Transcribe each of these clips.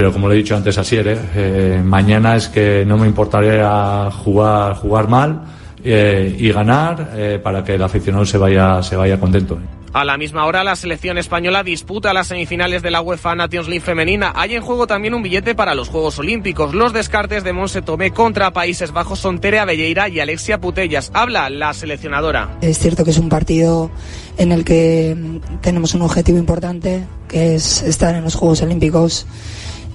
Pero como le he dicho antes a Siere, eh, mañana es que no me importaría jugar, jugar mal eh, y ganar eh, para que el aficionado se vaya, se vaya contento. A la misma hora, la selección española disputa las semifinales de la UEFA Nations League femenina. Hay en juego también un billete para los Juegos Olímpicos. Los descartes de Monse Tomé contra Países Bajos son Tere Belleira y Alexia Putellas. Habla la seleccionadora. Es cierto que es un partido en el que tenemos un objetivo importante, que es estar en los Juegos Olímpicos.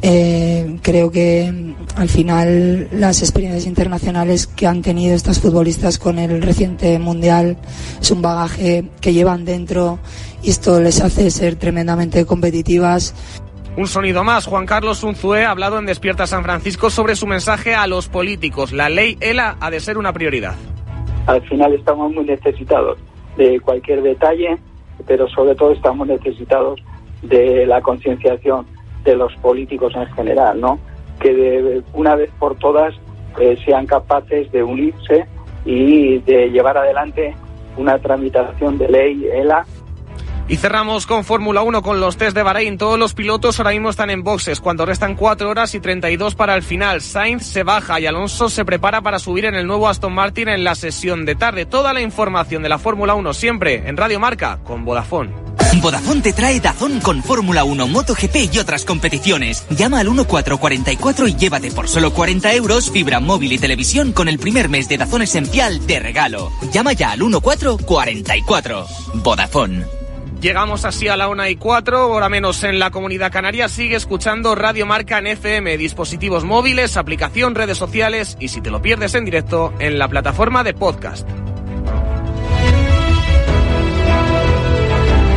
Eh, creo que mm, al final las experiencias internacionales que han tenido estas futbolistas con el reciente mundial es un bagaje que llevan dentro y esto les hace ser tremendamente competitivas. Un sonido más. Juan Carlos Unzué ha hablado en Despierta San Francisco sobre su mensaje a los políticos. La ley ELA ha de ser una prioridad. Al final estamos muy necesitados de cualquier detalle, pero sobre todo estamos necesitados de la concienciación de los políticos en general, ¿no? Que de una vez por todas eh, sean capaces de unirse y de llevar adelante una tramitación de ley ELA y cerramos con Fórmula 1 con los test de Bahrein. Todos los pilotos ahora mismo están en boxes cuando restan 4 horas y 32 para el final. Sainz se baja y Alonso se prepara para subir en el nuevo Aston Martin en la sesión de tarde. Toda la información de la Fórmula 1 siempre en Radio Marca con Vodafone. Vodafone te trae Dazón con Fórmula 1, MotoGP y otras competiciones. Llama al 1444 y llévate por solo 40 euros fibra móvil y televisión con el primer mes de Dazón esencial de regalo. Llama ya al 1444. Vodafone. Llegamos así a la una y cuatro, ahora menos en la comunidad canaria. Sigue escuchando Radio Marca en FM, dispositivos móviles, aplicación, redes sociales y si te lo pierdes en directo, en la plataforma de podcast.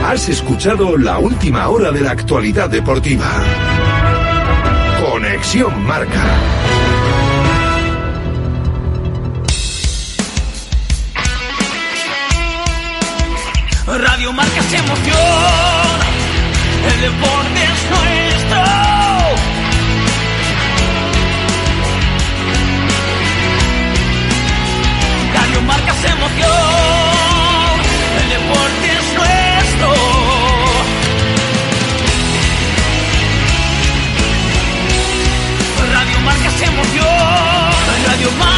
Has escuchado la última hora de la actualidad deportiva. Conexión Marca. Radio Marca se emoción, el deporte es nuestro. Radio Marca se emoción, el deporte es nuestro. Radio Marca se emoción, Radio Marca.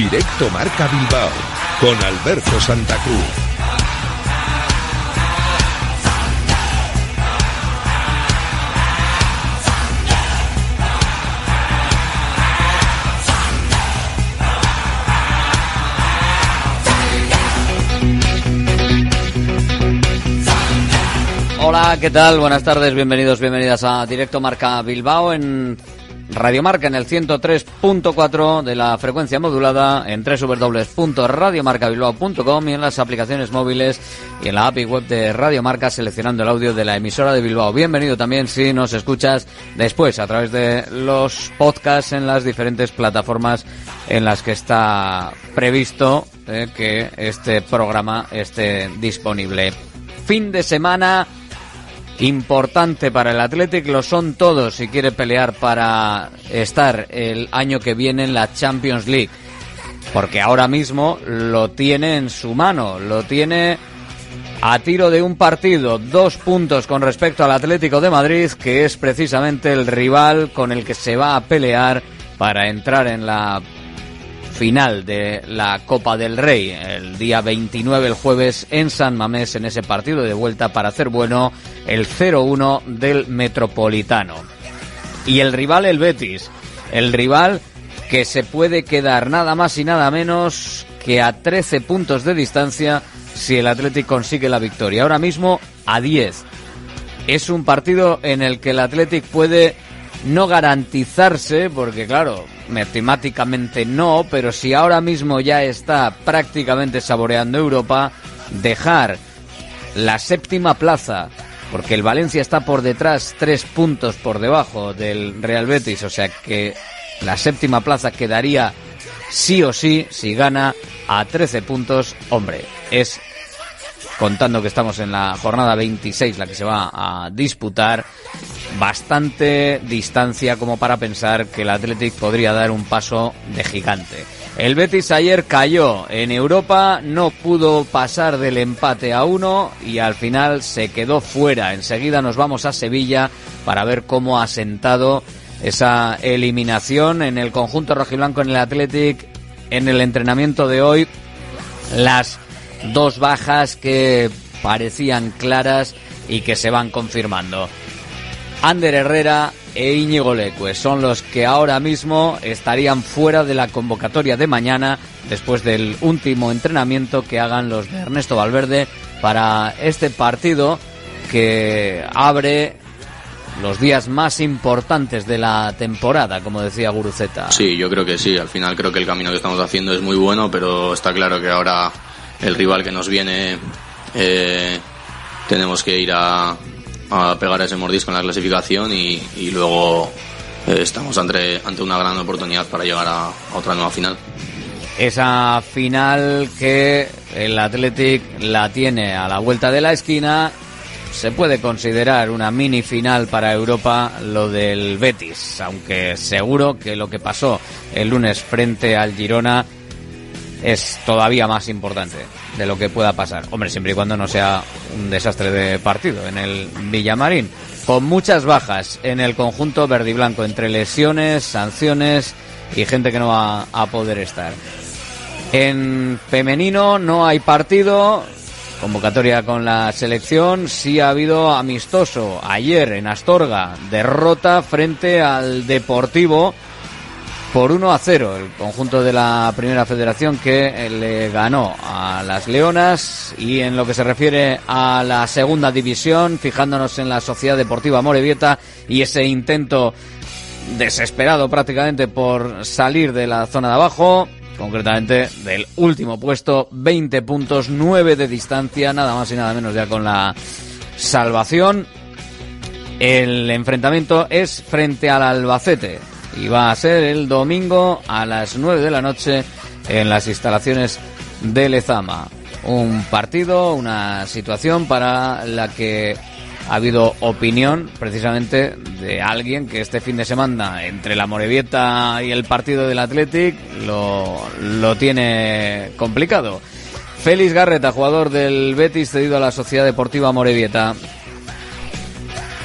Directo Marca Bilbao con Alberto Santa Cruz. Hola, ¿qué tal? Buenas tardes, bienvenidos, bienvenidas a Directo Marca Bilbao en Radio Marca en el 103.4 de la frecuencia modulada en www.radiomarcabilbao.com y en las aplicaciones móviles y en la API web de Radio Marca seleccionando el audio de la emisora de Bilbao. Bienvenido también si nos escuchas después a través de los podcasts en las diferentes plataformas en las que está previsto eh, que este programa esté disponible. Fin de semana importante para el Athletic, lo son todos si quiere pelear para estar el año que viene en la Champions League. Porque ahora mismo lo tiene en su mano, lo tiene a tiro de un partido, dos puntos con respecto al Atlético de Madrid, que es precisamente el rival con el que se va a pelear para entrar en la final de la Copa del Rey el día 29 el jueves en San Mamés en ese partido de vuelta para hacer bueno el 0-1 del Metropolitano. Y el rival el Betis, el rival que se puede quedar nada más y nada menos que a 13 puntos de distancia si el Athletic consigue la victoria. Ahora mismo a 10. Es un partido en el que el Athletic puede no garantizarse, porque claro, matemáticamente no, pero si ahora mismo ya está prácticamente saboreando Europa, dejar la séptima plaza, porque el Valencia está por detrás, tres puntos por debajo del Real Betis, o sea que la séptima plaza quedaría sí o sí si gana a 13 puntos. Hombre, es contando que estamos en la jornada 26, la que se va a disputar, bastante distancia como para pensar que el Athletic podría dar un paso de gigante. El Betis ayer cayó en Europa, no pudo pasar del empate a uno y al final se quedó fuera. Enseguida nos vamos a Sevilla para ver cómo ha sentado esa eliminación en el conjunto rojiblanco en el Athletic en el entrenamiento de hoy. Las dos bajas que parecían claras y que se van confirmando. Ander Herrera e Íñigo Leque son los que ahora mismo estarían fuera de la convocatoria de mañana después del último entrenamiento que hagan los de Ernesto Valverde para este partido que abre los días más importantes de la temporada, como decía Guruceta. Sí, yo creo que sí. Al final creo que el camino que estamos haciendo es muy bueno, pero está claro que ahora el rival que nos viene eh, tenemos que ir a, a, pegar ese mordisco en la clasificación y, y luego eh, estamos ante, ante una gran oportunidad para llegar a, a otra nueva final. Esa final que el Athletic la tiene a la vuelta de la esquina se puede considerar una mini final para Europa lo del Betis, aunque seguro que lo que pasó el lunes frente al Girona es todavía más importante de lo que pueda pasar. Hombre, siempre y cuando no sea un desastre de partido en el Villamarín. Con muchas bajas en el conjunto verde y blanco, entre lesiones, sanciones y gente que no va a poder estar. En femenino no hay partido, convocatoria con la selección. Sí ha habido amistoso ayer en Astorga, derrota frente al Deportivo por 1 a 0. El conjunto de la Primera Federación que le ganó a las Leonas y en lo que se refiere a la Segunda División, fijándonos en la Sociedad Deportiva Morevieta y ese intento desesperado prácticamente por salir de la zona de abajo, concretamente del último puesto, 20 puntos, 9 de distancia, nada más y nada menos ya con la salvación. El enfrentamiento es frente al Albacete y va a ser el domingo a las 9 de la noche en las instalaciones de Lezama. Un partido, una situación para la que ha habido opinión precisamente de alguien que este fin de semana entre la Morevieta y el partido del Athletic lo, lo tiene complicado. Félix Garreta, jugador del Betis cedido a la Sociedad Deportiva Morevieta.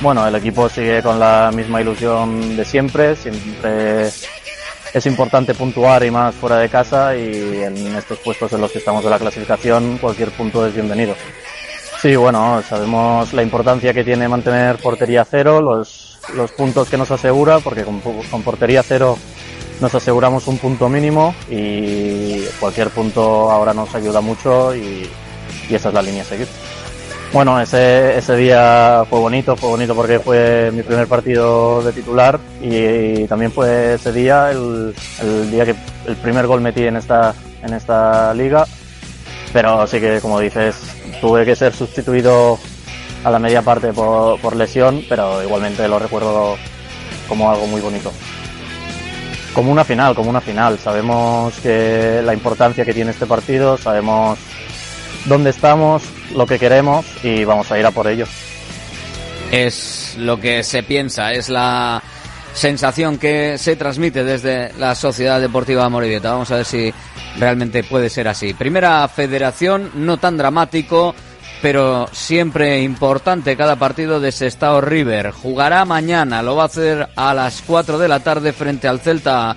Bueno, el equipo sigue con la misma ilusión de siempre, siempre es importante puntuar y más fuera de casa y en estos puestos en los que estamos de la clasificación cualquier punto es bienvenido. Sí, bueno, sabemos la importancia que tiene mantener portería cero, los, los puntos que nos asegura, porque con, con portería cero nos aseguramos un punto mínimo y cualquier punto ahora nos ayuda mucho y, y esa es la línea a seguir. Bueno, ese, ese día fue bonito, fue bonito porque fue mi primer partido de titular y, también fue ese día el, el, día que el primer gol metí en esta, en esta liga. Pero sí que, como dices, tuve que ser sustituido a la media parte por, por lesión, pero igualmente lo recuerdo como algo muy bonito. Como una final, como una final. Sabemos que la importancia que tiene este partido, sabemos dónde estamos, lo que queremos y vamos a ir a por ello. Es lo que se piensa, es la sensación que se transmite desde la Sociedad Deportiva Morevieta. Vamos a ver si realmente puede ser así. Primera federación, no tan dramático, pero siempre importante cada partido de Sestao River. Jugará mañana, lo va a hacer a las 4 de la tarde frente al Celta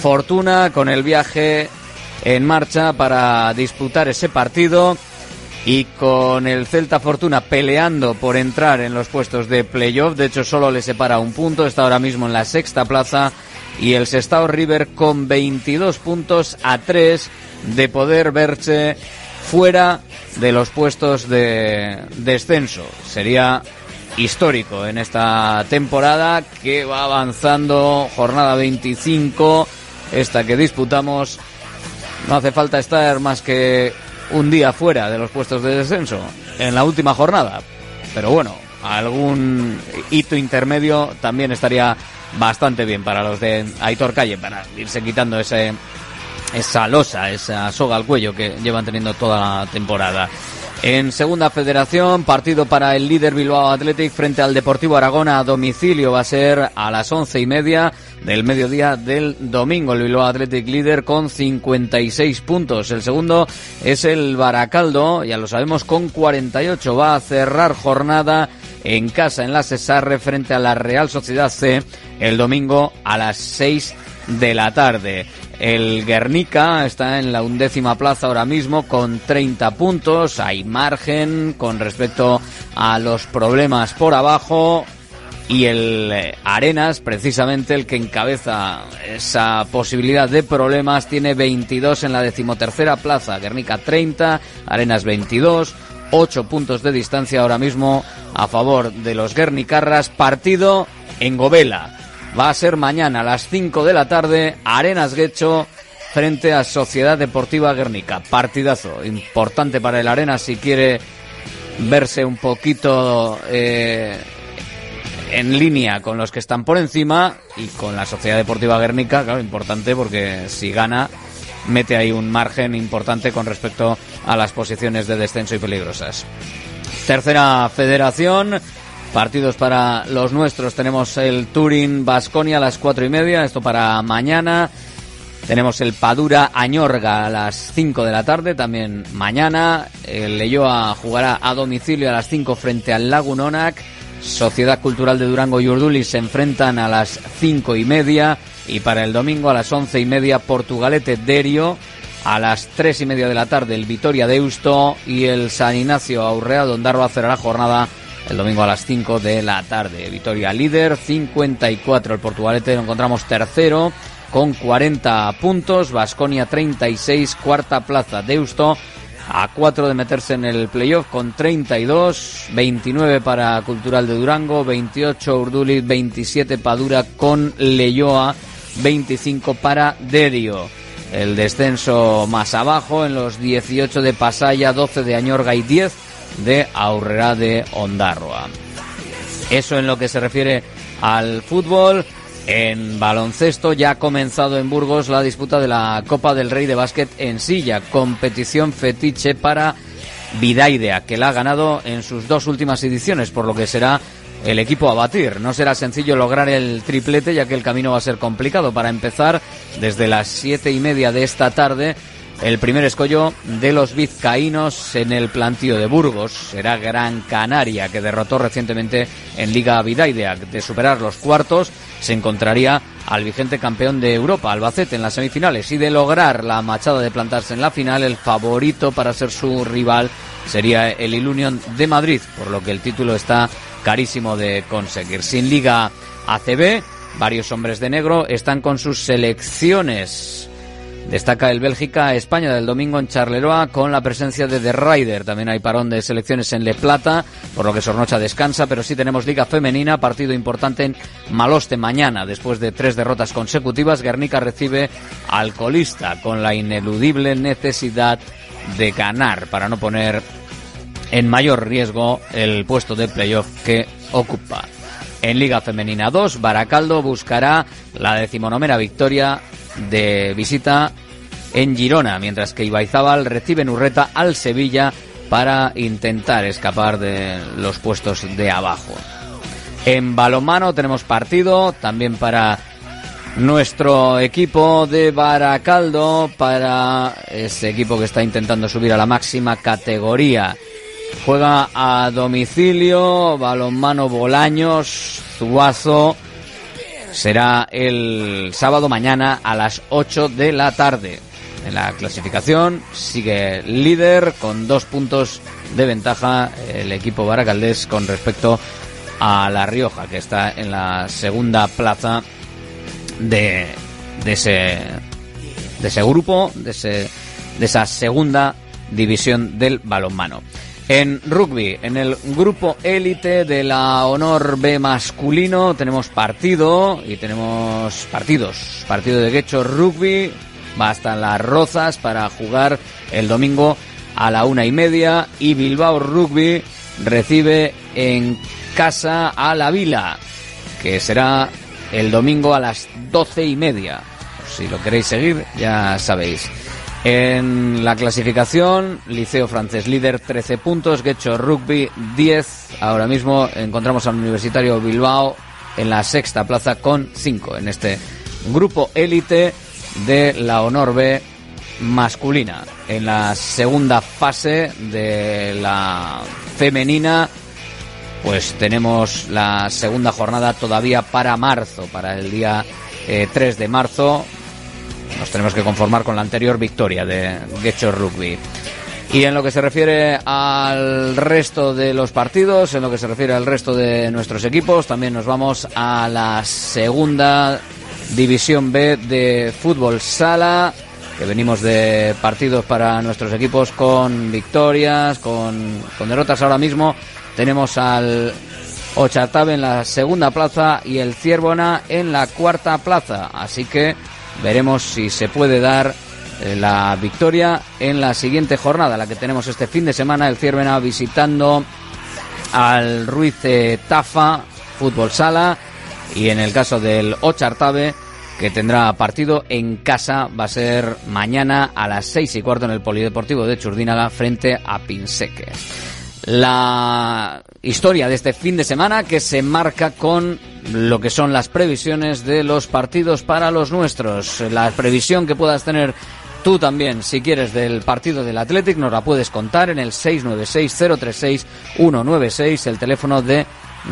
Fortuna con el viaje en marcha para disputar ese partido y con el Celta Fortuna peleando por entrar en los puestos de playoff. De hecho, solo le separa un punto, está ahora mismo en la sexta plaza. Y el Sestao River con 22 puntos a 3 de poder verse fuera de los puestos de descenso. Sería histórico en esta temporada que va avanzando, jornada 25, esta que disputamos. No hace falta estar más que un día fuera de los puestos de descenso en la última jornada. Pero bueno, algún hito intermedio también estaría bastante bien para los de Aitor Calle, para irse quitando ese, esa losa, esa soga al cuello que llevan teniendo toda la temporada. En segunda federación, partido para el líder Bilbao Athletic frente al Deportivo Aragona a domicilio va a ser a las once y media del mediodía del domingo. El Bilbao Athletic líder con 56 puntos. El segundo es el Baracaldo, ya lo sabemos, con 48. Va a cerrar jornada en casa en la Cesarre frente a la Real Sociedad C el domingo a las 6 de la tarde. El Guernica está en la undécima plaza ahora mismo con 30 puntos. Hay margen con respecto a los problemas por abajo. Y el eh, Arenas, precisamente el que encabeza esa posibilidad de problemas, tiene 22 en la decimotercera plaza. Guernica 30, Arenas 22. 8 puntos de distancia ahora mismo a favor de los Guernicarras. Partido en Govela va a ser mañana a las 5 de la tarde, Arenas Guecho frente a Sociedad Deportiva Guernica. Partidazo importante para el Arenas si quiere verse un poquito eh, en línea con los que están por encima y con la Sociedad Deportiva Guernica, claro, importante porque si gana mete ahí un margen importante con respecto a las posiciones de descenso y peligrosas. Tercera federación, Partidos para los nuestros. Tenemos el Turín Basconia a las cuatro y media. Esto para mañana. Tenemos el Padura Añorga a las 5 de la tarde, también mañana. El Leyoa jugará a domicilio a las 5 frente al Lagunonac. Sociedad Cultural de Durango y Urduliz se enfrentan a las cinco y media. Y para el domingo a las once y media, Portugalete Derio. A las tres y media de la tarde, el Vitoria Deusto y el San Ignacio Aurrea, donde Arba cerrará jornada el domingo a las 5 de la tarde. Vitoria líder, 54. El Portugalete lo encontramos tercero con 40 puntos. Vasconia 36, cuarta plaza. Deusto a 4 de meterse en el playoff con 32. 29 para Cultural de Durango, 28 Urduliz, 27 Padura con Leyoa, 25 para Derio. El descenso más abajo en los 18 de Pasaya, 12 de Añorga y 10 de Aurrera de Ondarroa. Eso en lo que se refiere al fútbol. En baloncesto ya ha comenzado en Burgos la disputa de la Copa del Rey de Básquet en silla, competición fetiche para Vidaidea, que la ha ganado en sus dos últimas ediciones, por lo que será el equipo a batir. No será sencillo lograr el triplete, ya que el camino va a ser complicado. Para empezar, desde las siete y media de esta tarde el primer escollo de los vizcaínos en el plantío de Burgos será Gran Canaria, que derrotó recientemente en Liga Vidaidea. De superar los cuartos, se encontraría al vigente campeón de Europa, Albacete, en las semifinales. Y de lograr la machada de plantarse en la final, el favorito para ser su rival sería el Ilunion de Madrid, por lo que el título está carísimo de conseguir. Sin Liga ACB, varios hombres de negro están con sus selecciones Destaca el Bélgica-España del domingo en Charleroi con la presencia de The Ryder. También hay parón de selecciones en Le Plata, por lo que Sornocha descansa, pero sí tenemos Liga Femenina, partido importante en Maloste mañana. Después de tres derrotas consecutivas, Guernica recibe al colista con la ineludible necesidad de ganar para no poner en mayor riesgo el puesto de playoff que ocupa. En Liga Femenina 2, Baracaldo buscará la decimonomera victoria de visita en Girona, mientras que Ibaizábal recibe en Urreta al Sevilla para intentar escapar de los puestos de abajo. En balonmano tenemos partido también para nuestro equipo de Baracaldo, para ese equipo que está intentando subir a la máxima categoría. Juega a domicilio, balonmano Bolaños, Zuazo, será el sábado mañana a las 8 de la tarde. En la clasificación sigue líder con dos puntos de ventaja el equipo baracaldés con respecto a La Rioja, que está en la segunda plaza de, de, ese, de ese grupo, de, ese, de esa segunda división del balonmano. En rugby, en el grupo élite de la Honor B masculino, tenemos partido y tenemos partidos. Partido de Guecho Rugby, bastan las rozas para jugar el domingo a la una y media y Bilbao Rugby recibe en casa a la Vila, que será el domingo a las doce y media. Si lo queréis seguir, ya sabéis. En la clasificación, Liceo Francés líder 13 puntos, Guecho Rugby 10. Ahora mismo encontramos al Universitario Bilbao en la sexta plaza con 5 en este grupo élite de la Honor B masculina. En la segunda fase de la femenina, pues tenemos la segunda jornada todavía para marzo, para el día eh, 3 de marzo, nos tenemos que conformar con la anterior victoria de Guecho Rugby. Y en lo que se refiere al resto de los partidos, en lo que se refiere al resto de nuestros equipos, también nos vamos a la segunda división B de fútbol sala, que venimos de partidos para nuestros equipos con victorias, con, con derrotas ahora mismo. Tenemos al Ochartabe en la segunda plaza y el Ciervona en la cuarta plaza. Así que Veremos si se puede dar eh, la victoria en la siguiente jornada, la que tenemos este fin de semana, el Ciervena visitando al Ruiz Tafa, Fútbol Sala, y en el caso del Ochartabe, que tendrá partido en casa, va a ser mañana a las seis y cuarto en el Polideportivo de Churdínaga frente a Pinseque. La historia de este fin de semana que se marca con lo que son las previsiones de los partidos para los nuestros. La previsión que puedas tener tú también, si quieres, del partido del Athletic, nos la puedes contar en el 696-036-196, el teléfono de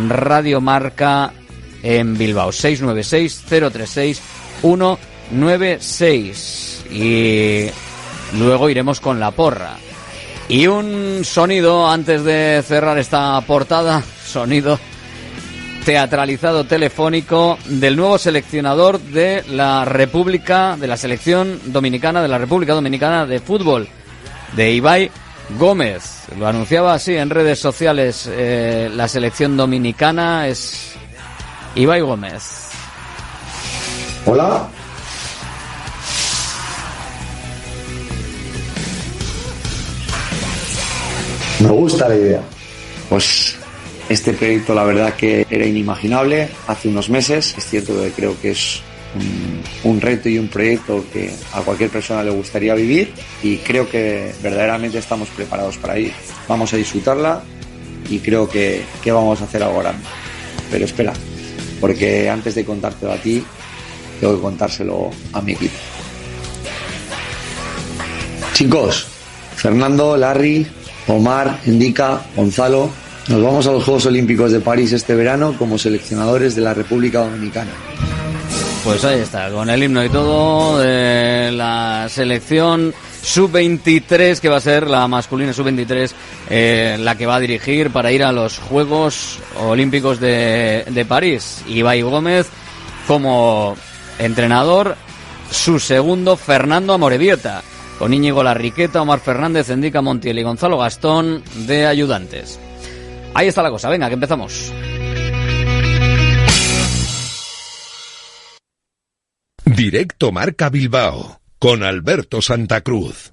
Radio Marca en Bilbao. 696-036-196. Y luego iremos con la porra. Y un sonido antes de cerrar esta portada, sonido teatralizado telefónico del nuevo seleccionador de la República, de la selección dominicana, de la República Dominicana de Fútbol, de Ibai Gómez. Lo anunciaba así en redes sociales eh, la selección dominicana, es Ibai Gómez. Hola, Me gusta la idea. Pues este proyecto la verdad que era inimaginable hace unos meses. Es cierto que creo que es un, reto y un proyecto que a cualquier persona le gustaría vivir y creo que verdaderamente estamos preparados para ir. Vamos a disfrutarla y creo que, que vamos a hacer algo grande. Pero espera, porque antes de contártelo a ti, tengo que contárselo a mi equipo. Chicos, Fernando, Larry, Omar, Indica, Gonzalo. Nos vamos a los Juegos Olímpicos de París este verano como seleccionadores de la República Dominicana. Pues ahí está, con el himno y todo de la selección sub-23, que va a ser la masculina sub-23, eh, la que va a dirigir para ir a los Juegos Olímpicos de, de París. Ibai Gómez como entrenador, su segundo Fernando Amorebieta con Íñigo Larriqueta, Omar Fernández, Endica Montiel y Gonzalo Gastón de ayudantes. Ahí está la cosa, venga, que empezamos. Directo Marca Bilbao con Alberto Santa Cruz.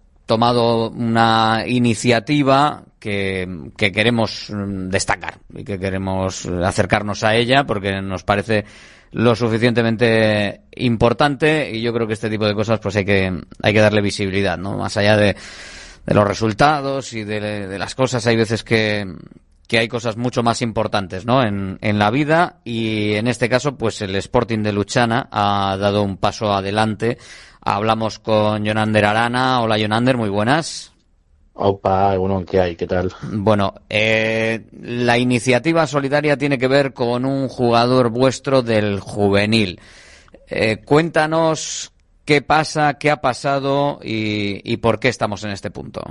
tomado una iniciativa que, que, queremos mm, destacar y que queremos acercarnos a ella porque nos parece lo suficientemente importante y yo creo que este tipo de cosas pues hay que hay que darle visibilidad no más allá de, de los resultados y de, de, las cosas hay veces que que hay cosas mucho más importantes ¿no? en, en la vida y en este caso pues el Sporting de Luchana ha dado un paso adelante Hablamos con Jonander Arana. Hola, Jonander, muy buenas. Opa, bueno, ¿qué hay? ¿Qué tal? Bueno, eh, la iniciativa solidaria tiene que ver con un jugador vuestro del juvenil. Eh, cuéntanos qué pasa, qué ha pasado y, y, por qué estamos en este punto.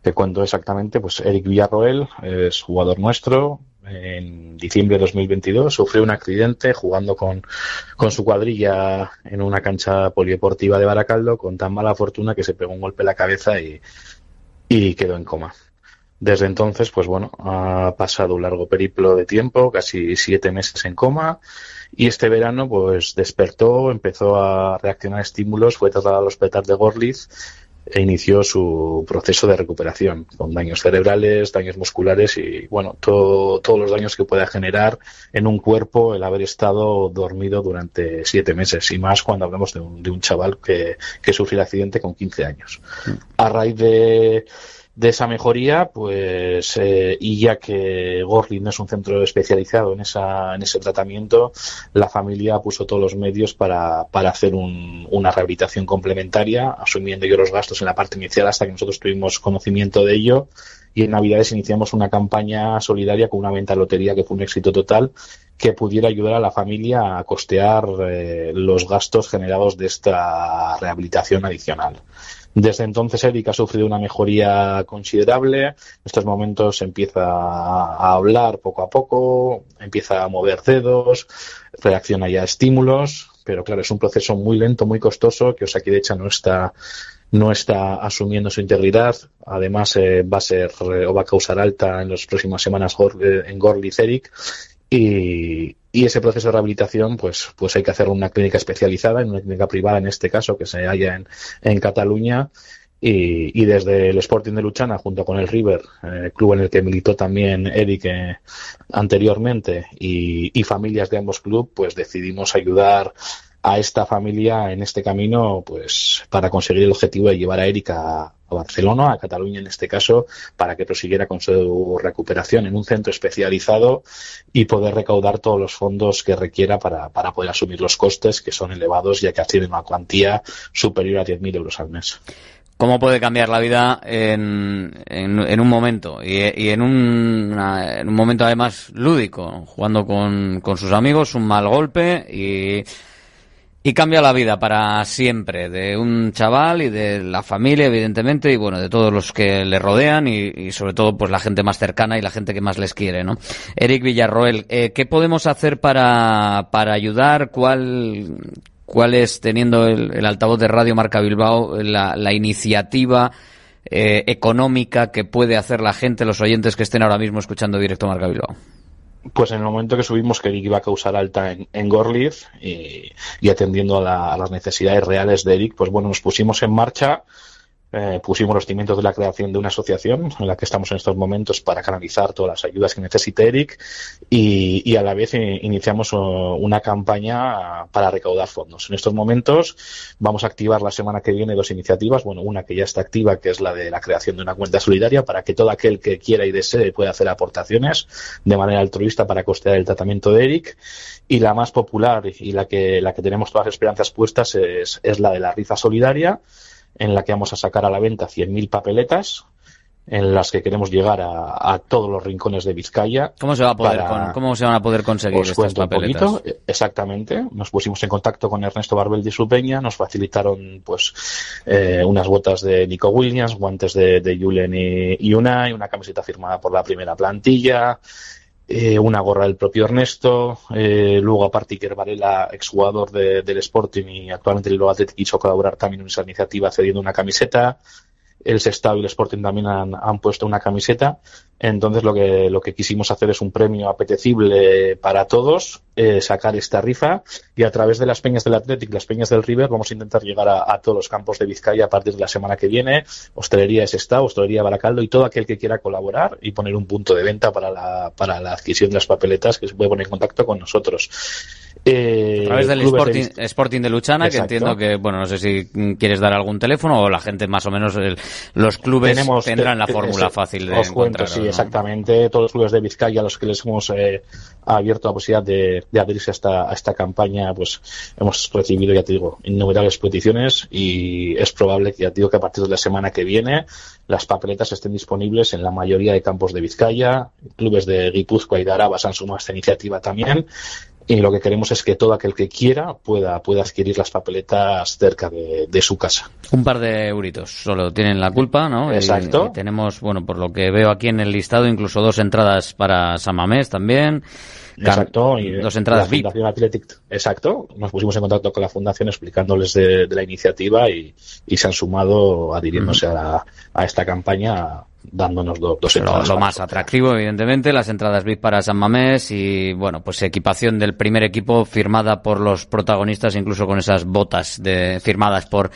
Te cuento exactamente, pues Eric Villarroel es jugador nuestro, en diciembre de 2022 sufrió un accidente jugando con, con, su cuadrilla en una cancha polideportiva de Baracaldo con tan mala fortuna que se pegó un golpe en la cabeza y, y quedó en coma. Desde entonces, pues bueno, ha pasado un largo periplo de tiempo, casi siete meses en coma, y este verano, pues despertó, empezó a reaccionar a estímulos, fue trasladado al hospital de Gorlitz e inició su proceso de recuperación con daños cerebrales, daños musculares y bueno, todo, todos los daños que pueda generar en un cuerpo el haber estado dormido durante siete meses y más cuando hablamos de un, de un chaval que, que sufrió el accidente con 15 años. A raíz de de esa mejoría, pues, eh, y ya que Gorlin no es un centro especializado en, esa, en ese tratamiento, la familia puso todos los medios para, para hacer un, una rehabilitación complementaria, asumiendo yo los gastos en la parte inicial hasta que nosotros tuvimos conocimiento de ello. Y en Navidades iniciamos una campaña solidaria con una venta de lotería que fue un éxito total, que pudiera ayudar a la familia a costear eh, los gastos generados de esta rehabilitación adicional. Desde entonces Eric ha sufrido una mejoría considerable. En estos momentos empieza a hablar poco a poco, empieza a mover dedos, reacciona ya a estímulos, pero claro, es un proceso muy lento, muy costoso, que Osakidecha no está no está asumiendo su integridad. Además, eh, va a ser eh, o va a causar alta en las próximas semanas eh, en Gorlitz Eric y, y ese proceso de rehabilitación, pues, pues hay que hacer una clínica especializada, en una clínica privada en este caso, que se halla en, en Cataluña. Y, y, desde el Sporting de Luchana, junto con el River, eh, club en el que militó también Eric eh, anteriormente, y, y, familias de ambos clubes, pues decidimos ayudar a esta familia en este camino, pues para conseguir el objetivo de llevar a Eric a, Barcelona, a Cataluña en este caso, para que prosiguiera con su recuperación en un centro especializado y poder recaudar todos los fondos que requiera para, para poder asumir los costes que son elevados ya que ascienden una cuantía superior a 10.000 euros al mes. ¿Cómo puede cambiar la vida en, en, en un momento? Y, y en, un, en, un, momento además lúdico, jugando con, con sus amigos, un mal golpe y y cambia la vida para siempre de un chaval y de la familia, evidentemente, y bueno, de todos los que le rodean y, y sobre todo, pues la gente más cercana y la gente que más les quiere, ¿no? Eric Villarroel, eh, ¿qué podemos hacer para, para ayudar? ¿Cuál, cuál es, teniendo el, el altavoz de Radio Marca Bilbao, la, la iniciativa eh, económica que puede hacer la gente, los oyentes que estén ahora mismo escuchando directo Marca Bilbao? Pues en el momento que subimos que Eric iba a causar alta en, en Gorlitz y, y atendiendo a, la- a las necesidades reales de Eric, pues bueno, nos pusimos en marcha, eh, pusimos los cimientos de la creación de una asociación en la que estamos en estos momentos para canalizar todas las ayudas que necesite Eric y, y a la vez eh, iniciamos oh, una campaña para recaudar fondos. En estos momentos vamos a activar la semana que viene dos iniciativas, bueno, una que ya está activa, que es la de la creación de una cuenta solidaria para que todo aquel que quiera y desee pueda hacer aportaciones de manera altruista para costear el tratamiento de Eric. Y la más popular y la que, la que tenemos todas las esperanzas puestas es, es la de la rifa solidaria, en la que vamos a sacar a la venta 100.000 papeletas, en las que queremos llegar a, a todos los rincones de Vizcaya. ¿Cómo se va a poder, para- con- cómo se van a poder conseguir os estas cuento un papeletas? poquito, exactamente. Nos pusimos en contacto con Ernesto Barbel de su peña, nos facilitaron pues eh, unas botas de Nico Williams, guantes de, de Julen y, y Unai, una camiseta firmada por la primera plantilla, eh, una gorra del propio Ernesto, eh, luego aparte Iker Varela, exjugador de, del Sporting y actualmente el Athletic quiso colaborar también en esa iniciativa cediendo una camiseta, el Sestao y el Sporting también han, han puesto una camiseta. Entonces lo que, lo que quisimos hacer es un premio apetecible para todos, eh, sacar esta rifa y a través de las peñas del Athletic, las peñas del River, vamos a intentar llegar a, a todos los campos de Vizcaya a partir de la semana que viene, hostelería Sestao, hostelería Baracaldo y todo aquel que quiera colaborar y poner un punto de venta para la, para la adquisición de las papeletas que se puede poner en contacto con nosotros. Eh, A través del de Sporting, de Luchana, que entiendo que, bueno, no sé si quieres dar algún teléfono o la gente más o menos, el- los clubes Tenemos- tendrán la te- fórmula ese- fácil de Os cuento, sí, exactamente. Todos los clubes de Vizcaya a los que les hemos eh, abierto la posibilidad de, de adherirse a esta, a esta campaña, pues hemos recibido, ya te digo, innumerables peticiones y es probable que, ya te digo, que a partir de la semana que viene las papeletas estén disponibles en la mayoría de campos de Vizcaya. Clubes de Guipúzcoa y de Araba se han sumado a esta iniciativa también. Y lo que queremos es que todo aquel que quiera pueda, pueda adquirir las papeletas cerca de, de su casa. Un par de euritos, solo tienen la culpa, ¿no? Exacto. Y, tenemos, bueno, por lo que veo aquí en el listado, incluso dos entradas para San Mamés también. Exacto, y dos entradas la VIP. Fundación Athletic, exacto. Nos pusimos en contacto con la fundación explicándoles de, de la iniciativa y, y se han sumado adhiriéndose a, la- a esta campaña dándonos do- dos Lo, entradas. lo para- más atractivo, evidentemente, las entradas VIP para San Mamés y, bueno, pues equipación del primer equipo firmada por los protagonistas, incluso con esas botas de, firmadas por,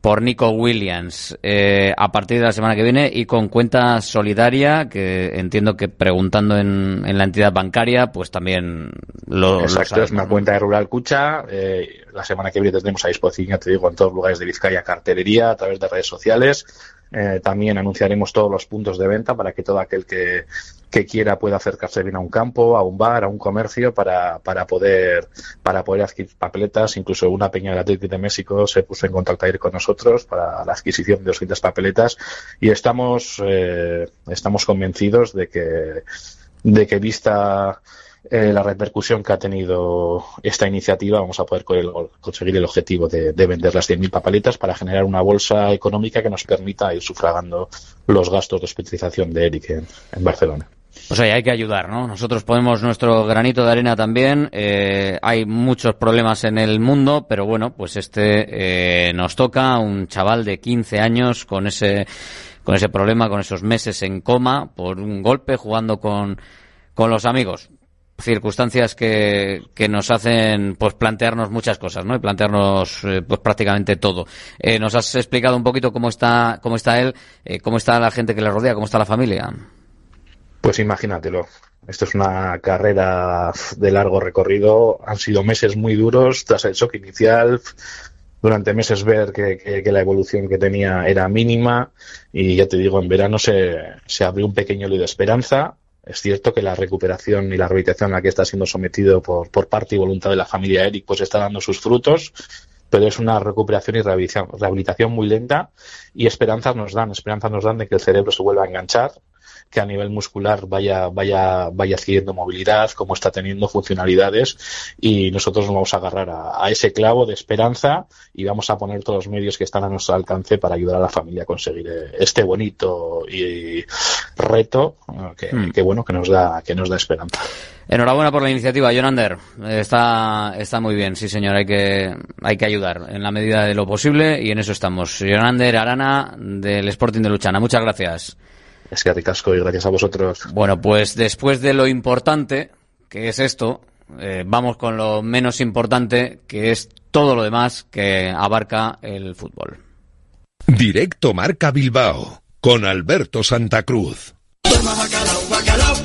por Nico Williams, eh, a partir de la semana que viene y con cuenta solidaria, que entiendo que preguntando en, en la entidad bancaria, pues también lo, lo Exacto, es una cuenta de Rural Cucha. eh, la semana que viene tendremos a disposición, ya te digo, en todos los lugares de Vizcaya cartelería a través de redes sociales. Eh, también anunciaremos todos los puntos de venta para que todo aquel que, que quiera pueda acercarse bien a un campo, a un bar, a un comercio para, para poder para poder adquirir papeletas. Incluso una peña del Atlético de México se puso en contacto ayer con nosotros para la adquisición de 200 papeletas y estamos eh, estamos convencidos de que de que vista eh, la repercusión que ha tenido esta iniciativa, vamos a poder conseguir el objetivo de, de vender las 100.000 papeletas para generar una bolsa económica que nos permita ir sufragando los gastos de hospitalización de Eric en, Barcelona. O sea, hay que ayudar, ¿no? Nosotros ponemos nuestro granito de arena también. eh, hay muchos problemas en el mundo, pero bueno, pues este eh, nos toca un chaval de 15 años con ese con ese problema, con esos meses en coma por un golpe jugando con con los amigos. Circunstancias que, que nos hacen pues plantearnos muchas cosas, ¿no? Y plantearnos eh, pues prácticamente todo. Eh, nos has explicado un poquito cómo está cómo está él, eh, cómo está la gente que le rodea, cómo está la familia. Pues imagínatelo. Esto es una carrera de largo recorrido. Han sido meses muy duros tras el shock inicial. Durante meses ver que, que- que la evolución que tenía era mínima. Y ya te digo, en verano se, se abrió un pequeño hilo de esperanza. Es cierto que la recuperación y la rehabilitación a la que está siendo sometido por, por parte y voluntad de la familia Eric pues está dando sus frutos pero es una recuperación y rehabilitación, rehabilitación muy lenta y esperanzas nos dan, esperanzas nos dan de que el cerebro se vuelva a enganchar, que a nivel muscular vaya, vaya, vaya adquiriendo movilidad, como está teniendo funcionalidades y nosotros nos vamos a agarrar a, a, ese clavo de esperanza y vamos a poner todos los medios que están a nuestro alcance para ayudar a la familia a conseguir eh, este bonito y reto que, mm. que bueno que nos da que nos da esperanza. Enhorabuena por la iniciativa, Jonander. Está, está muy bien, sí señor, hay que, hay que ayudar en la medida de lo posible y en eso estamos. Jonander Arana del Sporting de Luchana, muchas gracias. Es que ricasco y gracias a vosotros. Bueno, pues después de lo importante, que es esto, eh, vamos con lo menos importante, que es todo lo demás que abarca el fútbol. Directo Marca Bilbao, con Alberto Santa Cruz.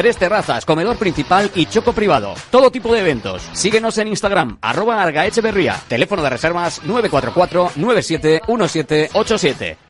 tres terrazas, comedor principal y choco privado. Todo tipo de eventos. Síguenos en Instagram, arroba Argaecheverría. Teléfono de reservas 944-971787.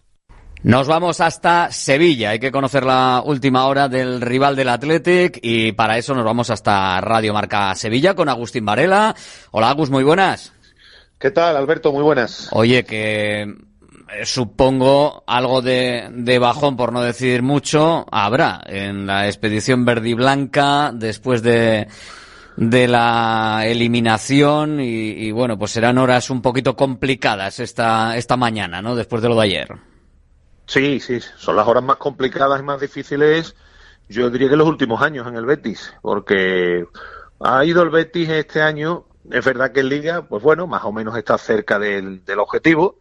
Nos vamos hasta Sevilla. Hay que conocer la última hora del rival del Athletic y para eso nos vamos hasta Radio Marca Sevilla con Agustín Varela. Hola Agus, muy buenas. ¿Qué tal, Alberto? Muy buenas. Oye, que eh, supongo algo de, de, bajón, por no decir mucho, habrá en la expedición verde y blanca después de, de la eliminación y, y, bueno, pues serán horas un poquito complicadas esta, esta mañana, ¿no? Después de lo de ayer. Sí, sí, son las horas más complicadas y más difíciles, yo diría que los últimos años en el Betis, porque ha ido el Betis este año, es verdad que en Liga, pues bueno, más o menos está cerca del, objetivo,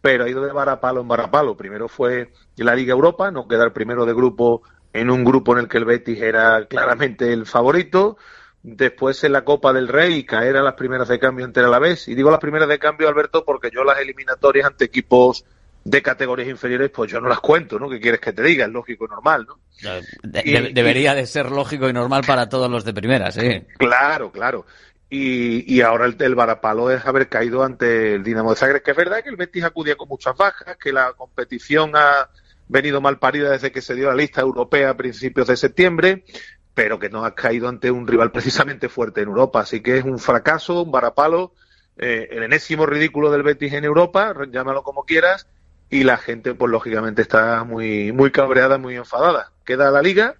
pero ha ido de varapalo en varapalo. Primero fue la Liga Europa, no quedar primero de grupo en un grupo en el que el Betis era claramente el favorito, después en la Copa del Rey caer a las primeras de cambio ante la vez. Y digo las primeras de cambio, Alberto, porque yo las eliminatorias ante equipos de categorías inferiores, pues yo no las cuento, ¿no? ¿Qué quieres que te diga? Es lógico y normal, ¿no? De, y, debería y, de ser lógico y normal para todos los de primera, sí. Claro, claro. Y, y ahora el, el, varapalo es haber caído ante el Dinamo de Zagreb, que es verdad que el Betis acudía con muchas bajas, que la competición ha venido mal parida desde que se dio la lista europea a principios de septiembre, pero que no ha caído ante un rival precisamente fuerte en Europa. Así que es un fracaso, un varapalo, eh, el enésimo ridículo del Betis en Europa, llámalo como quieras, y la gente, pues lógicamente está muy, muy cabreada, muy enfadada. Queda la liga.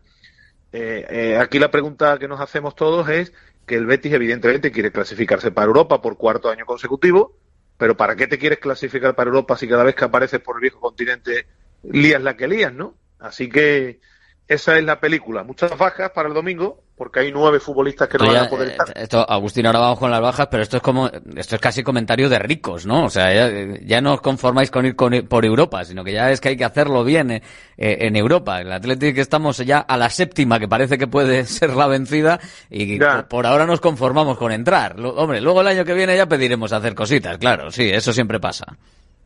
Eh, eh, aquí la pregunta que nos hacemos todos es que el Betis evidentemente quiere clasificarse para Europa por cuarto año consecutivo, pero ¿para qué te quieres clasificar para Europa si cada vez que apareces por el viejo continente lías la que lías, ¿no? Así que esa es la película. Muchas bajas para el domingo, porque hay nueve futbolistas que no van a poder eh, estar. esto, Agustín, ahora vamos con las bajas, pero esto es como, esto es casi comentario de ricos, ¿no? O sea, ya, ya no os conformáis con ir con- por Europa, sino que ya es que hay que hacerlo bien eh, eh, en Europa. El Atlético estamos ya a la séptima, que parece que puede ser la vencida, y por, por ahora nos conformamos con entrar. Lo- hombre, luego el año que viene ya pediremos hacer cositas, claro, sí, eso siempre pasa.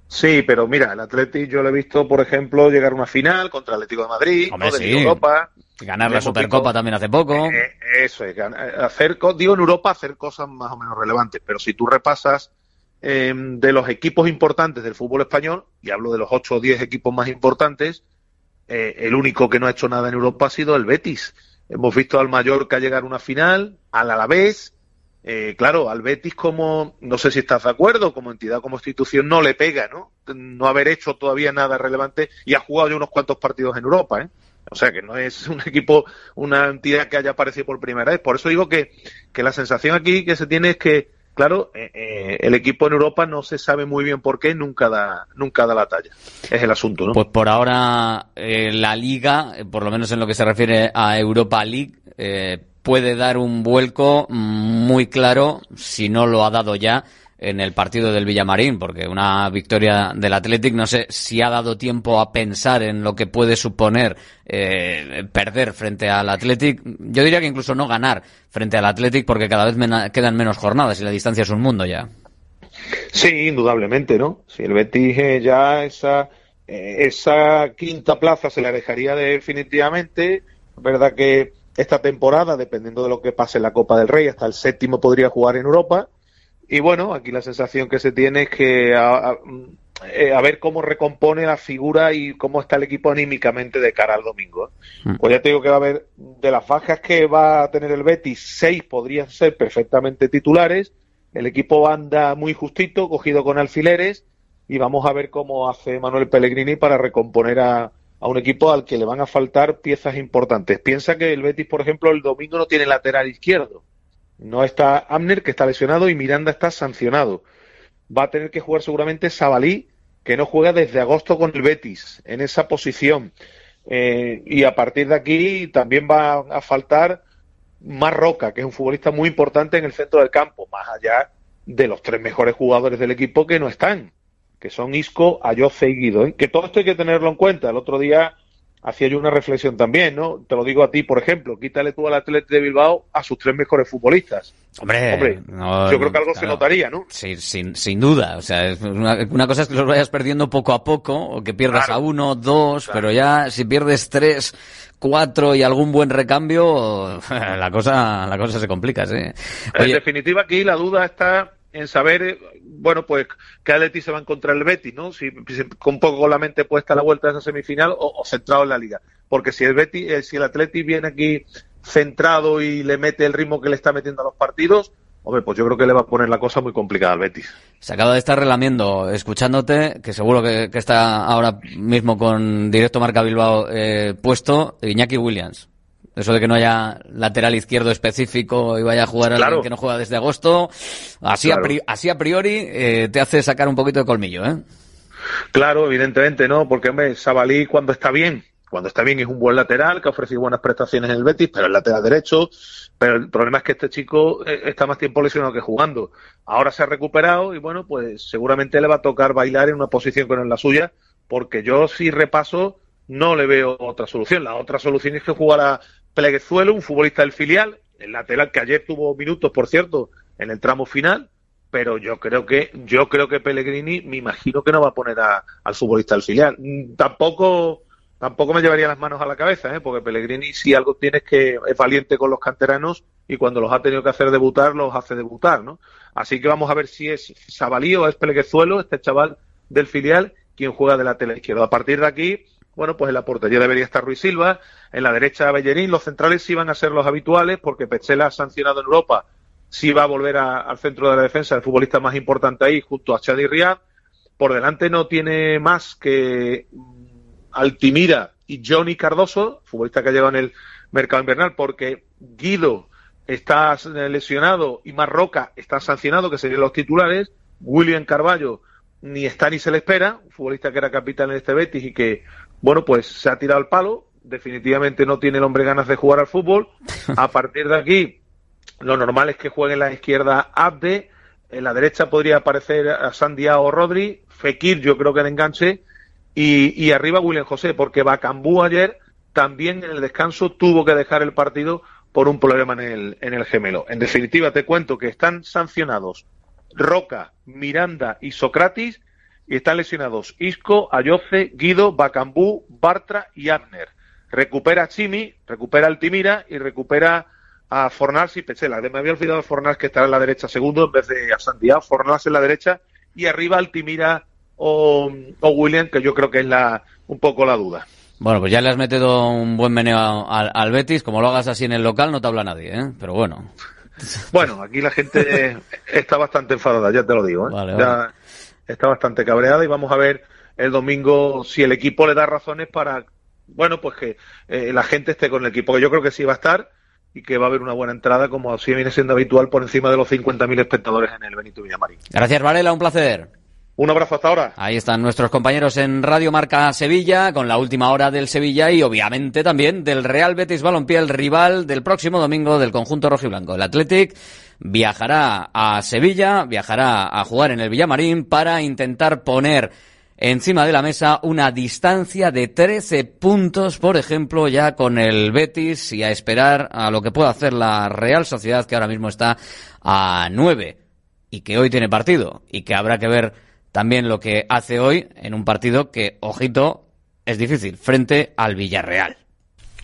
Sí, pero mira, el Atlético yo lo he visto, por ejemplo, llegar a una final contra el Atlético de Madrid, Hombre, ¿no? de sí. Liga Europa. Ganar la Supercopa también hace poco. Eh, eso es, eh, hacer, digo en Europa, hacer cosas más o menos relevantes, pero si tú repasas eh, de los equipos importantes del fútbol español, y hablo de los 8 o 10 equipos más importantes, eh, el único que no ha hecho nada en Europa ha sido el Betis. Hemos visto al Mallorca llegar a una final, al Alavés, eh, claro, al Betis como, no sé si estás de acuerdo, como entidad, como institución, no le pega, ¿no? No haber hecho todavía nada relevante y ha jugado ya unos cuantos partidos en Europa, ¿eh? O sea que no es un equipo, una entidad que haya aparecido por primera vez. Por eso digo que, que la sensación aquí que se tiene es que, claro, eh, eh, el equipo en Europa no se sabe muy bien por qué, nunca da, nunca da la talla. Es el asunto, ¿no? Pues por ahora eh, la liga, eh, por lo menos en lo que se refiere a Europa League, eh, puede dar un vuelco muy claro, si no lo ha dado ya, en el partido del Villamarín, porque una victoria del Athletic, no sé si ha dado tiempo a pensar en lo que puede suponer eh, perder frente al Athletic. Yo diría que incluso no ganar frente al Athletic, porque cada vez quedan menos jornadas y la distancia es un mundo ya. Sí, indudablemente, ¿no? Si el Betis eh, ya esa, eh, esa quinta plaza se la dejaría definitivamente, verdad que esta temporada, dependiendo de lo que pase en la Copa del Rey, hasta el séptimo podría jugar en Europa. Y bueno, aquí la sensación que se tiene es que a, a- eh, a ver cómo recompone la figura y cómo está el equipo anímicamente de cara al domingo. ¿eh? Pues ya te digo que va a haber, de las bajas que va a tener el Betis, seis podrían ser perfectamente titulares. El equipo anda muy justito, cogido con alfileres, y vamos a ver cómo hace Manuel Pellegrini para recomponer a, a un equipo al que le van a faltar piezas importantes. Piensa que el Betis, por ejemplo, el domingo no tiene lateral izquierdo. No está Amner, que está lesionado, y Miranda está sancionado. Va a tener que jugar seguramente Sabalí, que no juega desde agosto con el Betis, en esa posición. Eh, y a partir de aquí también va a faltar más Roca, que es un futbolista muy importante en el centro del campo, más allá de los tres mejores jugadores del equipo que no están, que son Isco, Ayoce y Guido. ¿eh? Que todo esto hay que tenerlo en cuenta. El otro día hacía yo una reflexión también, ¿no? Te lo digo a ti, por ejemplo, quítale tú al Atlético de Bilbao a sus tres mejores futbolistas. Hombre, Hombre, no, yo creo que algo se notaría, ¿no? Sí, sin, sin duda. O sea, una, una cosa es que los vayas perdiendo poco a poco, o que pierdas Claro. a uno, dos, pero ya si pierdes tres, cuatro y algún buen recambio, la cosa, la cosa se complica, sí. En definitiva, aquí la duda está en saber, eh, bueno, pues qué Atleti se va a encontrar el Betis, ¿no? Si, si- con un poco la mente puesta a la vuelta de esa semifinal o, o centrado en la liga. Porque si el Betis, eh, si el Atleti viene aquí centrado y le mete el ritmo que le está metiendo a los partidos, hombre, pues yo creo que le va a poner la cosa muy complicada al Betis. se acaba de estar relamiendo, escuchándote, que seguro que, que está ahora mismo con directo Marca Bilbao eh, puesto, Iñaki Williams. Eso de que no haya lateral izquierdo específico y vaya a jugar alguien Claro. que no juega desde agosto, así, a, Claro. pri- así a priori eh, te hace sacar un poquito de colmillo, ¿eh? Claro, evidentemente, ¿no? Porque, hombre, Sabalí cuando está bien, cuando está bien es un buen lateral, que ha ofrecido buenas prestaciones en el Betis, pero el lateral derecho. Pero el problema es que este chico eh, está más tiempo lesionado que jugando. Ahora se ha recuperado y, bueno, pues seguramente le va a tocar bailar en una posición que no es la suya, porque yo, si repaso, no le veo otra solución. La otra solución es que jugara Pleguezuelo, un futbolista del filial, el lateral que ayer tuvo minutos, por cierto, en el tramo final, pero yo creo que yo creo que Pellegrini me imagino que no va a poner a- al futbolista del filial Mm, tampoco tampoco me llevaría las manos a la cabeza ¿eh? porque Pellegrini si algo tiene que es valiente con los canteranos y cuando los ha tenido que hacer debutar los hace debutar ¿no? así que vamos a ver si es Sabalí o es Pleguezuelo este chaval del filial quien juega de lateral izquierdo a partir de aquí bueno, pues en la portería debería estar Ruiz Silva, en la derecha Bellerín, los centrales sí van a ser los habituales porque Petzela ha sancionado en Europa sí va a volver al centro de la defensa, el futbolista más importante ahí, junto a Chadi Riyad. Por delante no tiene más que mm, Altimira y Johnny Cardoso, futbolista que ha llegado en el mercado invernal, porque Guido está lesionado y Marroca está sancionado, que serían los titulares. William Carballo ni está ni se le espera, un futbolista que era capitán en este Betis y que, bueno, pues se ha tirado al palo. Definitivamente no tiene el hombre ganas de jugar al fútbol. A partir de aquí, lo normal es que juegue en la izquierda Abde, en la derecha podría aparecer a Sandia o Rodri, Fekir yo creo que el enganche, y, y arriba William José, porque Bacambú ayer también en el descanso tuvo que dejar el partido por un problema en el, en el gemelo. En definitiva, te cuento que están sancionados Roca, Miranda y Socratis, y están lesionados Isco, Ayoce, Guido, Bacambú, Bartra y Abner. Recupera a Chimi, recupera a Altimira y recupera a Fornals y Pechela. Me había olvidado Fornals que estará en la derecha segundo en vez de a Santiago. Fornals en la derecha y arriba Altimira o, o William, que yo creo que es la un poco la duda. Bueno, pues ya le has metido un buen meneo al, al Betis. Como lo hagas así en el local, no te habla nadie, ¿eh? Pero bueno. Bueno, aquí la gente está bastante enfadada, ya te lo digo. ¿eh? Vale, Ya vale. Está bastante cabreada y vamos a ver el domingo si el equipo le da razones para, bueno, pues que eh, la gente esté con el equipo, que yo creo que sí va a estar y que va a haber una buena entrada, como así viene siendo habitual, por encima de los 50.000 espectadores en el Benito Villamarín. Gracias, Varela, un placer. Un abrazo hasta ahora. Ahí están nuestros compañeros en Radio Marca Sevilla con la última hora del Sevilla y obviamente también del Real Betis Balompié, el rival del próximo domingo del conjunto rojiblanco. El Athletic viajará a Sevilla, viajará a jugar en el Villamarín para intentar poner encima de la mesa una distancia de 13 puntos, por ejemplo, ya con el Betis y a esperar a lo que pueda hacer la Real Sociedad que ahora mismo está a 9 y que hoy tiene partido y que habrá que ver también lo que hace hoy en un partido que, ojito, es difícil, frente al Villarreal.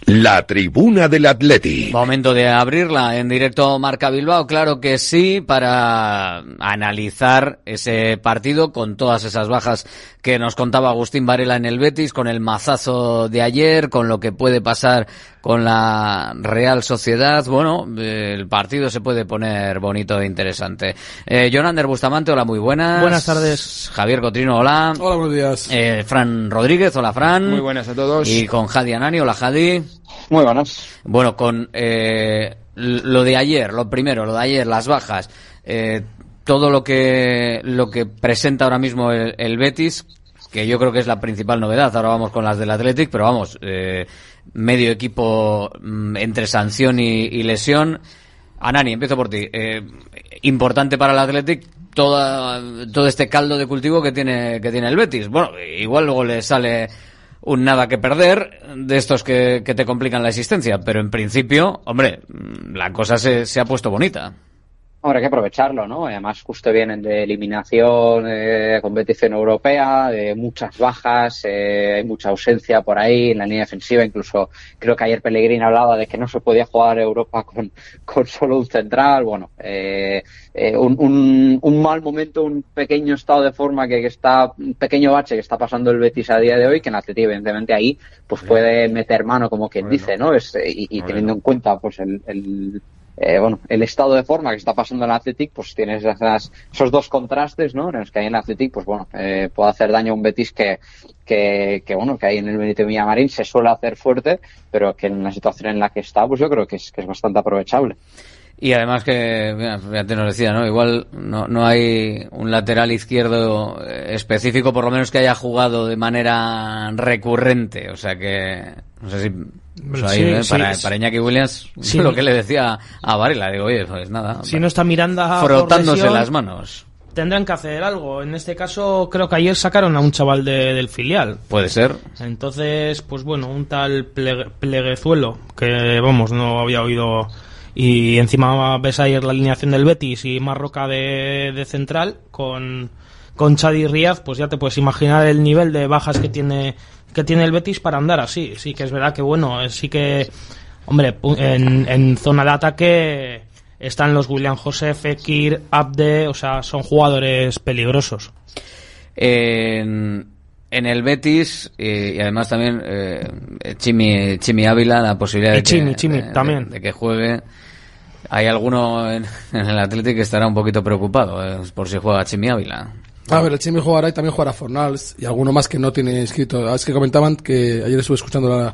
La tribuna del Atleti. Momento de abrirla en directo Marca Bilbao, claro que sí, para analizar ese partido con todas esas bajas que nos contaba Agustín Varela en el Betis, con el mazazo de ayer, con lo que puede pasar con la Real Sociedad. Bueno, el partido se puede poner bonito e interesante. Eh, Jonander Bustamante, hola, muy buenas. Buenas tardes. Javier Cotrino, hola. Hola, buenos días. Eh, Fran Rodríguez, hola Fran. Muy buenas a todos. Y con Jadi Anani, hola Jadi. Muy buenas. Bueno, con eh, lo de ayer, lo primero, lo de ayer, las bajas, eh, todo lo que lo que presenta ahora mismo el, Betis, que yo creo que es la principal novedad. Ahora vamos con las del Athletic, pero vamos, eh, medio equipo mm, entre sanción y, y lesión. Anani, empiezo por ti. Eh, importante para el Athletic toda, todo este caldo de cultivo que tiene que tiene el Betis. Bueno, igual luego le sale un nada que perder de estos que, que te complican la existencia, pero en principio, hombre, la cosa se, se ha puesto bonita. Ahora hay que aprovecharlo, ¿no? Además, justo vienen de eliminación, eh, competición europea, de muchas bajas, eh, hay mucha ausencia por ahí en la línea defensiva. Incluso creo que ayer Pellegrini hablaba de que no se podía jugar Europa con, con solo un central. Bueno, eh, eh, un, un, un mal momento, un pequeño estado de forma que, que está, un pequeño bache que está pasando el Betis a día de hoy, que en Atleti, evidentemente, ahí pues puede meter mano, como quien dice, ¿no? Es, eh, y, y teniendo en cuenta pues el, el eh, bueno, el estado de forma que está pasando en el Athletic, pues tienes esas, esos dos contrastes, ¿no? En los que hay en el Athletic, pues bueno, eh, puede hacer daño a un Betis que, que, que, bueno, que ahí en el Benito Villamarín se suele hacer fuerte, pero que en la situación en la que está, pues yo creo que es, que es bastante aprovechable. Y además que, fíjate, nos decía, ¿no? Igual no, no hay un lateral izquierdo eh, específico, por lo menos que haya jugado de manera recurrente. O sea que, no sé si, Sí, ¿eh? sí, para, sí. para Iñaki Williams, Sí. lo que le decía a Varela, digo, oye, pues nada. Si no está Miranda frotándose lesión, las manos. Tendrán que hacer algo. En este caso, creo que ayer sacaron a un chaval de- del filial. Puede ser. Entonces, pues bueno, un tal Plegue- Pleguezuelo, que vamos, no había oído. Y encima ves ayer la alineación del Betis y Marroca de, de central con, con Chadi Riaz, pues ya te puedes imaginar el nivel de bajas que tiene, que tiene el Betis para andar así. Sí que es verdad que bueno, eh, sí que, hombre, en, en zona de ataque están los William José, Fekir, Abde, o sea, son jugadores peligrosos. En, en el Betis eh, y además también eh, Chimi, Chimi Ávila, la posibilidad Y de que, Chimi, Chimi, de- también. de que juegue. Hay alguno en, en el Atlético que estará un poquito preocupado eh, por si juega Chimi Ávila. A ver, el Chimi jugará y también jugará Fornals y alguno más que no tiene inscrito. Ah, Es que comentaban que ayer estuve escuchando la-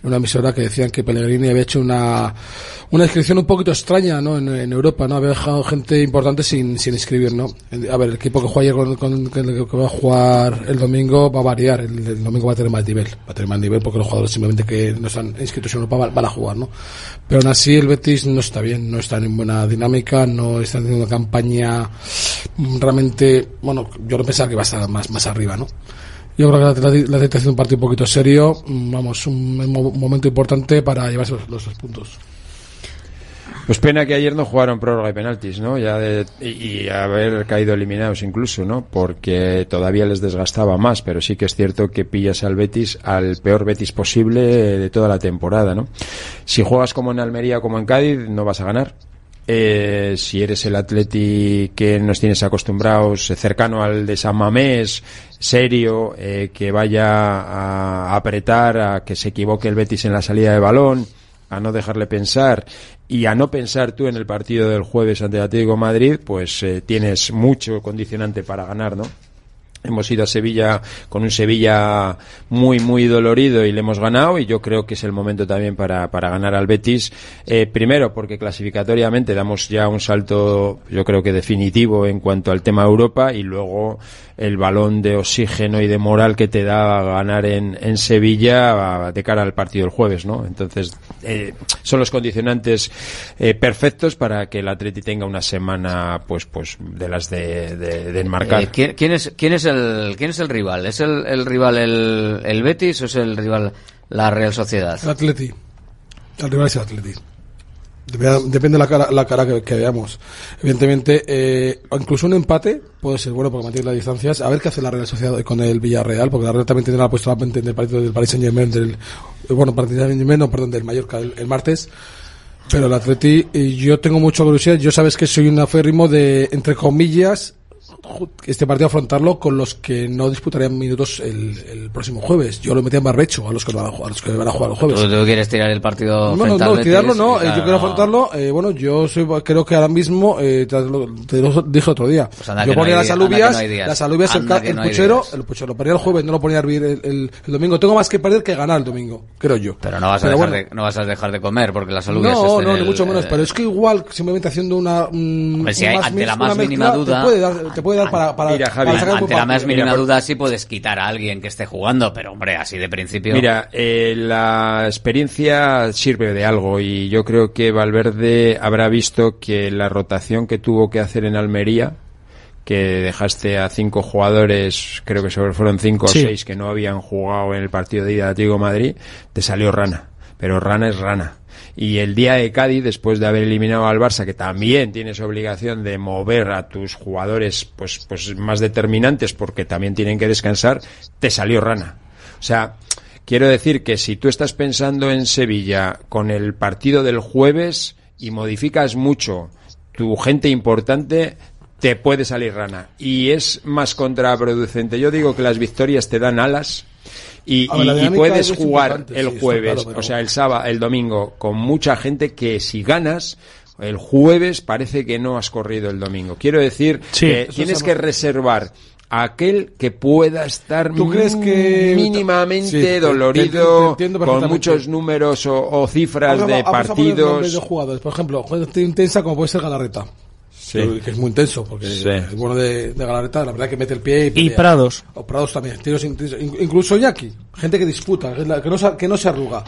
en una emisora que decían que Pellegrini había hecho una, una inscripción un poquito extraña ¿no? en, en Europa, ¿no? Había dejado gente importante sin, sin inscribir, ¿no? A ver, el equipo que juega ayer con, con- con el que va a jugar el domingo va a variar. El, el domingo va a tener más nivel. Va a tener más nivel porque los jugadores simplemente que no están inscritos en Europa van, van a jugar, ¿no? Pero aún así el Betis no está bien, no está en buena dinámica, no está haciendo una campaña mm, realmente, bueno, yo no pensaba que iba a estar más, más arriba, ¿no? Yo creo que la, la, la Atleti hace un partido un poquito serio, mm, vamos, un, mo- momento importante para llevarse los, dos puntos. Pues pena que ayer no jugaron prórroga y penaltis, ¿no? Ya de- y, y haber caído eliminados incluso, ¿no? Porque todavía les desgastaba más, pero sí que es cierto que pillas al Betis, al peor Betis posible de toda la temporada, ¿no? Si juegas como en Almería como en Cádiz, no vas a ganar. Eh, si eres el Atleti que nos tienes acostumbrados, eh, cercano al de San Mamés, serio, eh, que vaya a apretar, a que se equivoque el Betis en la salida de balón, a no dejarle pensar y a no pensar tú en el partido del jueves ante el Atlético Madrid, pues eh, tienes mucho condicionante para ganar, ¿no? Hemos ido a Sevilla con un Sevilla muy, muy dolorido y le hemos ganado y yo creo que es el momento también para, para ganar al Betis. Eh, primero porque clasificatoriamente damos ya un salto, yo creo que definitivo en cuanto al tema Europa y luego el balón de oxígeno y de moral que te da ganar en, en Sevilla de cara al partido del jueves, ¿no? Entonces, eh, son los condicionantes eh, perfectos para que el Atleti tenga una semana, pues, pues, de las de, de, de enmarcar. Eh, ¿quién, quién es, quién, es el, ¿Quién es el rival? ¿Es el, el rival el, el Betis o es el rival la Real Sociedad? El Atleti. El rival es el Atleti. Dep- Depende de la cara, la cara que, veamos. Evidentemente, eh, incluso un empate puede ser bueno porque mantiene las distancias. A ver qué hace la Real Sociedad con el Villarreal, porque la Real también tendrá puesto la mente en el partido del Paris Saint Germain, del, eh, bueno, Paris Saint Germain, no, perdón, del Mallorca el, martes. Pero el Atleti, yo tengo mucha curiosidad. Yo sabes que soy un aférrimo de, entre comillas, este partido afrontarlo con los que no disputarían minutos el, el próximo jueves. Yo lo metía en barrecho a los que van a, jugar- a los que van a jugar el jueves. ¿Tú, tú quieres tirar el partido No, no, no, tirarlo no, eh, Claro, yo quiero afrontarlo. eh, bueno, yo soy, creo que ahora mismo, eh, te, lo, te lo dije otro día. Pues yo no ponía las alubias, no las alubias, el, puchero, el puchero lo ponía el jueves, no lo ponía a hervir el, domingo. Tengo más que perder que ganar el domingo, creo yo. Pero no vas, a dejar bueno. de, no vas a dejar de comer porque las alubias No, no, ni mucho menos, eh, pero es que igual, simplemente haciendo una. Hombre, si hay- ante la más mínima duda- Te puede puede dar para, para, Mira, Javi, para sacar un ante la más mínima duda sí puedes quitar a alguien que esté jugando, pero hombre, así de principio. Mira, eh, la experiencia sirve de algo y yo creo que Valverde habrá visto que la rotación que tuvo que hacer en Almería, que dejaste a cinco jugadores, creo que sobre fueron cinco Sí. o seis que no habían jugado en el partido de ida de Atlético de Madrid, te salió rana. Pero rana es rana. Y el día de Cádiz, después de haber eliminado al Barça, que también tienes obligación de mover a tus jugadores pues, pues más determinantes porque también tienen que descansar, te salió rana. O sea, quiero decir que si tú estás pensando en Sevilla con el partido del jueves y modificas mucho tu gente importante, te puede salir rana. Y es más contraproducente. Yo digo que las victorias te dan alas y, puedes es jugar el sí, jueves, claro, pero- o sea, el sábado, el domingo, con mucha gente que si ganas, el jueves parece que no has corrido el domingo. Quiero decir Sí, que tienes que reservar a aquel que pueda estar ¿Tú crees que- mínimamente Sí, te- te- te dolorido entiendo con muchos números o, o cifras de vamos a poner nombres partidos? de jugadores. Por ejemplo, gente intensa como puede ser Galarreta. Sí. Que es muy intenso, porque Sí. es bueno de, de Galarreta, la verdad que mete el pie y. Prados. O Prados también, tiros intensos. In- incluso Iñaki, gente que disputa, que, no, se, que no se arruga.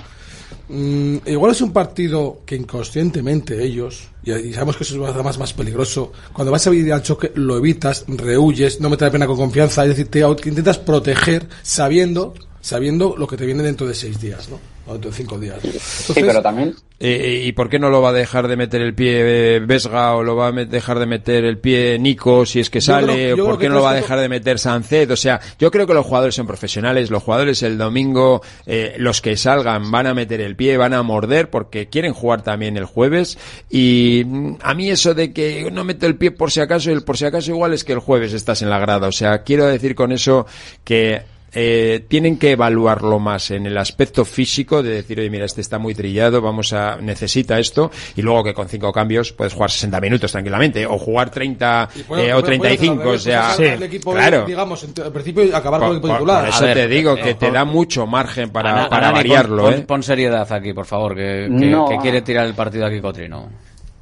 Mm, igual es un partido que inconscientemente ellos, y, y sabemos que eso es además más peligroso, cuando vas a ir al choque lo evitas, rehuyes, no metes la pena con confianza, es decir, te que intentas proteger sabiendo sabiendo lo que te viene dentro de seis días, ¿no? O dentro de cinco días. Entonces, también Eh, ¿Y por qué no lo va a dejar de meter el pie eh, Vesga o lo va a dejar de meter el pie Nico si es que Yo sale? creo- yo ¿O por qué no lo va a dejar de meter Sancet? O sea, yo creo que los jugadores son profesionales. Los jugadores el domingo, eh, los que salgan, van a meter el pie, van a morder porque quieren jugar también el jueves. Y mm, a mí eso de que no meto el pie por si acaso, el por si acaso igual es que el jueves estás en la grada. O sea, quiero decir con eso que eh, tienen que evaluarlo más en el aspecto físico de decir, oye, mira, este está muy trillado, vamos a, necesita esto, y luego que con cinco cambios puedes jugar 60 minutos tranquilamente, o jugar 30 puede- eh, o puede- puede 35, hacer o sea, revés, el equipo, claro. digamos, en- al principio y acabar con el equipo Por, titular. por eso A ver, te digo eh, que te por- da mucho margen para, Ana- para pon- variarlo, pon, ¿eh? pon seriedad aquí, por favor, que, que- No. que quiere tirar el partido aquí Cotrino.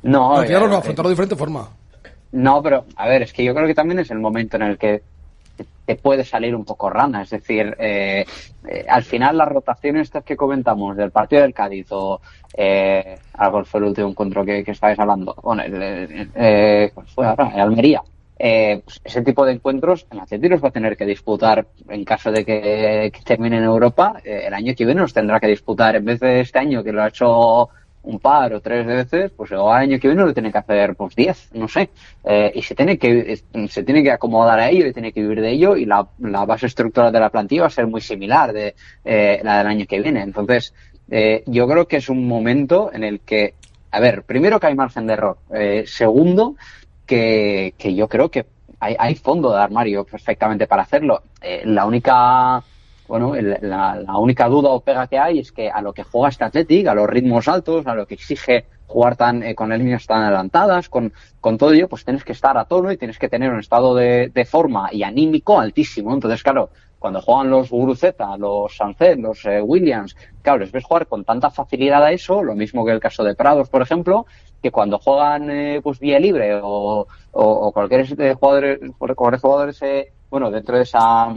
No, No, tirarlo no, eh, afrontarlo de diferente forma. No, pero a ver, es que yo creo que también es el momento en el que te puede salir un poco rana. Es decir, eh, eh, al final las rotaciones estas que comentamos del partido del Cádiz o eh, algo fue el último encuentro que, que estabais hablando. Bueno, el, el- eh, ¿cuál fue ahora? El Almería. Eh, pues ese tipo de encuentros el Atleti los va a tener que disputar en caso de que, que termine en Europa. eh, el año que viene los tendrá que disputar en vez de este año que lo ha hecho un par o tres veces, pues el año que viene lo tiene que hacer pues 10, no sé. Eh, y se tiene que se tiene que acomodar a ello y tiene que vivir de ello y la, la base estructural de la plantilla va a ser muy similar de eh, la del año que viene. Entonces, eh, yo creo que es un momento en el que, a ver, primero que hay margen de error. Eh, segundo, que, que yo creo que hay, hay fondo de armario perfectamente para hacerlo. La única bueno, el- la, la única duda o pega que hay es que a lo que juega este Athletic, a los ritmos altos, a lo que exige jugar tan eh, con líneas tan adelantadas, con, con todo ello, pues tienes que estar a tono y tienes que tener un estado de, de forma y anímico altísimo. Entonces, claro, cuando juegan los Guruceta, los Sancet, los eh, Williams, claro, les ves jugar con tanta facilidad a eso, lo mismo que el caso de Prados, por ejemplo, que cuando juegan eh, pues vía libre o, o, o cualquier eh, jugador, cualquier jugadores, eh, bueno, dentro de esa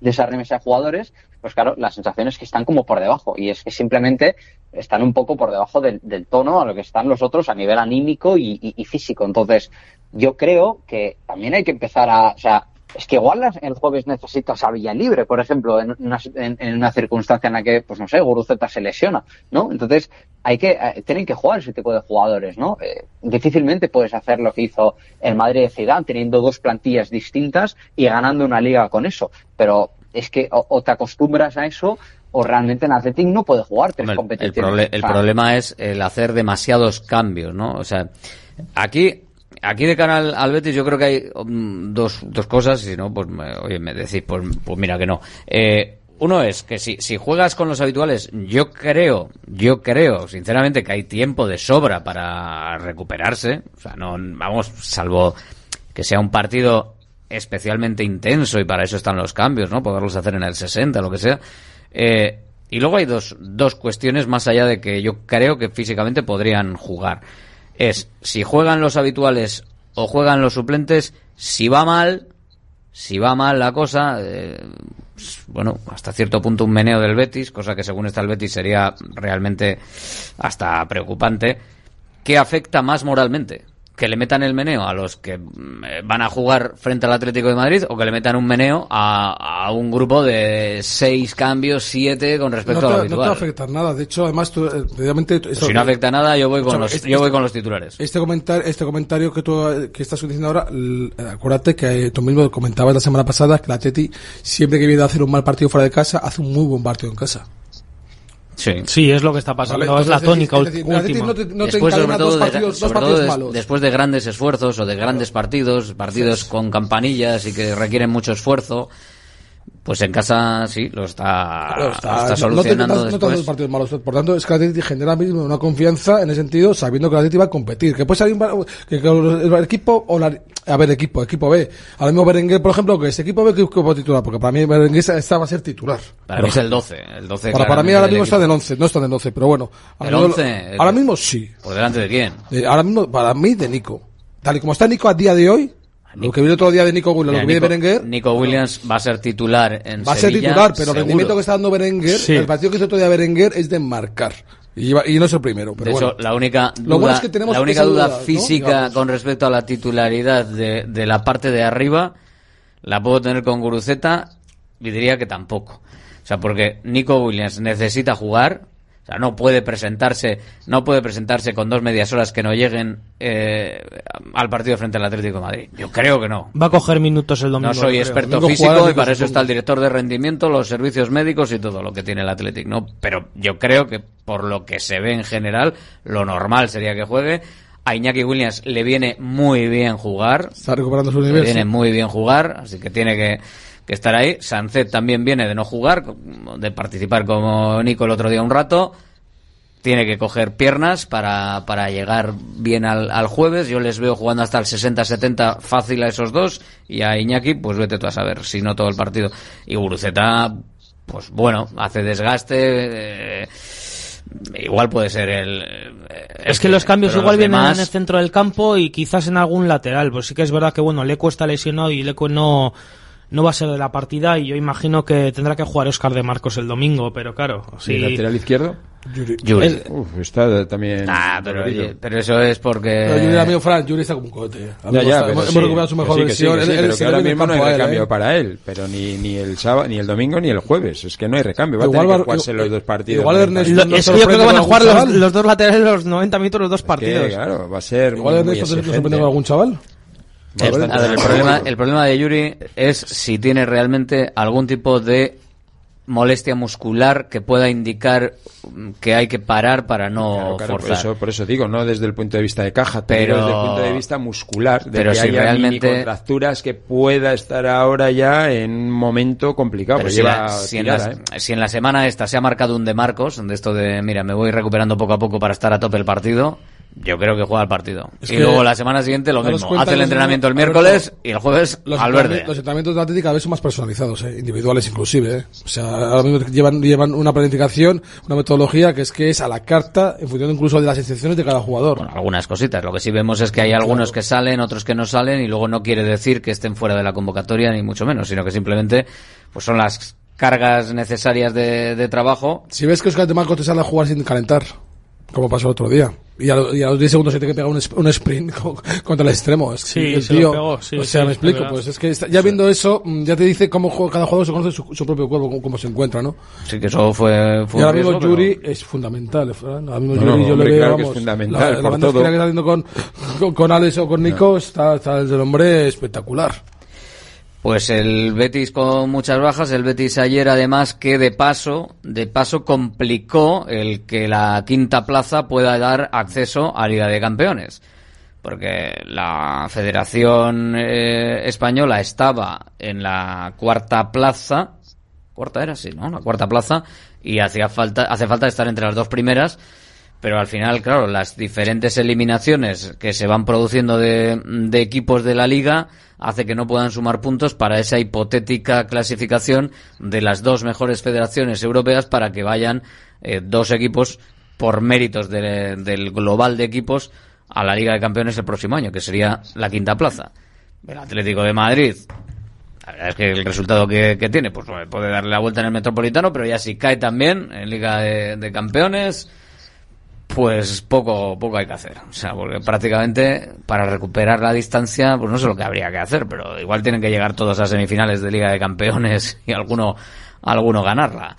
de esa remesa de jugadores, pues claro, la sensación es que están como por debajo y es que simplemente están un poco por debajo del, del tono a lo que están los otros a nivel anímico y, y- y físico. Entonces, yo creo que también hay que empezar a, o sea, es que igual el jueves necesitas a Villa Libre, por ejemplo, en una, en, en una circunstancia en la que, pues no sé, Guruceta se lesiona, ¿no? Entonces, hay que, eh, tienen que jugar ese tipo de jugadores, ¿no? Eh, difícilmente puedes hacer lo que hizo el Madrid de Zidane, teniendo dos plantillas distintas y ganando una liga con eso. Pero es que o, o te acostumbras a eso o realmente en Athletic no puede jugar tres el, competiciones. el sea, problema es el hacer demasiados cambios, ¿no? O sea, aquí, aquí de cara al, yo creo que hay um, dos, dos cosas, si no, pues, me- oye, me decís, pues, pues mira que no. Eh, uno es que si, si juegas con los habituales, yo creo, yo creo, sinceramente, que hay tiempo de sobra para recuperarse. O sea, no, vamos, salvo que sea un partido especialmente intenso y para eso están los cambios, ¿no? Poderlos hacer en el 60, lo que sea. Eh, y luego hay dos, dos cuestiones más allá de que yo creo que físicamente podrían jugar. Es si juegan los habituales o juegan los suplentes, si va mal, si va mal la cosa, eh, pues, bueno, hasta cierto punto un meneo del Betis, cosa que según está el Betis sería realmente hasta preocupante, ¿qué afecta más moralmente? ¿Que le metan el meneo a los que mm, van a jugar frente al Atlético de Madrid o que le metan un meneo a, a un grupo de seis cambios, siete con respecto no a lo te, no te habitual? va a afectar nada. De hecho, además, tú, eh. Pues si no afecta nada, yo voy con los, Este- yo voy con los titulares. Este comentario, este comentario que tú que estás diciendo ahora, acuérdate que eh, tú mismo comentabas la semana pasada que la Atleti siempre que viene a hacer un mal partido fuera de casa hace un muy buen partido en casa. Sí. Sí, es lo que está pasando. Vale, es la tónica es decir, última. no te- no te después, sobre encadena todo, dos de- partidos, dos sobre partidos todo des- malos. después de grandes esfuerzos o de grandes partidos, partidos con campanillas y que requieren mucho esfuerzo, pues en casa sí, lo está, Claro, lo está no solucionando no te- no después. partidos malos. Por tanto, es que el Atleti genera mismo una confianza en ese sentido, sabiendo que el Atleti va a competir. Que puede salir un que, que el equipo o la, a ver, equipo, equipo B. Ahora mismo Berenguer, por ejemplo, que es equipo B que equipo titular, porque para mí Berenguer esta- esta va a ser titular. Para mí es el 12. El 12 Para, para mí ahora mismo está del 11, no está del 11, pero bueno. El ahora mismo- 11, el- ahora mismo sí. ¿Por delante de quién? Eh, ahora mismo, para mí, de Nico. Tal y como está Nico a día de hoy, lo que viene otro día de Nico Williams, lo que viene Nico, Berenguer, Nico Williams va a ser titular en va a ser Sevilla, titular, pero el seguro. rendimiento que está dando Berenguer, Sí. el partido que hizo otro día Berenguer es de marcar. Y, va- y no es el primero, pero de bueno. hecho, la única duda, Lo bueno es que tenemos la única esa duda duda, ¿no? física Digamos. con respecto a la titularidad de, de la parte de arriba la puedo tener con Guruceta y diría que tampoco. O sea, porque Nico Williams necesita jugar, o sea, no puede presentarse, no puede presentarse con dos medias horas que no lleguen eh, al partido frente al Atlético de Madrid. Yo creo que no. Va a coger minutos el domingo. No soy experto Domingo físico y para eso está el director de rendimiento, los servicios médicos y todo lo que tiene el Athletic, ¿no? Pero yo creo que por lo que se ve en general, lo normal sería que juegue. A Iñaki Williams le viene muy bien jugar. Está recuperando su Le nivel. viene sí. muy bien jugar, así que tiene que, que estar ahí. Sancet también viene de no jugar, de participar como Nico el otro día un rato. Tiene que coger piernas para, para llegar bien al, al jueves. Yo les veo jugando hasta el 60-70 fácil a esos dos. Y a Iñaki, pues vete tú a saber, si no todo el partido. Y Guruceta, pues bueno, hace desgaste. eh, igual puede ser el. eh, Es que los cambios igual los vienen demás- en el centro del campo y quizás en algún lateral. Pues sí que es verdad que bueno, Leco está lesionado y Leco no, no va a ser de la partida y yo imagino que tendrá que jugar Oscar de Marcos el domingo, pero claro, ¿Y sí. el lateral izquierdo? Yuri. Es- Uf, está también. Ah, pero, pero eso es porque. Pero Yuri, amigo Fran, Yuri está como un cohete. Ya, Hemos- ya, hemos, sí, recuperado su que mejor sí, que sí, versión. que sí, él pero que ahora mismo no hay a él, recambio ¿eh? para él, pero ni, ni el sábado, ni el domingo ni el jueves. Es que no hay recambio. Va a tener que jugarse los dos partidos. igual Ernesto Lo- no es que yo creo que van a jugar los, los dos laterales los 90 minutos los dos Que, partidos. claro, va a ser Igual Ernesto se sorprende con algún chaval. El, a ver, el problema, el problema de Yuri es si tiene realmente algún tipo de molestia muscular que pueda indicar mm, que hay que parar para no Claro, claro, por forzar. eso, por eso digo, no desde el punto de vista de caja, Pero- desde el punto de vista muscular, de pero que si haya realmente- contracturas que pueda estar ahora ya en un momento complicado. Pero porque si, lleva la- si en las- ¿eh? si en la semana esta se ha marcado un de Marcos, de esto de, mira, me voy recuperando poco a poco para estar a tope el partido, yo creo que juega el partido. Es y luego la semana siguiente lo mismo. Hace el entrenamiento el miércoles y el jueves Los, al verde. los entrenamientos de Atlético cada vez son más personalizados, ¿eh? individuales inclusive. ¿eh? O sea, ahora mismo llevan, llevan una planificación, una metodología que es que es a la carta en función incluso de las sensaciones de cada jugador. Bueno, algunas cositas. Lo que sí vemos es que hay algunos que salen, otros que no salen, y luego no quiere decir que estén fuera de la convocatoria, ni mucho menos, sino que simplemente pues son las cargas necesarias de, de trabajo. Si ves que Oscar de Marcos te sale a jugar sin calentar, como pasó el otro día, y a, lo- y a los 10 segundos se tiene que pegar un, un sprint co- contra el extremo. Es que Sí, el se lo tío- pegó, sí, o sea, sí, me explico, verdad. pues es que está- ya viendo eso, mm, ya te dice cómo juega- cada jugador se conoce su, su propio cuerpo, cómo, cómo se encuentra, ¿no? Sí que eso fue, fue y ahora mismo riesgo, Yuri es fundamental. Ahora mismo No, Yuri no, yo hombre, le veo, claro que es vamos, fundamental, la, la banda todo. que está haciendo con, con, con Alex o con Nico está, está el hombre espectacular. Pues el Betis con muchas bajas, el Betis ayer además que de paso, de paso complicó el que la quinta plaza pueda dar acceso a Liga de Campeones. Porque la Federación eh, Española estaba en la cuarta plaza, cuarta era, sí, ¿no? La cuarta plaza, y hacía falta, hace falta estar entre las dos primeras, pero al final, claro, las diferentes eliminaciones que se van produciendo de, de equipos de la liga hace que no puedan sumar puntos para esa hipotética clasificación de las dos mejores federaciones europeas para que vayan eh, dos equipos por méritos de- del global de equipos a la Liga de Campeones el próximo año, que sería la quinta plaza. El Atlético de Madrid, la verdad es que el resultado que, tiene, pues puede darle la vuelta en el Metropolitano, pero ya si cae también en Liga de Campeones, pues poco, poco hay que hacer. O sea, porque prácticamente para recuperar la distancia, pues no sé lo que habría que hacer, pero igual tienen que llegar todos a semifinales de Liga de Campeones y alguno, alguno ganarla.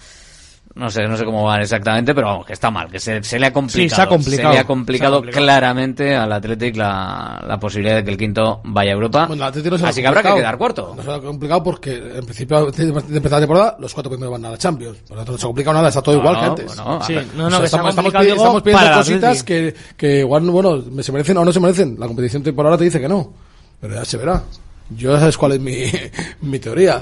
No sé, no sé cómo van exactamente, pero vamos, que está mal, que se, se le ha complicado. Sí, se ha complicado. le ha complicado, Se ha complicado. claramente al Athletic la, la posibilidad de que el quinto vaya a Europa. Bueno, el no se Así que habrá que quedar cuarto. No se ha complicado porque en principio de de empezar la temporada los cuatro primeros van a la Champions. Por lo tanto no se ha complicado nada, está todo No, igual que no, antes. bueno, Sí, ver. no, O no, sea, que se ha estamos, estamos complicado, pidiendo para cositas que, que igual, bueno, se merecen o no se merecen. La competición por ahora te dice que no. Pero ya se verá. Yo ya sabes cuál es mi, mi teoría.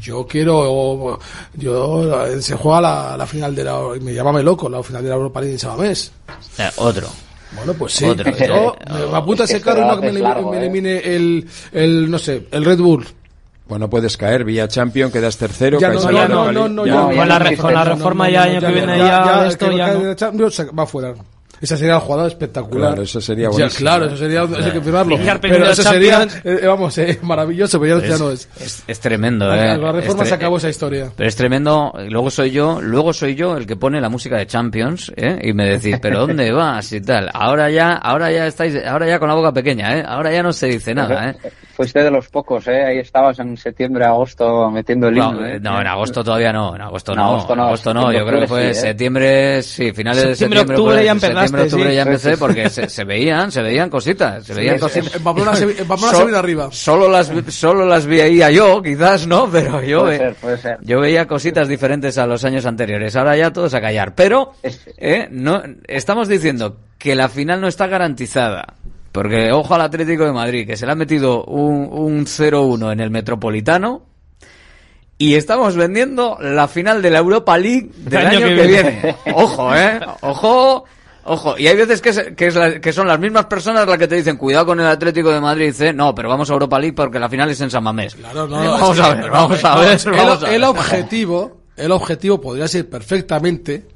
Yo quiero, yo, se juega la, la final de la, me llámame loco, la final de la Europa League en Sabamés. Eh, otro. Bueno, pues sí. Otro. Yo, me, me apunta ese carro y no que me, largo, me ¿eh? elimine el, el, no sé, el Red Bull. Bueno, puedes caer vía Champion, quedas tercero, Ya caes no, no, no, no, con la, reforma ya año que viene ya, esto ya va fuera. Esa sería la jugada espectacular. Claro, eso sería Ya, buenísimo. claro, eso sería, hay que firmarlo. Pero eso sería, Champions. eh, vamos, eh, maravilloso, pero ya, ya no es. Es, es tremendo, eh. la reforma Es se acabó esa historia. Pero es tremendo, luego soy yo, luego soy yo el que pone la música de Champions, ¿eh? Y me decís, pero ¿dónde vas? y tal. Ahora ya, ahora ya estáis, ahora ya con la boca pequeña, ¿eh? Ahora ya no se dice nada, ¿eh? Fuiste de los pocos, ¿eh? Ahí estabas en septiembre, agosto metiendo el himno. No, ¿eh? no, en agosto todavía no, en agosto En no, agosto no, en agosto no, yo creo que fue sí, ¿eh? septiembre, sí, finales de Septiembre, septiembre, octubre ya empezaste, septiembre, octubre sí. ya Sí, empecé sí. porque se, se veían, se veían cositas, se veían cositas. en Pamplona se, en Pamplona Sol- se viene arriba. Solo las, solo las veía yo, quizás, ¿no? Pero yo, Puede ve- ser, puede ser. yo veía cositas diferentes a los años anteriores. Ahora ya todos a callar. Pero, ¿eh? no, estamos diciendo que la final no está garantizada. Porque, ojo al Atlético de Madrid, que se le ha metido un, un 0-1 en el Metropolitano. y estamos vendiendo la final de la Europa League del año, que, viene. Ojo, ¿eh? Ojo. Ojo, y hay veces que, es- que, es la- que son las mismas personas las que te dicen, cuidado con el Atlético de Madrid, ¿eh? no, pero vamos a Europa League porque la final es en San Mamés. Claro, no, Eh, no, vamos a ver, no, vamos a no, ver, el, vamos a ver. el objetivo, el objetivo podría ser perfectamente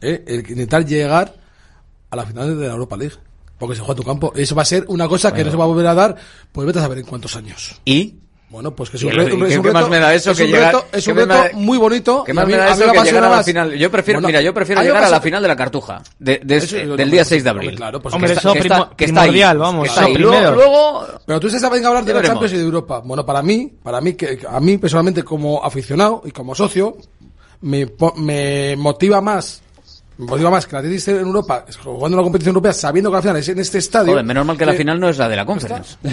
eh, el intentar llegar a la final de la Europa League. Porque se juega tu campo. Eso va a ser una cosa que no se va a volver a dar, pues vete a saber en cuántos años. ¿Y? Bueno, pues que es ¿Y un reto, es un reto- me da eso es que un llegar- reto, es qué un me reto da- muy bonito. ¿Qué más me da eso que llegar a la final? Yo prefiero, Bueno, mira, yo prefiero llegar a la final de la Cartuja, de, de- Eso, del día lo- 6 de abril. claro, pues Hombre, que eso está- que está- primordial, vamos, que eso está ahí. primero. Luego, luego- pero tú estás venga a hablar de la. Champions y de Europa. Bueno, para mí, para mí, que a mí personalmente como aficionado y como socio, me motiva más, me motiva más que la esté en Europa, jugando una competición europea, sabiendo que la final es en este estadio. Joder, menos mal que la final no es la de la Conference.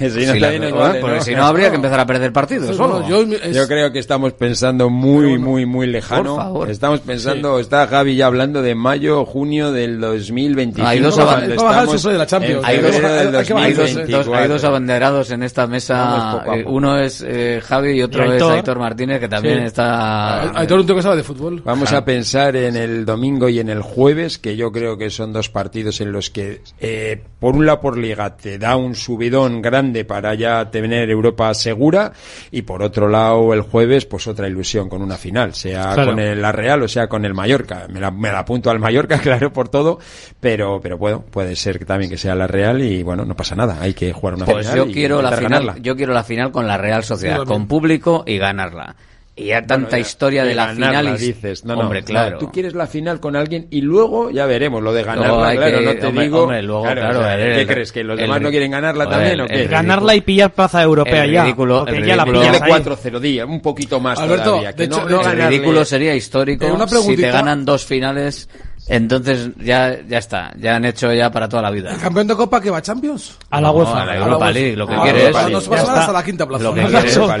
Si no, Sí, la- joder, vale, porque ¿no? si no habría que empezar a perder partidos. solo. Yo creo que estamos pensando muy, muy, muy lejano. Por favor. Estamos pensando, está Javi ya hablando de mayo, junio del 2025. Hay dos cuando aban- estamos en Hay dos, febrero del hay dos- hay 2024. dos abanderados en esta mesa. Eh. Uno es eh, Javi y otro Y es Aitor. Aitor Martínez, que también Sí. está... Aitor un tío que sabe de fútbol. Vamos a pensar en el domingo y en el jueves, que yo creo que son dos partidos en los que, eh, por un lado por liga, te da un subidón grande para ya tener Europa segura, y por otro lado el jueves, pues otra ilusión con una final, sea Claro. con el la Real o sea con el Mallorca. Me la, me la apunto al Mallorca, claro, por todo, pero, pero bueno, puede ser que también que sea la Real y bueno, no pasa nada, hay que jugar una Pues final. yo y quiero la intentar final, ganarla. yo quiero la final con la Real Sociedad, con público y ganarla. Y ya tanta ya, historia de la ganarla, final y dices. No, no, hombre, no, claro. tú quieres la final con alguien y luego ya veremos lo de ganarla, claro, que- no te hombre, digo. hombre, luego, claro, o sea, el- ¿Qué el- crees? ¿Que los el- demás no quieren ganarla también o qué? Ganarla y pillar plaza europea El ya. ridículo- el ya la ridículo- ahí. 4-0 días, un poquito más Alberto, todavía. Que de no, hecho, no el ridículo sería histórico Eh, una si te ganan dos finales entonces ya ya está ya han hecho ya para toda la vida ¿El campeón de Copa que va a Champions? A la No, UEFA. a la Europa League lo que Ah, quieres Europa, Nos a está. hasta la quinta plaza. Lo que quieres, a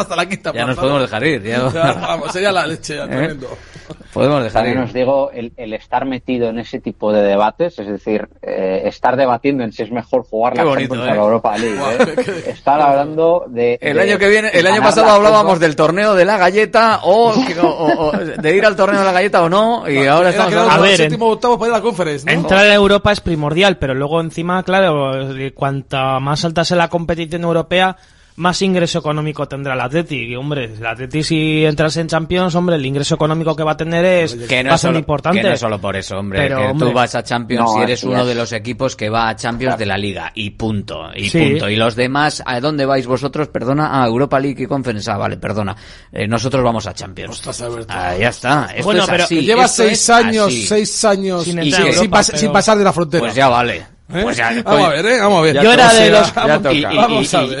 hasta la quinta ya nos plaza. podemos dejar ir ya. Ya, vamos, sería la leche, ya, ¿Eh? tremendo. Podemos dejar También ir os digo, el, el estar metido en ese tipo de debates, es decir, eh, estar debatiendo en si es mejor jugar Qué la bonito, Champions ¿eh? o la Europa League. ¿eh? Estar hablando de... el de año que viene el año pasado hablábamos del torneo de la galleta o, que- o- o- o de ir al torneo de la galleta o no y ahora Era estamos hablando A el ver, octavo para ir a la conference, ¿no? Entrar en Europa es primordial, pero luego encima, claro, cuanta más alta sea la competición europea, más ingreso económico tendrá el Atleti. Y, hombre, el Atleti si entras en Champions, hombre, el ingreso económico que va a tener es que no, es bastante solo, importante. que no es solo por eso, hombre. Pero, que hombre. tú vas a Champions No, y eres uno es. de los equipos que va a Champions de la Liga. Y punto. Y Sí. punto. Y los demás, ¿a dónde vais vosotros? Perdona, a Europa League y Conference. Ah, vale, perdona. Eh, nosotros vamos a Champions. Ah, ya está. Esto Bueno, es pero así. Lleva Esto seis es años, así. seis años Sin sin, pas- pero- sin pasar de la frontera. Pues ya vale. ¿Eh? Pues ya, vamos a ver, ¿eh? Vamos a ver. Yo era de los-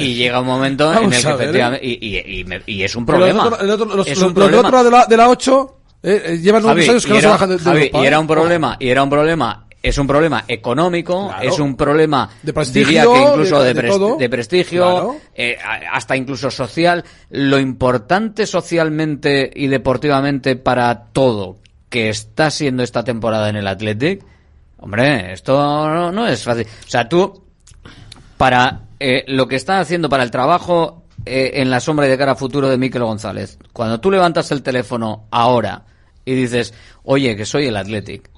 y, y- llega un momento en el que ver, ¿eh? efectivamente y, me- es un problema otros- el otro- los, es los- un los del problema otro de la, de la 8 eh, llevan unos Javi, años que no se bajan de, de Javi, Europa. y era un problema y era un problema es un problema económico Claro. es un problema De prestigio, diría que incluso de- de, de de prestigio Claro. eh, hasta incluso social lo importante socialmente y deportivamente para todo que está siendo esta temporada en el Athletic hombre esto no, es fácil o sea tú para eh, lo que están haciendo para el trabajo eh, en la sombra y de cara a futuro de Miquel González. Cuando tú levantas el teléfono ahora y dices, oye, que soy el Athletic,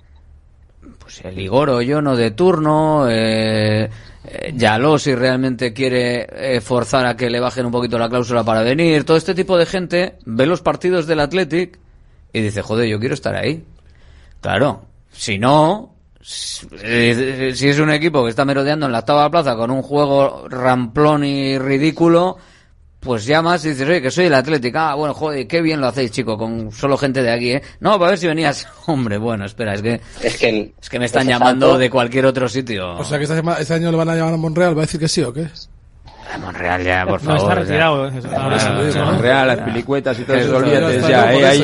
pues el Igor o yo no de turno, eh, eh, Yaló si realmente quiere forzar a que le bajen un poquito la cláusula para venir, todo este tipo de gente ve los partidos del Athletic y dice, joder, yo quiero estar ahí. Claro, si no, si es un equipo que está merodeando en la octava plaza con un juego ramplón y ridículo, pues llamas y dices, oye, que soy el Atlético. Ah, bueno, joder, qué bien lo hacéis, chico, con solo gente de aquí, ¿eh? No, para ver si venías. Hombre, bueno, espera, es que, Es que, el- es que me están ese llamando salto- de cualquier otro sitio. O sea que este año le van a llamar a Monreal, ¿va a decir que sí o qué? A Monreal ya, por No, favor. está retirado. eh, está- Por eso Ah, digo, sí. ¿no? Real, las pelicuetas y todo Eso olvídate ya, no, eh, hay-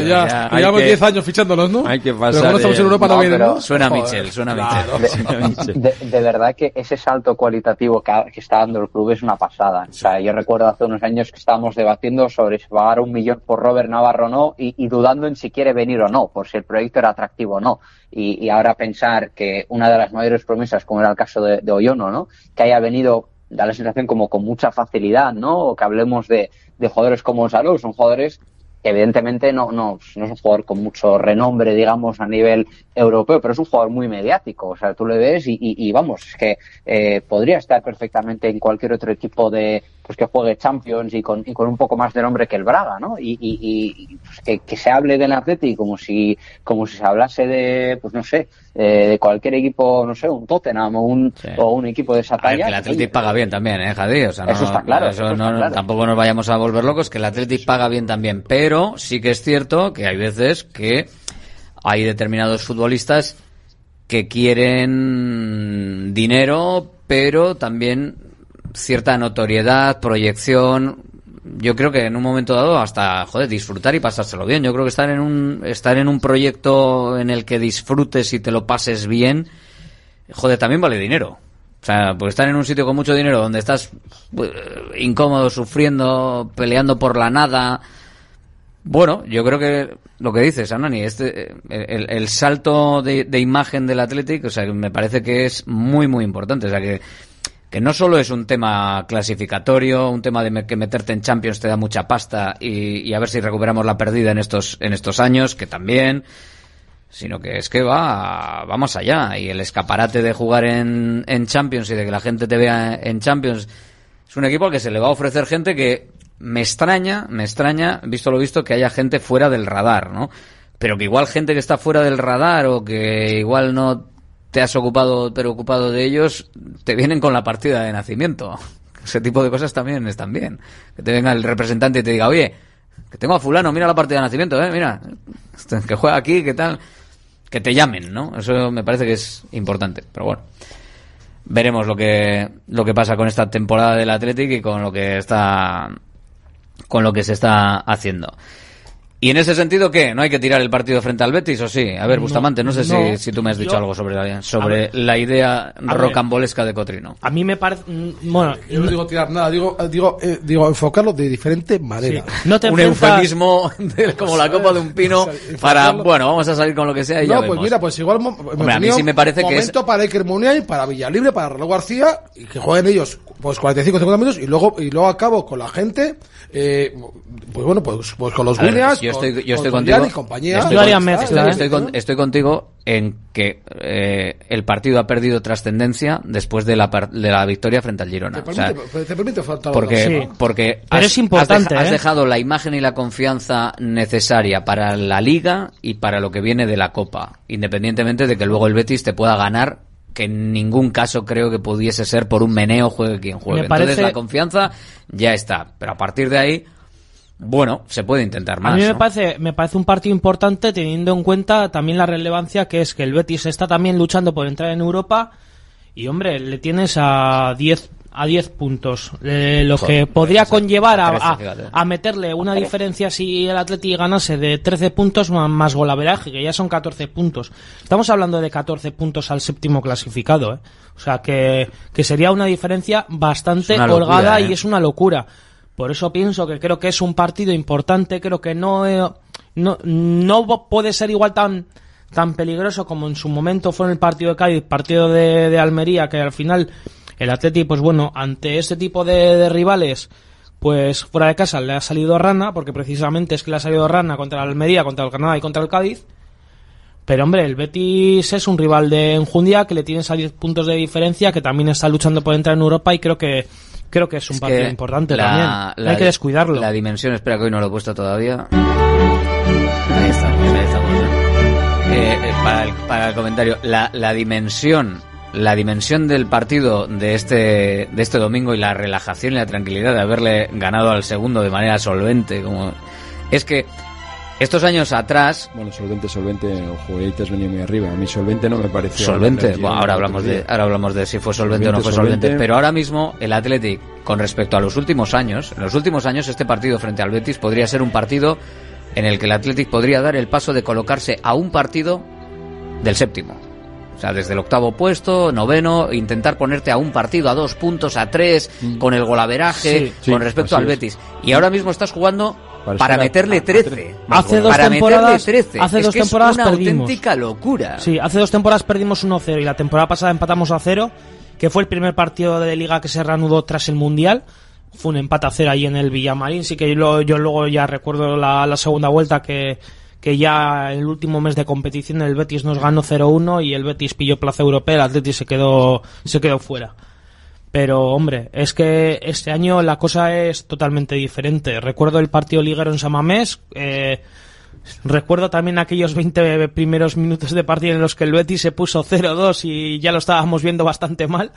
llevamos que- 10 años fichándolos, ¿no? hay que Pero pasar como no estamos de- en Europa no, No, pero- ¿no? Suena. Michel, suena. Michel. De, de verdad que ese salto cualitativo que, está dando el club es una pasada. O sea, yo recuerdo hace unos años que estábamos debatiendo sobre si pagar un millón por Robert Navarro o no y, y dudando en si quiere venir o no, por si el proyecto era atractivo o no. Y, y ahora pensar que una de las mayores promesas, como era el caso de, de Oyono, ¿no? que haya venido da la sensación como con mucha facilidad, ¿no? O que hablemos de, de jugadores como Salou, son jugadores que evidentemente no, no, no es un jugador con mucho renombre, digamos, a nivel europeo, pero es un jugador muy mediático. O sea, tú le ves y, y, y vamos, es que eh, podría estar perfectamente en cualquier otro equipo de pues que juegue Champions y con, y con un poco más de nombre que el Braga, ¿no? Y, y, y pues que, que, se hable del Atleti como si, como si se hablase de, pues no sé, eh, de cualquier equipo, no sé, un Tottenham o un, sí. o un equipo de esa talla. El Atleti paga bien también, ¿eh, Javi? O sea, no, eso está claro. Eso eso no, claro. Tampoco nos vayamos a volver locos, que el Atleti paga bien también. Pero sí que es cierto que hay veces que hay determinados futbolistas que quieren dinero, pero también cierta notoriedad, proyección. Yo creo que en un momento dado hasta, joder, disfrutar y pasárselo bien. Yo creo que estar en un, estar en un proyecto en el que disfrutes y te lo pases bien, joder, también vale dinero. O sea, pues estar en un sitio con mucho dinero donde estás uh, incómodo, sufriendo, peleando por la nada. Bueno, yo creo que lo que dices, Anani, este, el, el salto de, de, imagen del Athletic, o sea, me parece que es muy, muy importante. O sea, que no solo es un tema clasificatorio, un tema de que meterte en Champions te da mucha pasta y, y, a ver si recuperamos la perdida en estos, en estos años, que también, sino que es que va, va más allá. Y el escaparate de jugar en, en Champions y de que la gente te vea en Champions es un equipo al que se le va a ofrecer gente que me extraña, me extraña, visto lo visto, que haya gente fuera del radar, ¿no? Pero que igual gente que está fuera del radar o que igual no te has ocupado, preocupado de ellos, te vienen con la partida de nacimiento. Ese tipo de cosas también están bien. Que te venga el representante y te diga, oye, que tengo a fulano, mira la partida de nacimiento, eh, mira, que juega aquí, que tal. Que te llamen, ¿no? Eso me parece que es importante. Pero bueno, veremos lo que, lo que pasa con esta temporada del Athletic y con lo que está, con lo que se está haciendo. ¿Y en ese sentido qué? ¿No hay que tirar el partido frente al Betis o sí? A ver, Bustamante, no, no sé no, si, si, tú me has dicho yo, algo sobre, la, sobre ver, la idea rocambolesca ver, de Cotrino. A mí me parece... Bueno, yo no digo tirar nada, digo digo eh, digo enfocarlo de diferente manera. Sí. No te un enfrentas... eufemismo de, como la copa de un pino para, bueno, vamos a salir con lo que sea y no, ya pues vemos. mira, pues igual Hombre, a mí sí me parece que momento es... para Iker Muniain, para Villalibre, para Raúl García y que jueguen ellos pues 45 50 minutos y luego y luego acabo con la gente eh, pues bueno, pues, pues con los Williams, yo estoy, yo estoy con contigo. y compañía. Estoy, con, mezcla, estoy, con, estoy, contigo en que eh, el partido ha perdido trascendencia después de la, de la victoria frente al Girona. Te permite, o sea, te permite faltar porque, sí. porque Pero has, es importante, has, ¿eh? has, dejado la imagen y la confianza necesaria para la Liga y para lo que viene de la Copa, independientemente de que luego el Betis te pueda ganar que en ningún caso creo que pudiese ser por un meneo juegue quien juegue. Parece... Entonces la confianza ya está, pero a partir de ahí bueno, se puede intentar más. A mí me ¿no? parece, me parece un partido importante teniendo en cuenta también la relevancia que es que el Betis está también luchando por entrar en Europa y hombre, le tienes a 10 a 10 puntos, eh, lo Joder, que podría conllevar a, 13, a, fíjate. a, meterle una diferencia si el Atleti ganase de 13 puntos más, más golaveraje, que ya son 14 puntos. Estamos hablando de 14 puntos al séptimo clasificado, ¿eh? o sea que, que sería una diferencia bastante una locura, ¿eh? y es una locura. Por eso pienso que creo que es un partido importante, creo que no, eh, no, no puede ser igual tan, tan peligroso como en su momento fue en el partido de Cádiz, partido de, de Almería, que al final el Atleti, pues bueno, ante este tipo de, rivales, pues fuera de casa le ha salido rana, porque precisamente es que le ha salido rana contra el Almería, contra el Granada y contra el Cádiz. Pero hombre, el Betis es un rival de enjundia que le tienes a 10 puntos de diferencia, que también está luchando por entrar en Europa y creo que creo que es un Es partido importante la- también. la- no hay que descuidarlo. La dimensión, espera que hoy no lo he puesto todavía. Ahí estamos, ahí estamos. Eh, eh, para, el, para el comentario, la, la dimensión, la dimensión del partido de este, de este domingo y la relajación y la tranquilidad de haberle ganado al segundo de manera solvente, como es que estos años atrás, Bueno, solvente, solvente, ojo, ahí te has venido muy arriba. A mí solvente no me pareció. Solvente, bueno, ahora hablamos de ahora hablamos de si fue solvente, o no fue solvente, solvente. pero ahora mismo el Athletic con respecto a los últimos años, en los últimos años este partido frente al Betis podría ser un partido en el que el Athletic podría dar el paso de colocarse a un partido del séptimo. O sea, desde el octavo puesto, noveno, intentar ponerte a un partido, a dos puntos, a tres, con el golaveraje, Sí, sí, con respecto al es. Betis. Y ahora mismo estás jugando Para meterle a- a 13. tres. Hace dos para temporadas- meterle 13. hace Es dos que temporadas es una perdimos. auténtica locura. Sí, hace dos temporadas perdimos 1-0 y la temporada pasada empatamos a 0 que fue el primer partido de liga que se reanudó tras el Mundial. Fue un empate a cero ahí en el Villamarín. Sí que yo, yo luego ya recuerdo la, la segunda vuelta que, que ya en el último mes de competición el Betis nos ganó 0-1 y el Betis pilló plaza europea, el Atleti se quedó, se quedó fuera. Pero, hombre, es que este año la cosa es totalmente diferente. Recuerdo el partido liguero en Samamés, eh, recuerdo también aquellos 20 primeros minutos de partido en los que el Betis se puso 0-2 y ya lo estábamos viendo bastante mal.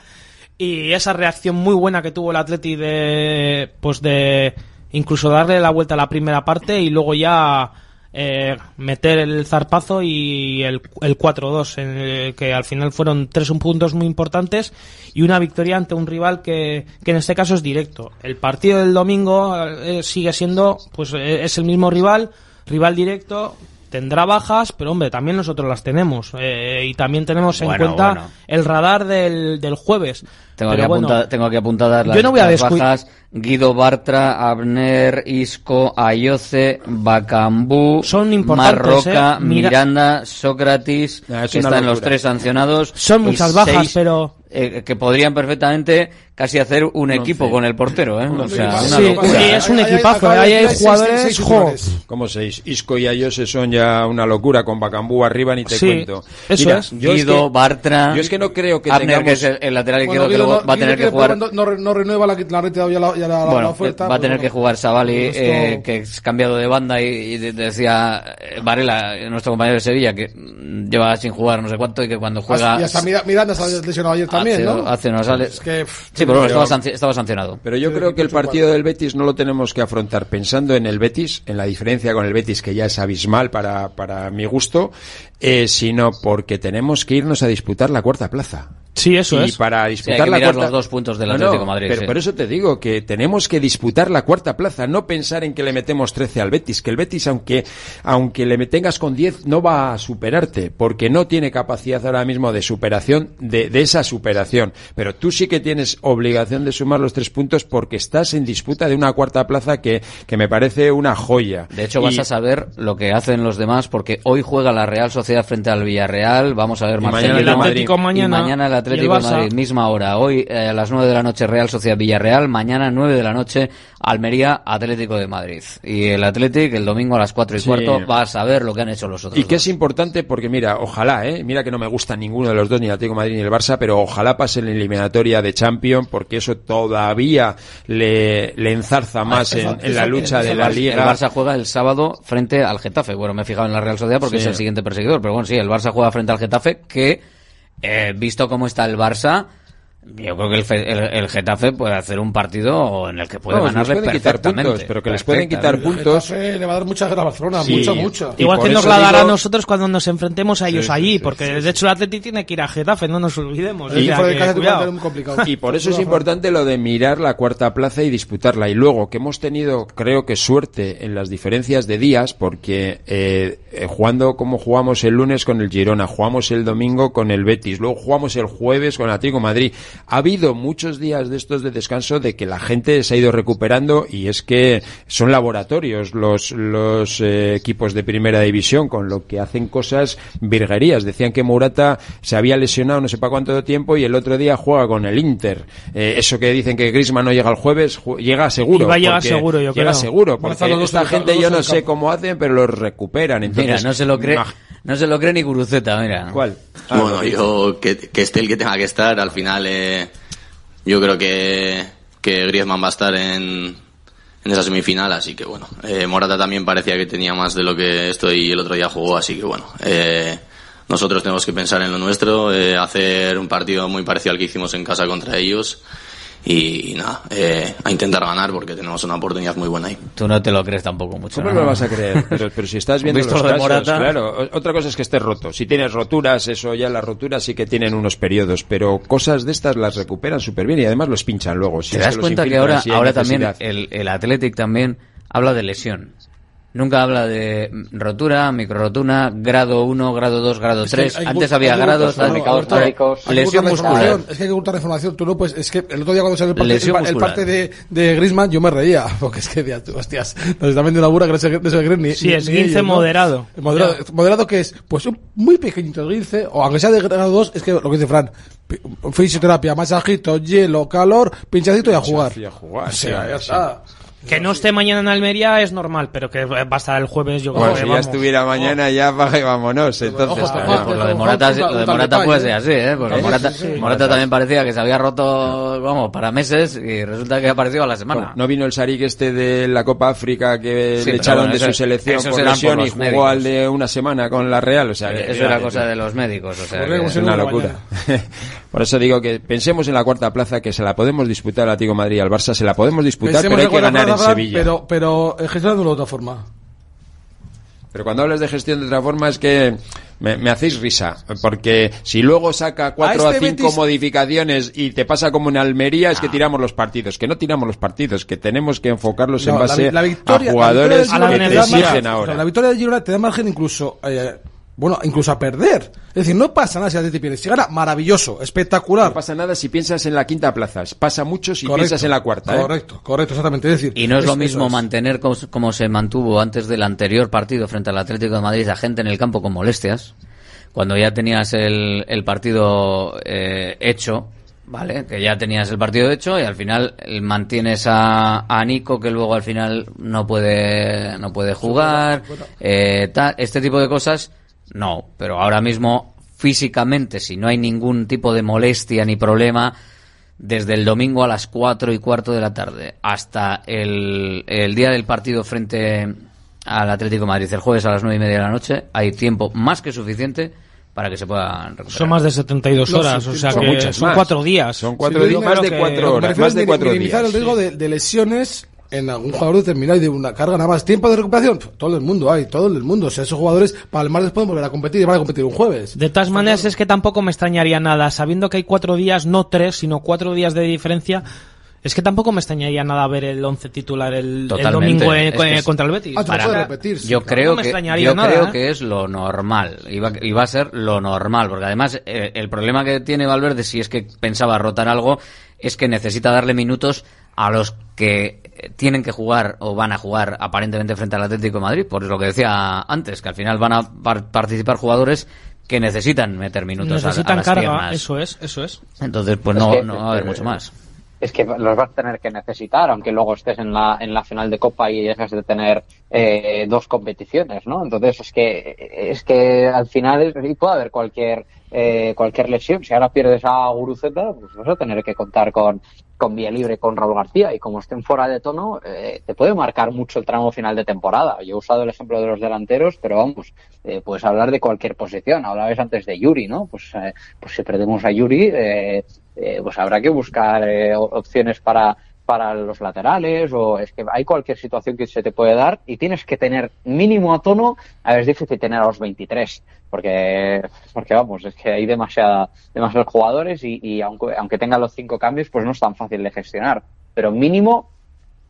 Y esa reacción muy buena que tuvo el Atleti de, pues de incluso darle la vuelta a la primera parte y luego ya eh, meter el zarpazo y el, el 4-2, en el que al final fueron tres puntos muy importantes y una victoria ante un rival que, que en este caso es directo. El partido del domingo eh, sigue siendo, pues eh, es el mismo rival, rival directo, tendrá bajas, pero hombre, también nosotros las tenemos. eh, y también tenemos en cuenta bueno. el radar del, del jueves. Tengo, Pero aquí bueno, apunta- tengo aquí apuntadas las, yo no voy a las descu- bajas. Guido Bartra, Abner, Isco, Ayoce, Bacambú, Son importantes, Marroca, eh. Mira- Miranda, Sócrates, Ah, es que están los tres sancionados. Son muchas bajas, seis, pero- eh, que podrían perfectamente casi hacer un equipo con el portero, ¿eh? O sea, una Sí, locura. sí, es un equipazo. Ahí hay jugadores, jo. Como seis. Isco y Ayose son ya una locura con Bacambú arriba ni te Sí, cuento. eso Mira, es. yo Guido, que- Bartra, Yo es que no creo que Abner, tengamos... que es el, el lateral Bueno, izquierdo, que Guido luego no- va a tener que jugar- No, renueva la, la reta ya la, ya la, oferta. va a pero tener bueno. que jugar Savali, Esto- eh, que es cambiado de banda y, y de- decía eh, Varela, eh, nuestro compañero de Sevilla, que mm, lleva sin jugar no sé cuánto y que cuando juega Y hasta Mira- Miranda se ha lesionado ayer también, hace, ¿no? hace no sale. Es que, pff, sí, pero bueno, estaba, sanci- estaba sancionado. Pero yo creo que el partido del Betis no lo tenemos que afrontar pensando en el Betis, en la diferencia con el Betis que ya es abismal para, para mi gusto, eh, sino porque tenemos que irnos a disputar la cuarta plaza. Sí, eso y es. para Sí, disputar hay que la mirar cuarta los dos puntos del Atlético no, Madrid, Pero sí. por eso te digo que tenemos que disputar la cuarta plaza, no pensar en que le metemos 13 al Betis, que el Betis aunque aunque le tengas con 10 no va a superarte, porque no tiene capacidad ahora mismo de superación de, de esa superación, pero tú sí que tienes obligación de sumar los tres puntos porque estás en disputa de una cuarta plaza que, que me parece una joya. De hecho, vas a saber lo que hacen los demás, porque hoy juega la Real Sociedad frente al Villarreal. Vamos a ver Y mañana el Atlético mañana, Y mañana el y el Atlético de. Madrid, misma hora. Hoy eh, a las 9 de la noche Real Sociedad Villarreal. Mañana 9 de la noche Almería Atlético de Madrid. Y el Atlético el domingo a las 4 y Sí. cuarto va a saber lo que han hecho los otros. Y que dos. es importante porque, mira, ojalá, ¿eh? mira que no me gusta ninguno de los dos, ni el Atlético de Madrid ni el Barça, pero ojalá pase la eliminatoria de Champions porque eso todavía le, le enzarza más en, en la lucha de la El Liga. Barça juega el sábado frente al Getafe. Bueno, me he fijado en la Real Sociedad porque Sí. es el siguiente perseguidor. Pero bueno, sí, el Barça juega frente al Getafe que, eh, visto cómo está el Barça, yo creo que el, Fe- el- el Getafe puede hacer un partido en el que puede Vamos, les ganarle pueden quitar perfectamente. puntos, pero que les pueden quitar puntos. Getafe le va a dar mucha guerra a Barcelona, Sí. mucha, mucha. Igual que nos la dará a nosotros cuando nos enfrentemos a ellos Sí, allí, sí, porque sí, de hecho el Atleti tiene que ir a Getafe, no nos olvidemos. Y o sea que. Y por eso es importante lo de mirar la cuarta plaza y disputarla. Y luego que hemos tenido, creo que suerte en las diferencias de días, porque eh, eh, jugando como jugamos el lunes con el Girona, jugamos el domingo con el Betis, luego jugamos el jueves con el Atlético Madrid. Ha habido muchos días de estos de descanso de que la gente se ha ido recuperando y es que son laboratorios los, los eh, equipos de primera división, con lo que hacen cosas virguerías. Decían que Morata se había lesionado no sé para cuánto tiempo y el otro día juega con el Inter. Eh, eso que dicen que Griezmann no llega el jueves, ju- llega seguro. Y va a llegar seguro, yo Llega creo. seguro, Van a estar porque los esta gente yo no sé cómo hacen, pero los recuperan. Entonces, Mira, no se lo cree, no se lo cree ni Guruceta, mira. ¿Cuál? Ah, bueno, yo que, que esté el que tenga que estar, al final eh, yo creo que, que Griezmann va a estar en, en esa semifinal, así que bueno. Eh, Morata también parecía que tenía más de lo que estoy el otro día jugó, así que bueno. Eh, nosotros tenemos que pensar en lo nuestro, eh, hacer un partido muy parecido al que hicimos en casa contra ellos y, nada, eh, a intentar ganar porque tenemos una oportunidad muy buena ahí. Tú no te lo crees tampoco mucho. ¿Cómo ¿no? lo vas a creer? Pero, pero si estás viendo Visto los casos, Morata. claro. Otra cosa es que estés roto. Si tienes roturas, eso ya las roturas sí que tienen unos periodos, pero cosas de estas las recuperan súper bien y además los pinchan luego. Si ¿Te das cuenta que ahora, ahora también el, el Athletic también habla de lesión? Nunca habla de rotura, microrotura, grado 1, grado 2, grado Es que 3. hay que Antes había grados, lesión muscular. Es que hay que ocultar la información. Tú no, pues es que el otro día cuando salió el parte, el, parte de, de Griezmann, yo me reía. Porque es que, tías, tú, hostias, nos están vendiendo una burra que no se, no se creen ni. Sí, ni- es ni guince ellos, ¿no? moderado. Moderado, Ya. moderado que es, pues un muy pequeñito esguince, o aunque sea de grado 2, es que lo que dice Fran, pi- fisioterapia, masajito, hielo, calor, pinchacito y a jugar. Y a jugar, O sea, sí, ya sí. Que no esté mañana en Almería es normal, pero que va a estar el jueves, yo creo Bueno, que si ya vamos. estuviera mañana, ya baja y vámonos. Entonces, Ojo, claro. pues lo de Morata, lo de Morata puede ser así, ¿eh? Porque Morata, sí, sí. Morata también parecía que se había roto, vamos, para meses y resulta que ha aparecido a la semana. No vino el Sarik este de la Copa África que Sí, le echaron bueno, de eso- su selección por lesión por y jugó médicos. al de una semana con la Real. O sea, que, Eso era cosa tú. de los médicos, o sea, que- Es una locura. Por eso digo que pensemos en la cuarta plaza, que se la podemos disputar al Atlético de Madrid y al Barça, se la podemos disputar, Pensemos pero hay que ganar en Sevilla. Pero, pero eh, gestionándolo de otra forma. Pero cuando hablas de gestión de otra forma es que me, me hacéis risa, porque si luego saca cuatro a, este cinco Betis- modificaciones y te pasa como en Almería, es que tiramos los partidos, que no tiramos los partidos, que tenemos que enfocarlos en No, base la victoria- a jugadores que te exigen ahora. O sea, la victoria del Girona te da margen incluso, eh, bueno, incluso a perder. Es decir, no pasa nada si el Atleti pierde. Si gana, maravilloso, espectacular. No pasa nada si piensas en la quinta plaza, pasa mucho si Correcto, piensas en la cuarta. ¿eh? Correcto, correcto, exactamente. Es decir, Y no es lo mismo es. mantener como, como se mantuvo antes del anterior partido frente al Atlético de Madrid a gente en el campo con molestias, cuando ya tenías el, el partido eh, hecho, ¿vale? Que ya tenías el partido hecho y al final mantienes a, a Nico que luego al final no puede, no puede jugar, eh, tal, este tipo de cosas, no, pero ahora mismo físicamente, si no hay ningún tipo de molestia ni problema, desde el domingo a las cuatro y cuarto de la tarde hasta el, el día del partido frente al Atlético de Madrid, el jueves a las nueve y media de la noche, hay tiempo más que suficiente para que se puedan recuperar. Son más de 72 No, horas, sí, o sea son que muchas son más. cuatro días. Son cuatro días, más de cuatro horas, más de cuatro minimizar días. el riesgo de, de lesiones en algún jugador determinado y de una carga nada más. ¿Tiempo de recuperación? Todo el mundo hay, todo el mundo. O sea, esos jugadores para el martes pueden volver a competir y van a competir un jueves. De todas maneras, es que tampoco me extrañaría nada, sabiendo que hay cuatro días, no tres, sino cuatro días de diferencia. Es que tampoco me extrañaría nada ver el once titular el, el domingo en- Es que es- contra el Betis. Ah, Para- repetir, sí, yo claro. creo No me que yo nada, creo ¿eh? que es lo normal iba, iba a ser lo normal porque además eh, el problema que tiene Valverde si es que pensaba rotar algo es que necesita darle minutos a los que tienen que jugar o van a jugar aparentemente frente al Atlético de Madrid por lo que decía antes que al final van a par- participar jugadores que necesitan meter minutos a- a, Necesitan las carga, piernas. eso es, eso es. entonces pues Es no, que- no va a haber mucho más es que los vas a tener que necesitar, aunque luego estés en la, en la final de Copa y dejes de tener eh, dos competiciones, ¿no? Entonces es que es que al final es- y puede haber cualquier eh, cualquier lesión. Si ahora pierdes a Guruceta, pues vas a tener que contar con con vía libre con Raúl García y como estén fuera de tono, eh, te puede marcar mucho el tramo final de temporada. Yo he usado el ejemplo de los delanteros, pero vamos, eh, puedes hablar de cualquier posición. Hablabas antes de Yuri, ¿no? Pues, eh, pues si perdemos a Yuri, eh, pues habrá que buscar eh, opciones para para los laterales o es que hay cualquier situación que se te puede dar y tienes que tener mínimo a tono a ver es difícil tener a los 23 porque porque vamos es que hay demasiada, demasiados jugadores y, y aunque aunque tengan los cinco cambios pues no es tan fácil de gestionar. Pero mínimo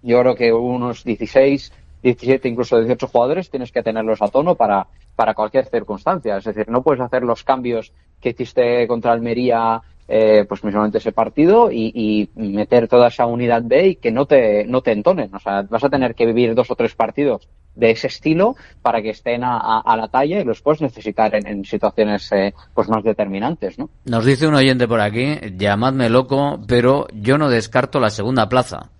yo creo que unos 16 17 incluso 18 jugadores tienes que tenerlos a tono para para cualquier circunstancia. Es decir no puedes hacer los cambios que hiciste contra Almería eh, pues mismamente ese partido y, y meter toda esa unidad B y que no te, no te entonen. O sea, vas a tener que vivir dos o tres partidos de ese estilo para que estén a, a- a la talla y los puedes necesitar en, en situaciones eh, pues más determinantes, ¿no? Nos dice un oyente por aquí, llamadme loco, pero yo no descarto la segunda plaza.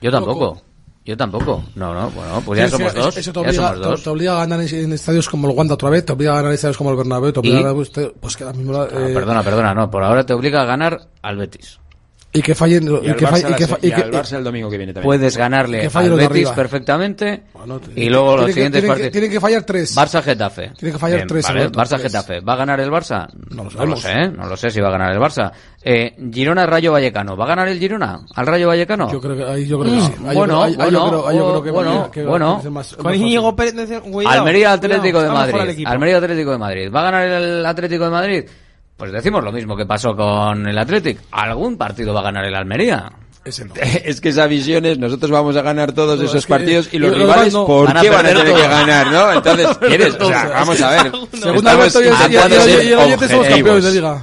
Yo tampoco. Yo tampoco. No, no, bueno, pues ya Sí, somos dos. Eso te ya obliga, somos te- dos. te obliga a ganar en, estadios como el Wanda otra vez, te obliga a ganar en estadios como el Bernabéu, te obliga ¿Y? a ganar, pues, que mismo, Ah, eh, perdona, perdona, no, por ahora te obliga a ganar al Betis. Y que fallen Y y al que Barça, fallen- y la que se- fa- y y que- al Barça el domingo que viene también. Puedes ganarle Que al Betis perfectamente Bueno, te- y luego los siguientes tienen que- partidos. tienen que fallar tres. Barça Getafe. Tiene que fallar tres, Vale, Alberto, Barça tres. Getafe. ¿Va a ganar el Barça? No lo, sabemos. sé, no lo sé si va a ganar el Barça. Eh, Girona Rayo Vallecano. ¿Va a ganar el Girona? ¿Al Rayo Vallecano? Yo creo que ahí yo creo que sí. Ahí yo bueno, ahí bueno, creo- ahí yo creo que bueno, que- bueno. más- Con Íñigo. Pérez, Almería Atlético de Madrid. Almería Atlético de Madrid. ¿Va a ganar el Atlético de Madrid? Pues decimos lo mismo que pasó con el Athletic. Algún partido va a ganar el Almería. Es que esa visión es, nosotros vamos a ganar todos esos partidos y los rivales, ¿por qué van a tener que ganar, no? Entonces, ¿quieres? O sea, vamos a ver.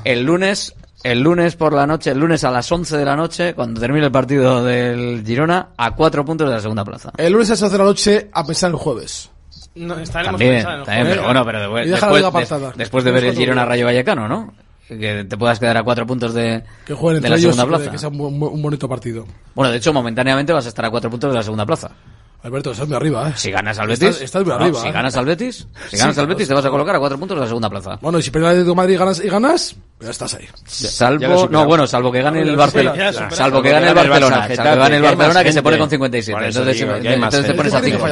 El lunes, el lunes por la noche, el lunes a las 11 de la noche, cuando termine el partido del Girona, a cuatro puntos de la segunda plaza. El lunes a las 11 de la noche, a pensar el jueves. No, estaremos también, pensando, también, pero bueno, pero después, de, después de ver el Girona Rayo Vallecano, ¿no? que te puedas quedar a cuatro puntos de, que jueguen de entre la ellos, segunda plaza. Que sea un, un, bonito partido. Bueno, de hecho, momentáneamente vas a estar a cuatro puntos de la segunda plaza. Alberto, estás muy arriba, ¿eh? Si ganas al Betis. Estás. Si ¿eh? ganas Albertis, si ganas sí, te vas a colocar a cuatro puntos de la segunda plaza. Bueno, y si pierdes Atlético Madrid y ganas, y ganas, ya estás ahí. Salvo, no, bueno, salvo que gane el Barcelona. Salvo que gane el Barcelona. Salvo que gane el Barcelona, que se pone con 57. Entonces, eh, entonces te pones a 5.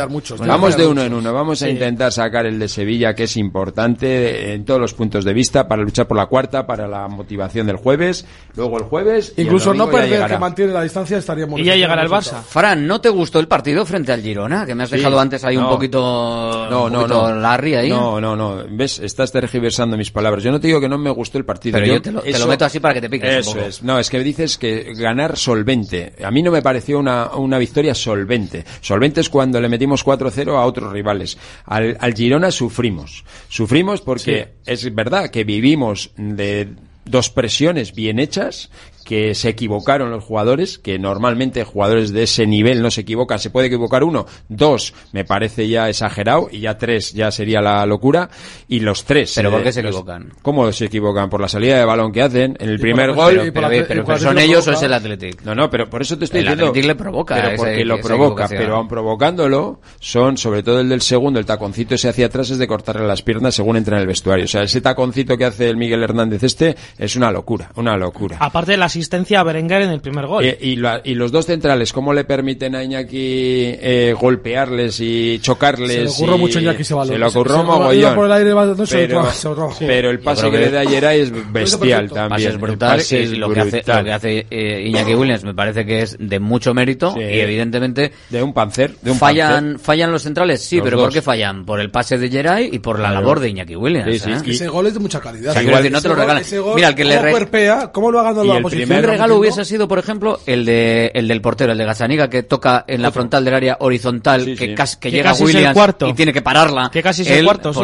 Vamos de uno en uno. Vamos a intentar sacar el de Sevilla, que es importante en todos los puntos de vista, para luchar por la cuarta, para la motivación del jueves. Luego el jueves. Incluso no perder, que mantiene la distancia, estaría muy bien. Y ya llegará el Barça. Fran, ¿no te gustó el partido frente al Girona? Que me has dejado antes ahí un poquito, no, un. Larry ahí. No, no, no. ¿Ves? Estás tergiversando mis palabras. Yo no te digo que no me gustó el partido. Pero yo, te, lo, meto así para que te piques un poco. No, es que dices que ganar solvente. A mí no me pareció una, una victoria solvente. Solvente es cuando le metimos 4-0 a otros rivales. Al, al, Girona sufrimos. Sufrimos porque es verdad que vivimos de dos presiones bien hechas que se equivocaron los jugadores, que normalmente jugadores de ese nivel no se equivocan, se puede equivocar uno, dos, me parece ya exagerado, y ya tres ya sería la locura, y los tres. ¿Pero por qué eh, se equivocan? ¿Cómo se equivocan? Por la salida de balón que hacen, en el primer gol. Pero, ¿son ellos o es el Athletic? No, no, pero por eso te estoy diciendo. El Athletic le provoca. Pero porque lo provoca, pero aun provocándolo, son, sobre todo el del segundo, el taconcito ese hacia atrás es de cortarle las piernas según entra en el vestuario. O sea, ese taconcito que hace el Miguel Hernández este es una locura, una locura. Aparte asistencia a Berenguer en el primer gol. Eh, y, y, los dos centrales, ¿cómo le permiten a Iñaki eh, golpearles y chocarles? Se le ocurrió y... mucho Iñaki ese balón. Se le ocurrió se, mogollón. Por el aire, no, pero, se lo sí. pero el pase que, le da ayer es bestial también. Es brutal. Es lo, brutal. Que hace, lo, Que hace, eh, Iñaki Williams me parece que es de mucho mérito sí. y evidentemente... De un panzer. De un fallan, fallan los centrales, sí, los pero dos. ¿por qué fallan? Por el pase de Geray y por la claro. labor de Iñaki Williams. Sí, es ¿eh? que ese gol es de mucha calidad. O sea, igual, decir, no te lo regalan. Mira, el que le... Cuerpea, ¿Cómo lo ha ganado la oposición? primer regalo hubiese sido, por ejemplo, el de el del portero, el de Gazzaniga, que toca en la frontal del área horizontal, que, sí. Cas, que, que, llega casi Williams cuarto. y tiene que pararla. Que casi es el cuarto, sí.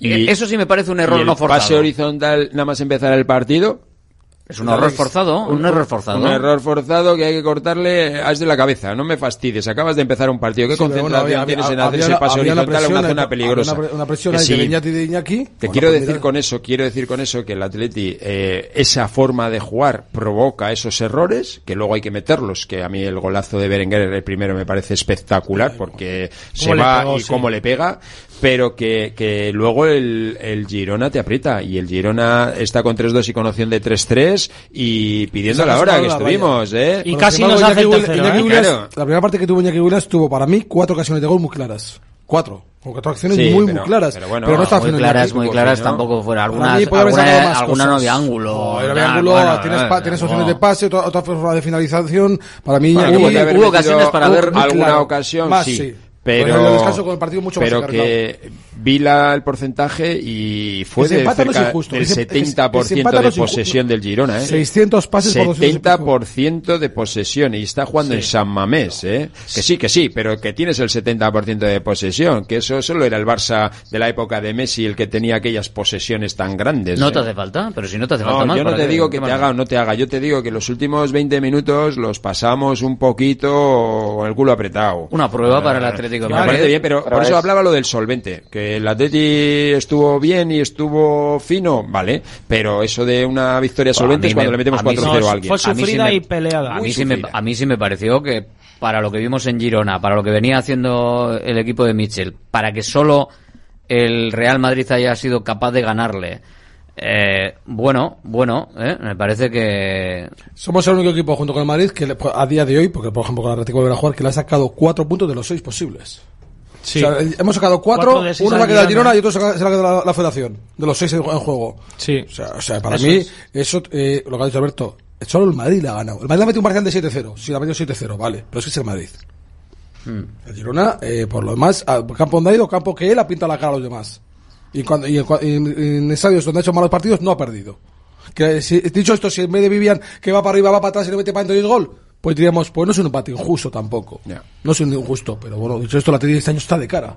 Eso sí me parece un error no forzado. Pase horizontal nada más empezar el partido es un error forzado. Un error forzado. Un error forzado que hay que cortarle as este de la cabeza. No me fastidies. Acabas de empezar un partido. ¿Qué concentración bueno, tienes en hacer ese pase horizontal a una zona peligrosa? Una, presión sí. de Iñaki de Iñaki. Te quiero pues decir con eso, quiero decir con eso que el Atleti, eh, esa forma de jugar provoca esos errores, que luego hay que meterlos, que a mí el golazo de Berenguer el primero me parece espectacular porque se va y cómo le pega, pero que, que luego el, el, Girona te aprieta y el Girona está con 3-2 y con opción de 3-3 y pidiendo la hora que estuvimos. ¿eh? Y casi nos hace el ¿eh? claro. La primera parte que tuvo Iñaki Williams tuvo para mí cuatro ocasiones de gol muy claras. Cuatro. Con cuatro acciones sí, muy, pero, muy claras. Pero, bueno, pero no está muy claras, muy claras ¿no? tampoco fuera. Algunas, alguna, alguna no había ángulo. No, no había ángulo, bueno, tienes, pa, tienes opciones de pase, otra, otra forma de finalización. Para mí, bueno, hubo, hubo, ocasiones para ver. Alguna ocasión, más, sí pero, bueno, lo descanso con el partido mucho pero más que vi la, el porcentaje y fue de cerca injusto, del 70% de posesión del Girona. ¿eh? 600 pases 70% por 200. de posesión y está jugando sí. en San Mamés. ¿eh? Que sí, que sí, pero que tienes el 70% de posesión, que eso solo era el Barça de la época de Messi el que tenía aquellas posesiones tan grandes. No ¿eh? te hace falta, pero si no te hace no, falta más. Yo no te digo que, te haga o no te haga, yo te digo que los últimos 20 minutos los pasamos un poquito con el culo apretado. Una prueba ah, para el Atlético de Madrid. Me parece bien, pero, por eso hablaba lo del solvente, que que el Atleti estuvo bien y estuvo fino, vale, pero eso de una victoria solvente es cuando le metemos 4-0 a alguien. Fue sufrida a sí me, y peleada. A mí, sí me, pareció que para lo que vimos en Girona, para lo que venía haciendo el equipo de Mitchell, para que solo el Real Madrid haya sido capaz de ganarle, eh, bueno, bueno, eh, me parece que... Somos el único equipo junto con el Madrid que a día de hoy, porque por ejemplo con el Atlético de a jugar, que le ha sacado cuatro puntos de los seis posibles. Sí. O sea, hemos sacado cuatro, cuatro uno se ha quedado Girona y otro se ha quedado la, la, Federación, de los seis en juego. Sí. O sea, o sea para eso mí, es. eso, eh, lo que ha dicho Alberto, solo el Madrid la ha ganado. El Madrid ha metido un parcial de 7-0, sí, la ha metido 7-0, vale, pero es que es el Madrid. Hmm. El Girona, eh, por lo demás, al campo donde ha ido, campo que él ha pintado la cara a los demás. Y, cuando, y en, en estadios donde ha hecho malos partidos, no ha perdido. Que, eh, si, dicho esto, si en vez de Vivian que va para arriba, va para atrás y le mete para dentro y el gol, pues diríamos, pues no es un empate injusto tampoco. No es un injusto, pero bueno, dicho esto, la Atleti este año está de cara.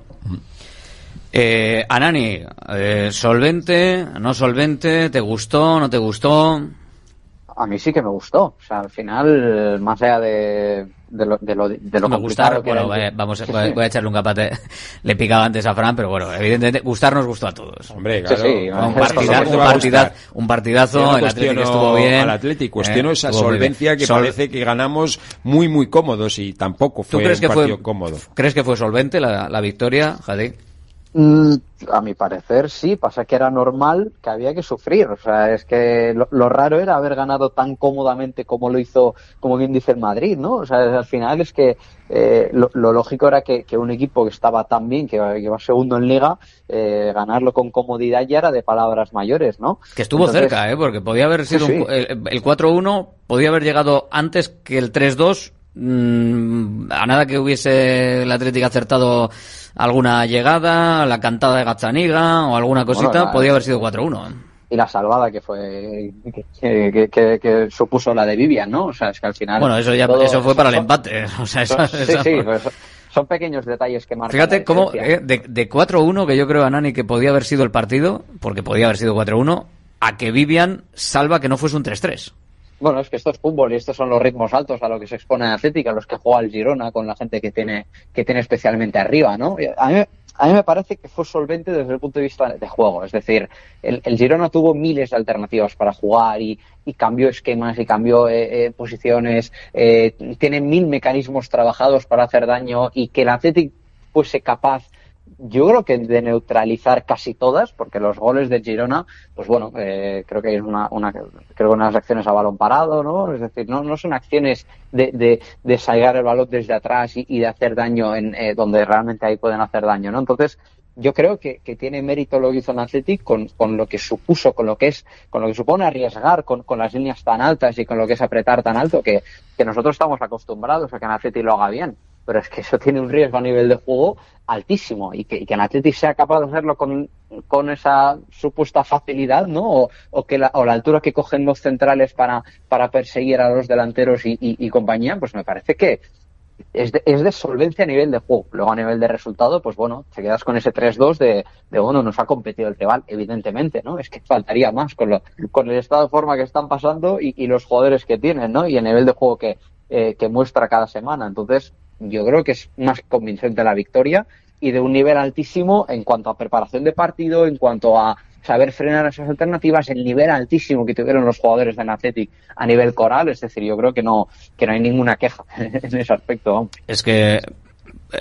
Eh, Anani, eh, solvente, no solvente, ¿te gustó, no te gustó? A mí sí que me gustó. O sea, al final, más allá de, de lo, de lo, de lo me gustaron, que bueno, era eh, el- vamos, Sí, voy, a- sí. voy a echarle un capate. Le picaba antes a Fran, pero bueno, evidentemente, gustar nos gustó a todos. Hombre, claro. Sí, sí, un, esto partida- no te un, va a partida- gustar. un partidazo, el Atlético estuvo bien. Al Atlético, cuestiono eh, esa solvencia que Sol- parece que ganamos muy, muy cómodos y tampoco ¿Tú fue crees un que partido fue, cómodo. crees que fue solvente la, la victoria, Jadí? Mm, A mi parecer sí, pasa que era normal que había que sufrir. O sea, es que lo, lo raro era haber ganado tan cómodamente como lo hizo, como bien dice el Madrid, ¿no? O sea, al final es que eh, lo, lo lógico era que, que un equipo que estaba tan bien, que, que va segundo en liga, eh, ganarlo con comodidad ya era de palabras mayores, ¿no? Que estuvo Entonces, cerca, ¿eh? Porque podía haber sido Sí, un- sí. el, el 4-1, podía haber llegado antes que el 3-2. mm, a nada que hubiese el Atlético acertado alguna llegada, la cantada de Gazzaniga o alguna cosita, Bueno, la- podía haber sido 4-1. Y la salvada que fue, que, que- que- que supuso la de Vivian, ¿no? O sea, es que al final. Bueno, eso ya todo- eso fue para el empate. O sea, eso- Sí, eso- sí, pues son pequeños detalles que marcan. Fíjate cómo eh, de, de 4-1, que yo creo a Nani que podía haber sido el partido, porque podía haber sido 4-1, a que Vivian salva que no fuese un 3-3. Bueno, es que esto es fútbol y estos son los ritmos altos a lo que se expone Atlética, los que juega el Girona con la gente que tiene, que tiene especialmente arriba, ¿no? A mí, a mí me parece que fue solvente desde el punto de vista de juego. Es decir, el, el Girona tuvo miles de alternativas para jugar y, y cambió esquemas y cambió eh, eh, posiciones. eh, tiene mil mecanismos trabajados para hacer daño y que el Atlético fuese capaz yo creo que de neutralizar casi todas, porque los goles del Girona, pues bueno, eh, creo que es una, una, creo unas acciones a balón parado, ¿no? Es decir, no, no son acciones de, de, de salgar el balón desde atrás y, de hacer daño en eh, donde realmente ahí pueden hacer daño, ¿no? Entonces, yo creo que, que tiene mérito lo que hizo en Athletic con, con lo que supuso, con lo que es, con lo que supone arriesgar, con, con las líneas tan altas y con lo que es apretar tan alto, que, que nosotros estamos acostumbrados a que en Athletic lo haga bien. Pero es que eso tiene un riesgo a nivel de juego altísimo y que, y que en Athletic sea capaz de hacerlo con, con esa supuesta facilidad, ¿no? O, o que la, o la altura que cogen los centrales para, para perseguir a los delanteros y, y- y compañía, pues me parece que, es de, es de solvencia a nivel de juego. Luego a nivel de resultado, pues bueno, te quedas con ese 3-2 de, de, bueno, nos ha competido el rival, evidentemente, ¿no? Es que faltaría más con, lo, con el estado de forma que están pasando y, y los jugadores que tienen, ¿no? Y el nivel de juego que, eh, que muestra cada semana. Entonces, yo creo que es más convincente la victoria y de un nivel altísimo en cuanto a preparación de partido, en cuanto a saber frenar esas alternativas, el nivel altísimo que tuvieron los jugadores del Athletic a nivel coral, es decir, yo creo que no, que no hay ninguna queja en ese aspecto. Es que eh,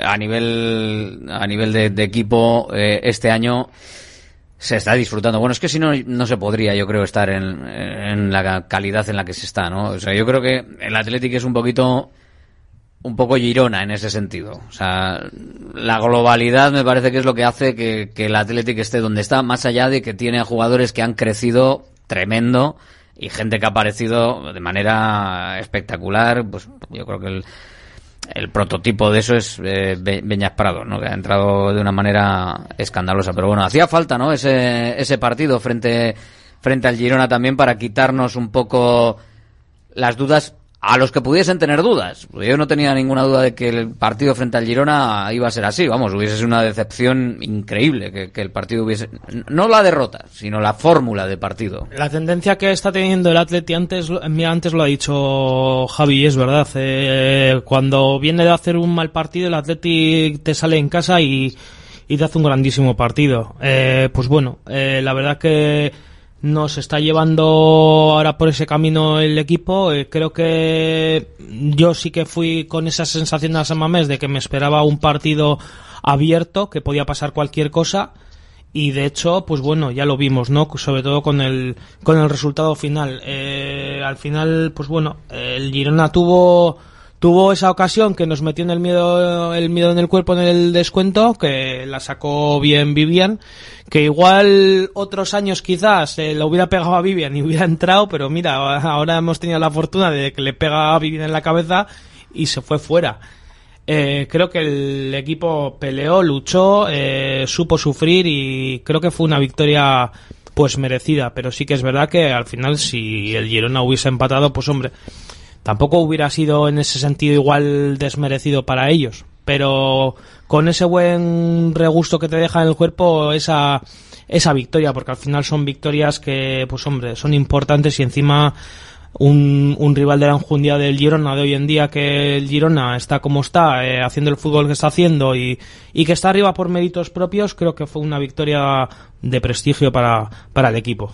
a nivel a nivel de, de equipo eh, este año se está disfrutando. Bueno, es que si no no se podría, yo creo, estar en, en la calidad en la que se está, ¿no? O sea, yo creo que el Athletic es un poquito un poco Girona en ese sentido. O sea, la globalidad me parece que es lo que hace que, el Athletic esté donde está, más allá de que tiene jugadores que han crecido tremendo y gente que ha aparecido de manera espectacular. Pues yo creo que el, prototipo de eso es eh, Be- Beñas Prado, ¿no? Que ha entrado de una manera escandalosa. Pero bueno, hacía falta, ¿no? Ese, ese partido frente, frente al Girona también para quitarnos un poco las dudas a los que pudiesen tener dudas. Yo no tenía ninguna duda de que el partido frente al Girona iba a ser así. Vamos, hubiese sido una decepción increíble que, el partido hubiese... No la derrota, sino la fórmula de partido. La tendencia que está teniendo el Atleti antes, mira, antes lo ha dicho Javi, es verdad. eh, cuando viene de hacer un mal partido, el Atleti te sale en casa y, y te hace un grandísimo partido. Eh, pues bueno, eh, la verdad que nos está llevando ahora por ese camino el equipo. Eh, creo que yo sí que fui con esa sensación a San Mamés de que me esperaba un partido abierto, que podía pasar cualquier cosa y de hecho pues bueno ya lo vimos no sobre todo con el con el resultado final Eh, al final pues bueno el Girona tuvo tuvo esa ocasión que nos metió en el miedo el miedo en el cuerpo en el descuento que la sacó bien Vivian que igual otros años quizás eh, lo hubiera pegado a Vivian y hubiera entrado pero mira ahora hemos tenido la fortuna de que le pega a Vivian en la cabeza y se fue fuera. Eh, creo que el equipo peleó, luchó, eh, supo sufrir y creo que fue una victoria pues merecida, pero sí que es verdad que al final si el Girona hubiese empatado, pues hombre, tampoco hubiera sido en ese sentido igual desmerecido para ellos. Pero con ese buen regusto que te deja en el cuerpo esa, esa victoria, porque al final son victorias que, pues hombre, son importantes y encima un, rival de la enjundia del Girona de hoy en día que el Girona está como está, eh, haciendo el fútbol que está haciendo y, y que está arriba por méritos propios, creo que fue una victoria de prestigio para, para el equipo.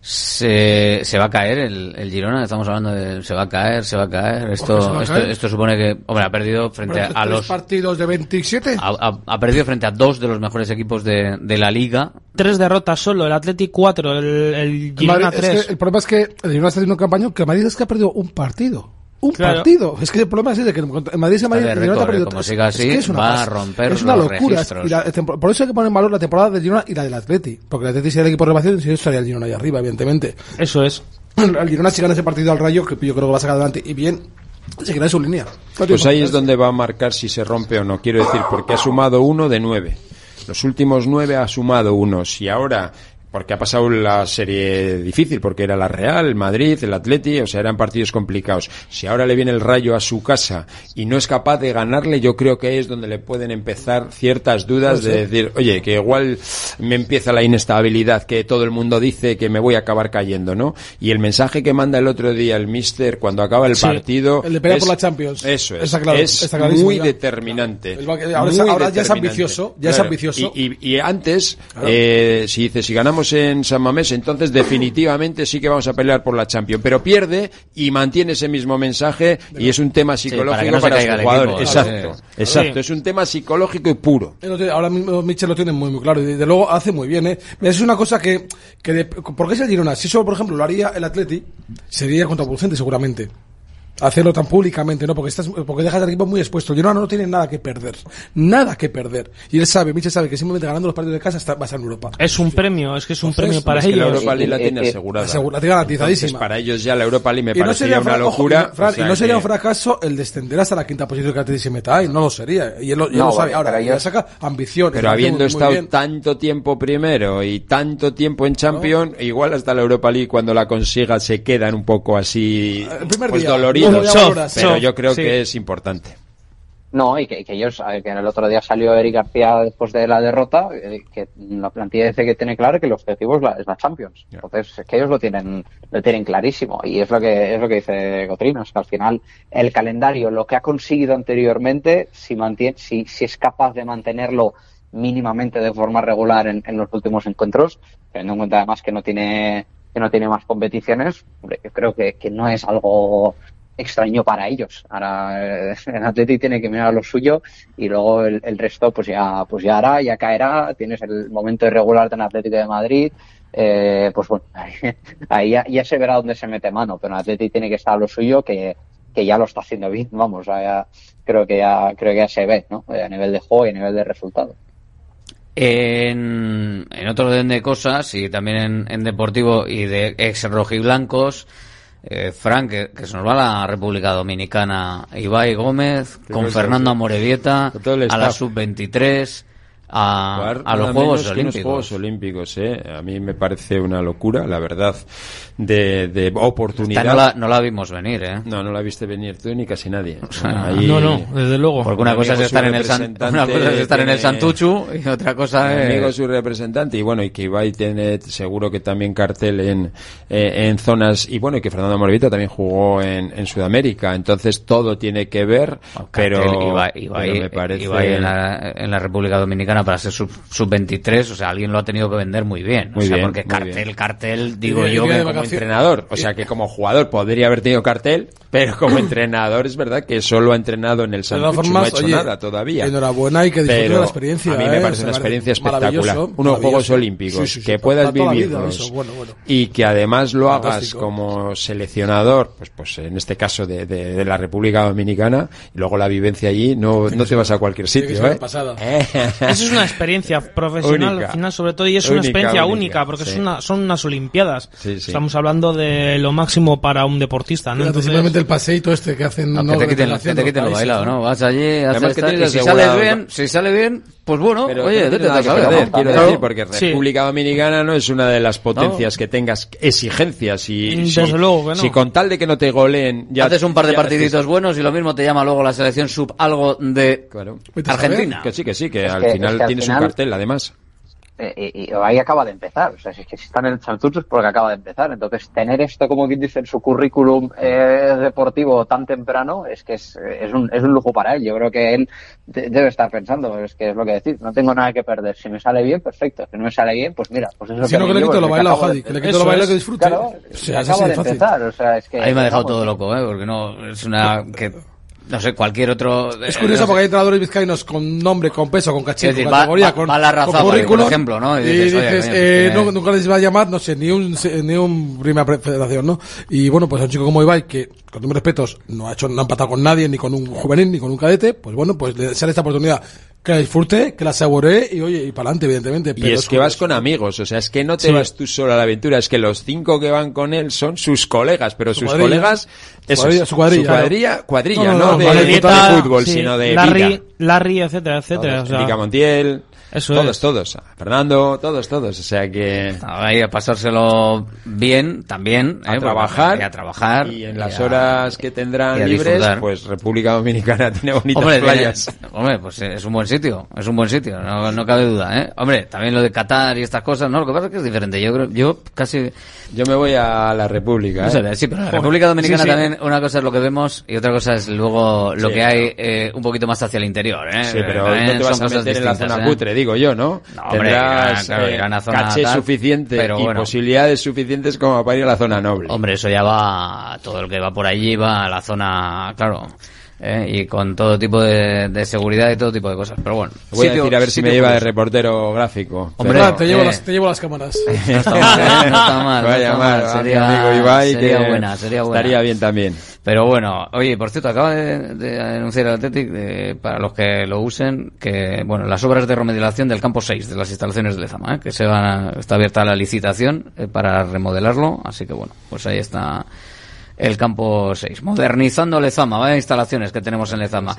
Se, se va a caer el, el Girona, estamos hablando de se va a caer, se va a caer. Esto, a esto, caer? esto supone que, hombre, ha perdido frente a, a ¿Tres los partidos de 27? ha, ha- ha perdido frente a dos de los mejores equipos de, de la liga. Tres derrotas solo, el Athletic 4, el, el El, Girona Madrid- es 3. que el problema es que el Girona está haciendo un campaño que Madrid es que ha perdido un partido. Un Claro. partido. Es que el problema es ese, que en Madrid se Madrid, Girona ha perdido como siga Es así, que es una va a romper Es una los locura. Y la por eso hay que poner en valor la temporada del Girona y la del Atleti. Porque el Atleti sería el equipo de renovación y si no estaría el Girona ahí arriba, evidentemente. Eso es. El Girona si gana ese partido al Rayo, que yo creo que va a sacar adelante y bien, seguirá en su línea. Pues ahí es donde va a marcar si se rompe o no. Quiero decir, porque ha sumado uno de nueve. Los últimos nueve ha sumado uno. Si ahora, porque ha pasado la serie difícil, porque era la Real, el Madrid, el Atleti, o sea, eran partidos complicados. Si ahora le viene el rayo a su casa y no es capaz de ganarle, yo creo que es donde le pueden empezar ciertas dudas de decir, oye, que igual me empieza la inestabilidad que todo el mundo dice que me voy a acabar cayendo, ¿no? Y el mensaje que manda el otro día el mister cuando acaba el Sí, partido. el de pelear es- por la Champions. Eso es. Está claro, es está muy determinante. El ahora Muy ya es ambicioso, ya es ambicioso. Y, y- y antes, eh, si dice, si ganamos en San Mamés, entonces definitivamente sí que vamos a pelear por la Champions. Pero pierde y mantiene ese mismo mensaje y es un tema para psicológico no para, jugador. equipo, exacto, sí. exacto. Es un tema psicológico y puro. Ahora mismo Michel lo tiene muy muy claro y de luego hace muy bien, ¿eh? Es una cosa que, que de- ¿por qué es el Girona? Si eso, por ejemplo, lo haría el Atleti, sería contraproducente seguramente. Hacerlo tan públicamente, ¿no? Porque estás, porque dejas al equipo muy expuesto. Girona no tiene nada que perder. Nada que perder. Y él sabe, Michel sabe que simplemente ganando los partidos de casa está, va a estar en Europa. Es un premio, es que es un Entonces, premio para es que la ellos. Europa League la tiene asegurada. Asegura- la tiene garantizadísima. Entonces, para ellos ya la Europa League me Y no parecería sería, una ojo, locura. y, Fran, o sea y no sería que- un fracaso el descender hasta la quinta posición que meta ahí, no lo sería. Y él lo, y No, lo sabe. Ahora, ya ellos- saca ambición. Pero habiendo estado bien. tanto tiempo primero y tanto tiempo en Champions, igual hasta la Europa League cuando la consiga se quedan un poco así primer pues día. doloridos. Pero Soft, yo creo sí. que es importante. No, y que, que ellos, que el otro día salió Eric García después de la derrota, eh, que la plantilla dice que tiene claro que el objetivo es la, es la Champions. Entonces, es que ellos lo tienen, lo tienen clarísimo. Y es lo que, es lo que dice Cotrino, es que al final el calendario, lo que ha conseguido anteriormente, si mantiene, si, si es capaz de mantenerlo mínimamente de forma regular en, en los últimos encuentros, teniendo en cuenta además que no tiene, que no tiene más competiciones, hombre, yo creo que, que no es algo extraño para ellos. Ahora eh, el Atleti tiene que mirar lo suyo y luego el, resto pues ya pues ya hará, ya caerá. Tienes el momento de regularte en Atlético de Madrid. eh, pues bueno, ahí, ya, ya se verá dónde se mete mano, pero el Atleti tiene que estar a lo suyo que, que ya lo está haciendo bien, vamos, creo que ya creo que ya se ve, ¿no? Eh, A nivel de juego y a nivel de resultado. En, en otro orden de cosas y también en, en deportivo y de ex rojiblancos, eh, Frank, que, que se nos va a la República Dominicana, Ibai Gómez, con Fernando el a la staff. sub-23, a, a los Juegos Olímpicos. Juegos Olímpicos, ¿eh? A mí me parece una locura, la verdad, de, de oportunidad. No la, no la vimos venir, ¿eh? No, no la viste venir tú ni casi nadie. sea, Ahí- no, no, desde luego. Porque una cosa es estar en el San- una cosa es estar en el Santuchu y otra cosa es- amigo su representante y bueno y que Ibai tiene seguro que también cartel en eh, en zonas y bueno y que Fernando Moravita también jugó en, en Sudamérica entonces todo tiene que ver pero, Cartel, Ibai, Ibai- pero me parece Ibai en, la, en la República Dominicana para ser sub, sub 23, o sea, alguien lo ha tenido que vender muy bien. Muy o sea, bien, porque muy cartel, bien. cartel, digo yo que entrenador o sea que como jugador podría haber tenido cartel pero como entrenador es verdad que solo ha entrenado en el Santuchu no ha hecho oye, nada todavía enhorabuena y que de Pero la experiencia. A mí me ¿eh? parece una experiencia espectacular. Unos maravilloso. Juegos Olímpicos Sí, sí, sí, que puedas vivirlos eso, bueno, bueno. y que además lo hagas como seleccionador, pues, pues en este caso de, de- de la República Dominicana, y luego la vivencia allí, no, no te vas a cualquier sitio, ¿eh? pasada. Eso es una experiencia profesional Única. al final sobre todo y es una Única, experiencia única, única, porque sí. es una, son unas olimpiadas. Sí, sí. Estamos hablando de lo máximo para un deportista, ¿no? Entonces- simplemente el paseíto este que hacen. No, ¿no? que te quiten, que te quiten lo bailado, ¿no? Vas allí, haces Además que tienes y si sales bien, si sale bien, Pues bueno, Pero oye, a que saber, quiero decir, porque Sí. República Dominicana no es una de las potencias que tengas exigencias y Mm, si, desde luego que no. si con tal de que no te goleen ya Haces un par de partiditos buenos y lo mismo te llama luego la selección sub algo de Argentina. que sí que sí que Es al final es que al tienes final- un cartel además y, y ahí acaba de empezar. O sea, si es que si están en el Santurce es porque acaba de empezar. Entonces, tener esto, como quien dice, en su currículum eh, deportivo tan temprano es que es, es, un, es un lujo para él. Yo creo que él de- debe estar pensando, es que es lo que decir, no tengo nada que perder. Si me sale bien, perfecto. Si no me sale bien, pues mira, pues eso Si no, que le quito lo bailado, Jadi, que le quito lo bailado que disfrute. Claro, O sea, acaba de empezar. O sea, es que, Ahí me ha dejado vamos, todo loco, ¿eh? Porque no, es una... que No sé, cualquier otro... Es eh, curioso no sé. porque hay entrenadores vizcaínos con nombre, con peso, con caché, decir, con va- categoría, va- con, va la con Razabal, currículum, por ejemplo, ¿no? Y Y dices, oye, pues eh, no- nunca les va a llamar, no sé, ni un, ni un primera pre- federación, ¿no? Y bueno, pues a un chico como Ibai, que con todos mis respetos, no ha hecho, no ha empatado con nadie, ni con un juvenil, ni con un cadete, pues bueno, pues le sale esta oportunidad. Que la disfrute, que la saboree y oye, y para adelante, evidentemente. Y pero es que vas con amigos, o sea, es que no te Sí. vas tú solo a la aventura, es que los cinco que van con él son sus colegas, pero Su sus cuadrilla. colegas, Su eso cuadrilla, es, su cuadrilla. cuadrilla, cuadrilla, No, no, no, no, de, de fútbol, sí, sino de Larry, vida. Larry, etcétera, etcétera. o sea, Montiel, Eso todos, es. todos, Fernando, todos, todos, o sea que Ahí a pasárselo bien también. a ¿eh? trabajar y a trabajar. y en y las a- horas que tendrán libres, disfrutar. pues República Dominicana tiene bonitas Hombre, playas. tiene- hombre, pues es un buen sitio, es un buen sitio, no, no cabe duda, ¿eh? Hombre, también lo de Qatar y estas cosas, ¿no? Lo que pasa es que es diferente. Yo creo, yo casi... Yo me voy a la República, No ¿eh? sé, sí, pero la República Dominicana Sí, sí. también, una cosa es lo que vemos y otra cosa es luego lo Sí, que hay eh, un poquito más hacia el interior, ¿eh? Sí, pero no te vas a meter en la zona ¿eh? cutre, digo yo, ¿no? No, hombre, Tendrás claro, eh, a zona caché tal, suficiente pero y bueno. posibilidades suficientes como para ir a la zona noble. Hombre, eso ya va, todo el que va por allí va a la zona, claro, ¿eh? y con todo tipo de, de seguridad y todo tipo de cosas. Pero bueno, Voy a sitio- decir a ver si me lleva de reportero gráfico. Hombre, Verdad, te, llevo eh. las, te llevo las cámaras. No está mal, no está mal. No a a Sería, amigo Ibai, sería que buena, sería buena. Estaría bien también. Pero bueno, oye, por cierto, acaba de, de anunciar el Athletic, eh, para los que lo usen, que bueno, las obras de remodelación del campo 6 de las instalaciones de Lezama, ¿eh? que se van a- está abierta la licitación eh, para remodelarlo, así que bueno, pues ahí está el campo 6, modernizando Lezama, vaya instalaciones que tenemos en Lezama.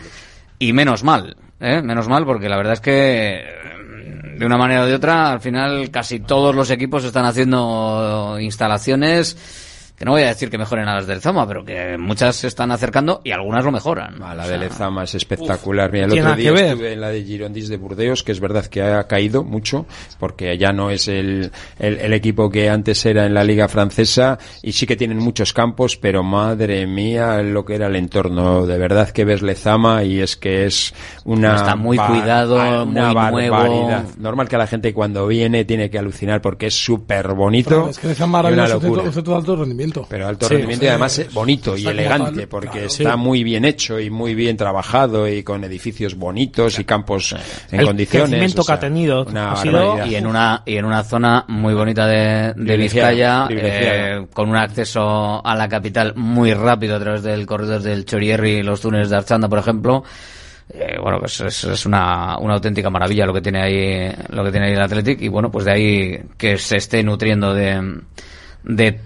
Y menos mal, ¿eh? menos mal, porque la verdad es que eh, de una manera o de otra, al final casi todos los equipos están haciendo instalaciones que no voy a decir que mejoren a las del Zama, pero que muchas se están acercando y algunas lo mejoran. A la de Lezama es espectacular. Mira, el otro día estuve en la de Girondins de Burdeos, que es verdad que ha caído mucho, porque ya no es el, el, el equipo que antes era en la liga francesa, y sí que tienen muchos campos, pero madre mía, lo que era el entorno. De verdad que ves Lezama y es que es una... Está muy cuidado, una muy nuevo. Normal que la gente cuando viene tiene que alucinar porque es súper bonito. Es que es un centro de alto rendimiento. Pero alto Sí, rendimiento sí. y además es bonito y elegante tal, porque claro. está Sí. muy bien hecho y muy bien trabajado y con edificios bonitos y campos en El condiciones. crecimiento o sea, que ha tenido una ha sido- barbaridad. y en una y en una zona muy bonita de, de Vizcaya eh, con un acceso a la capital muy rápido a través del corredor del Chorierri y los túneles de Archanda por ejemplo Eh, bueno pues es, es una, una auténtica maravilla lo que tiene ahí lo que tiene ahí el Athletic y bueno pues de ahí que se esté nutriendo de de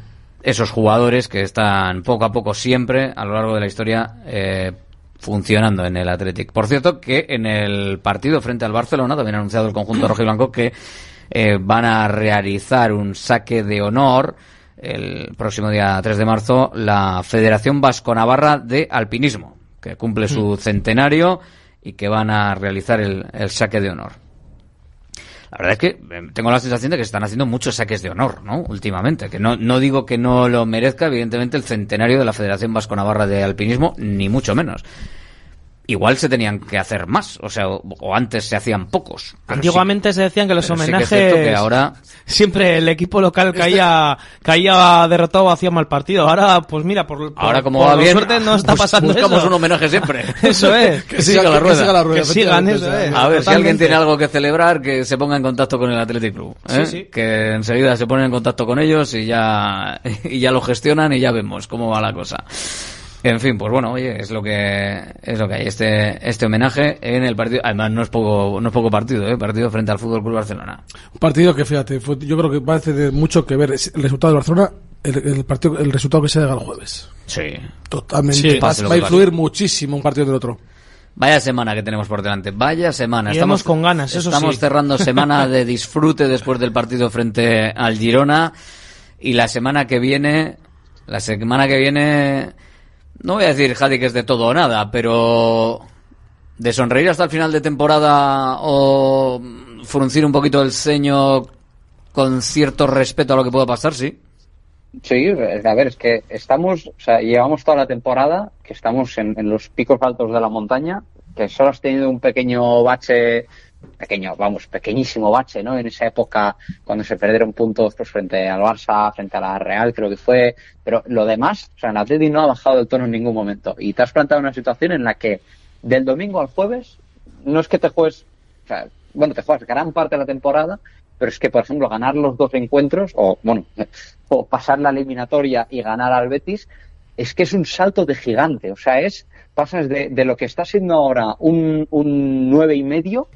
esos jugadores que están poco a poco siempre a lo largo de la historia eh, funcionando en el Athletic. Por cierto, que en el partido frente al Barcelona, también ha anunciado el conjunto rojo y blanco que eh, van a realizar un saque de honor el próximo día 3 de marzo la Federación Vasco-Navarra de Alpinismo, que cumple su centenario y que van a realizar el, el saque de honor. La verdad es que eh, tengo la sensación de que se están haciendo muchos saques de honor, ¿no? Últimamente. Que no, no digo que no lo merezca, evidentemente, el centenario de la Federación Vasco-Navarra de Alpinismo, ni mucho menos. Igual se tenían que hacer más, o sea, o, o antes se hacían pocos. Antiguamente se decían que los pero sí que es homenajes cierto que ahora- siempre el equipo local caía caía derrotado o hacía mal partido. Ahora pues mira, por, por- Ahora como por va bien, suerte no está bus- pasando buscamos eso. un homenaje siempre. Eso es. Que siga la rueda. Que sigan, eso es. A ver, si alguien tiene algo que celebrar, que se ponga en contacto con el Athletic Club. ¿eh? Sí, sí. Que enseguida se ponen en contacto con ellos y ya, y ya lo gestionan y ya vemos cómo va la cosa. En fin, pues bueno, oye, es lo que es lo que hay este este homenaje en el partido. Además no es poco no es poco partido, eh, partido frente al Fútbol Club Barcelona. Un partido que, fíjate, fue- yo creo que va a tener mucho que ver el resultado de Barcelona, el, el partido, el resultado que se haga el jueves. Sí. Totalmente. Sí. va, a influir muchísimo un partido del otro. Vaya semana que tenemos por delante, vaya semana. Iremos con ganas, eso Estamos sí. cerrando semana de disfrute después del partido frente al Girona y la semana que viene, la semana que viene, no voy a decir, Jadi, que es de todo o nada, pero de sonreír hasta el final de temporada o fruncir un poquito el ceño con cierto respeto a lo que pueda pasar, sí. Sí, a ver, es que estamos, o sea, llevamos toda la temporada que estamos en, en los picos altos de la montaña, que solo has tenido un pequeño bache, pequeño, vamos, pequeñísimo bache, ¿no? En esa época cuando se perdieron puntos pues frente al Barça, frente a la Real, creo que fue, pero lo demás, o sea, el Atleti no ha bajado el tono en ningún momento y te has planteado una situación en la que del domingo al jueves no es que te juegues, o sea, bueno, te juegas gran parte de la temporada, pero es que, por ejemplo, ganar los dos encuentros, o bueno, o pasar la eliminatoria y ganar al Betis, es que es un salto de gigante. O sea, es, pasas de, de lo que está siendo ahora un, un nueve y medio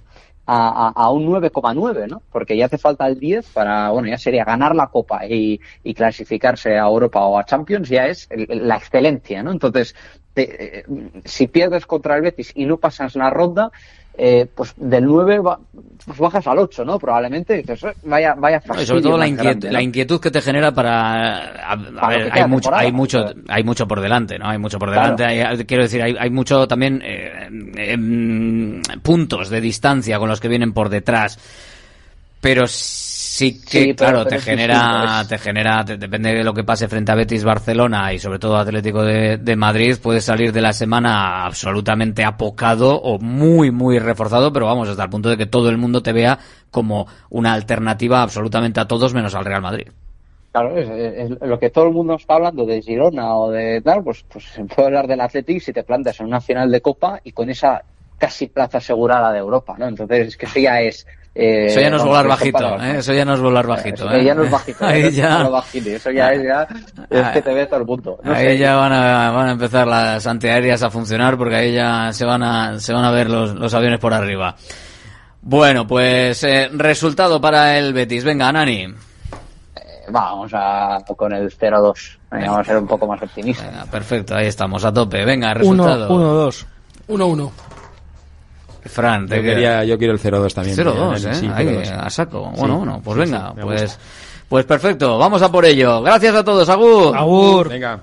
a, a, un 9,9, ¿no? Porque ya hace falta el 10 para, bueno, ya sería ganar la Copa y, y clasificarse a Europa o a Champions, ya es la excelencia, ¿no? Entonces, te- eh, si pierdes contra el Betis y no pasas la ronda, eh, pues del 9 va- pues bajas al 8, ¿no? Probablemente. y dices, "Eh, vaya, vaya No, y sobre todo la, más inquiet- grande, ¿no? la inquietud que te genera para... A, ver, hay mucho, hay mucho, hay mucho por delante, ¿no? Hay mucho por Claro. delante. hay- quiero decir, hay, hay mucho también eh, em, puntos de distancia con los que vienen por detrás. Pero sí que, Sí, claro, te genera, te genera, te- depende de lo que pase frente a Betis Barcelona y sobre todo Atlético de, de Madrid, puedes salir de la semana absolutamente apocado o muy, muy reforzado, pero vamos, hasta el punto de que todo el mundo te vea como una alternativa absolutamente a todos menos al Real Madrid. Claro, es, es- es lo que todo el mundo está hablando de Girona o de tal, pues, pues se puede hablar del Athletic si te plantas en una final de Copa y con esa casi plaza asegurada de Europa, ¿no? Entonces, es que eso ya es... eh, Eso ya no es volar bajito, para- ¿eh? Eso ya no es volar bajito, Eso ¿eh? ya no es bajito, Ahí eso ya- no es bajito, eso ya es, ya, es que te ve todo el punto. No ahí sé. ya van a, van a empezar las antiaéreas a funcionar porque ahí ya se van a, se van a ver los, los aviones por arriba. Bueno, pues eh, resultado para el Betis. Venga, Nani. Vamos a con el 0-2. Venga, Vamos a ser un poco más optimistas. Perfecto, ahí estamos, a tope. Venga, resultado. uno, dos. 1-1. Fran, te Yo, quería, yo quiero el 0-2 también. 0-2, Sí, ¿eh? sí, Ahí, 0-2. a saco. Sí. Bueno, bueno, pues Sí, venga, pues, pues perfecto. Vamos a por ello. Gracias a todos, Agur. Agur. Venga.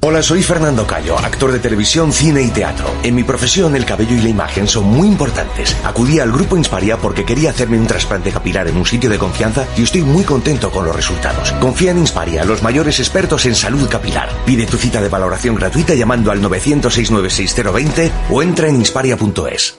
Hola, soy Fernando Cayo, actor de televisión, cine y teatro. En mi profesión, el cabello y la imagen son muy importantes. Acudí al grupo Insparia porque quería hacerme un trasplante capilar en un sitio de confianza y estoy muy contento con los resultados. Confía en Insparia, los mayores expertos en salud capilar. Pide tu cita de valoración gratuita llamando al 900-696-020 o entra en insparia.es.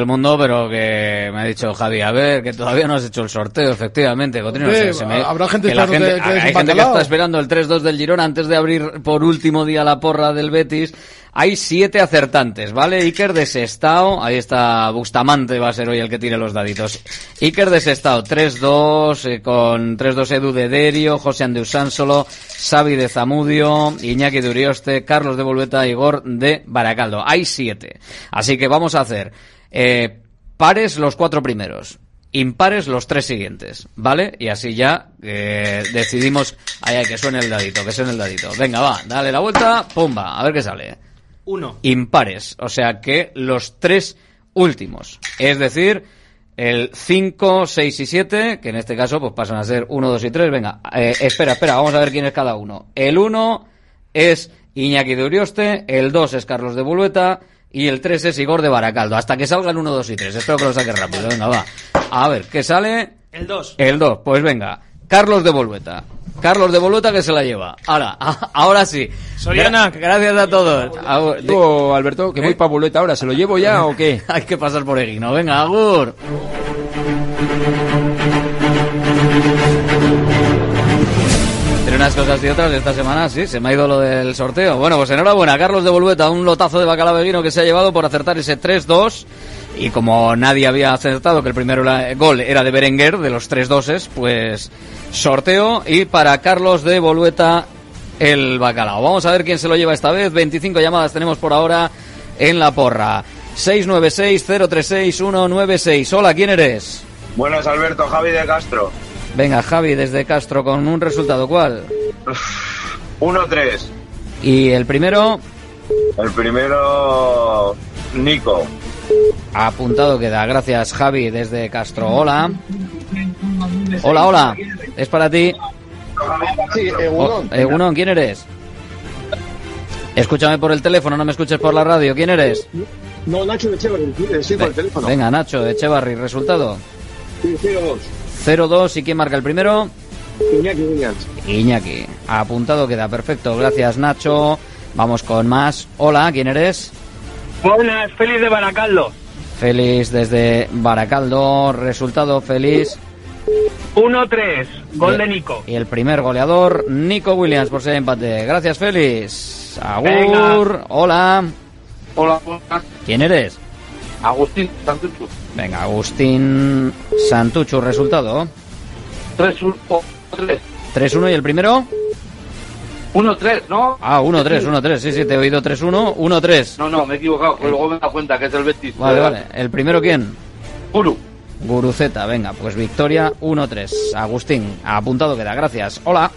el mundo, pero que me ha dicho Javi, a ver, que todavía no has hecho el sorteo, efectivamente. Cotrino, Hombre, se- se me- habrá gente que la gente- que- que hay gente que está esperando el 3-2 del Girona antes de abrir por último día la porra del Betis. Hay siete acertantes, ¿vale? Iker de Sestao, ahí está Bustamante, va a ser hoy el que tire los daditos. Iker de Sestao, 3-2, eh, con 3-2 Edu de Derio, José Andeusánsolo, Xavi de Zamudio, Iñaki de Urioste, Carlos de Volveta, Igor de Baracaldo. Hay siete. Así que vamos a hacer eh, pares los cuatro primeros. Impares los tres siguientes, ¿vale? Y así ya eh, decidimos... Ay, ay, que suene el dadito, que suene el dadito. Venga, va, dale la vuelta, pumba, a ver qué sale Uno. impares, o sea que los tres últimos. Es decir, el 5, 6 y 7, que en este caso pues pasan a ser 1, 2 y 3. Venga, eh, espera, espera, vamos a ver quién es cada uno. El 1 es Iñaki de Urioste, el 2 es Carlos de Bulueta y el 3 es Igor de Baracaldo. Hasta que salgan 1, 2 y 3. Espero que lo saques rápido. Venga, va. A ver, ¿qué sale? El 2. El 2, pues venga. Carlos de Bolueta. Carlos de Bolueta que se la lleva. Ahora, ahora sí. Soriana. Gra- Gracias a todos. Agur. Tú, Alberto, que voy pa' Buleta ahora, ¿se lo llevo ya o qué? Hay que pasar por Eguino. Venga, Agur. Unas cosas y otras, esta semana sí, se me ha ido lo del sorteo. Bueno, pues enhorabuena, Carlos de Bolueta, un lotazo de bacalao Eguino que se ha llevado por acertar ese 3-2. Y como nadie había acertado que el primero la- gol era de Berenguer, de los tres doses, pues sorteo. Y para Carlos de Bolueta, el bacalao. Vamos a ver quién se lo lleva esta vez. 25 llamadas tenemos por ahora en la porra. 696-036-196. Hola, ¿quién eres? Buenas, Alberto, Javi de Castro. Venga, Javi, desde Castro, con un resultado, ¿cuál? 1-3. Y el primero, El primero, Nico. apuntado queda. Gracias, Javi, desde Castro. Hola. Hola, hola. Es para ti. Sí, Oh, Egunon, ¿quién eres? Escúchame por el teléfono, no me escuches por la radio. ¿Quién eres? No, Nacho de Echeverri, sí, por el teléfono. Venga, Nacho, Echevarri, resultado. Sí, 0-2. 0-2, ¿y quién marca el primero? Iñaki Williams. Iñaki. Apuntado queda, perfecto. Gracias, Nacho. Vamos con más. Hola, ¿quién eres? Buenas, feliz de Baracaldo. Feliz desde Baracaldo. Resultado feliz. 1-3, gol de. Nico. Y el primer goleador, Nico Williams, por ser empate. Gracias, Félix. Agur. Venga. Hola. Hola, ¿Quién eres? Agustín Santuchu. Venga, Agustín Santuchu, resultado. 3-1, 3-1 y el primero. 1-3, ¿no? Ah, 1-3, 1-3. Sí, sí, te he oído 3-1. 1-3. No, no, me he equivocado, pues luego me dado cuenta que es el Betis. Vale, vale. ¿El primero quién? Guru. Guruceta, venga, pues victoria 1-3. Agustín, apuntado queda, gracias. Hola.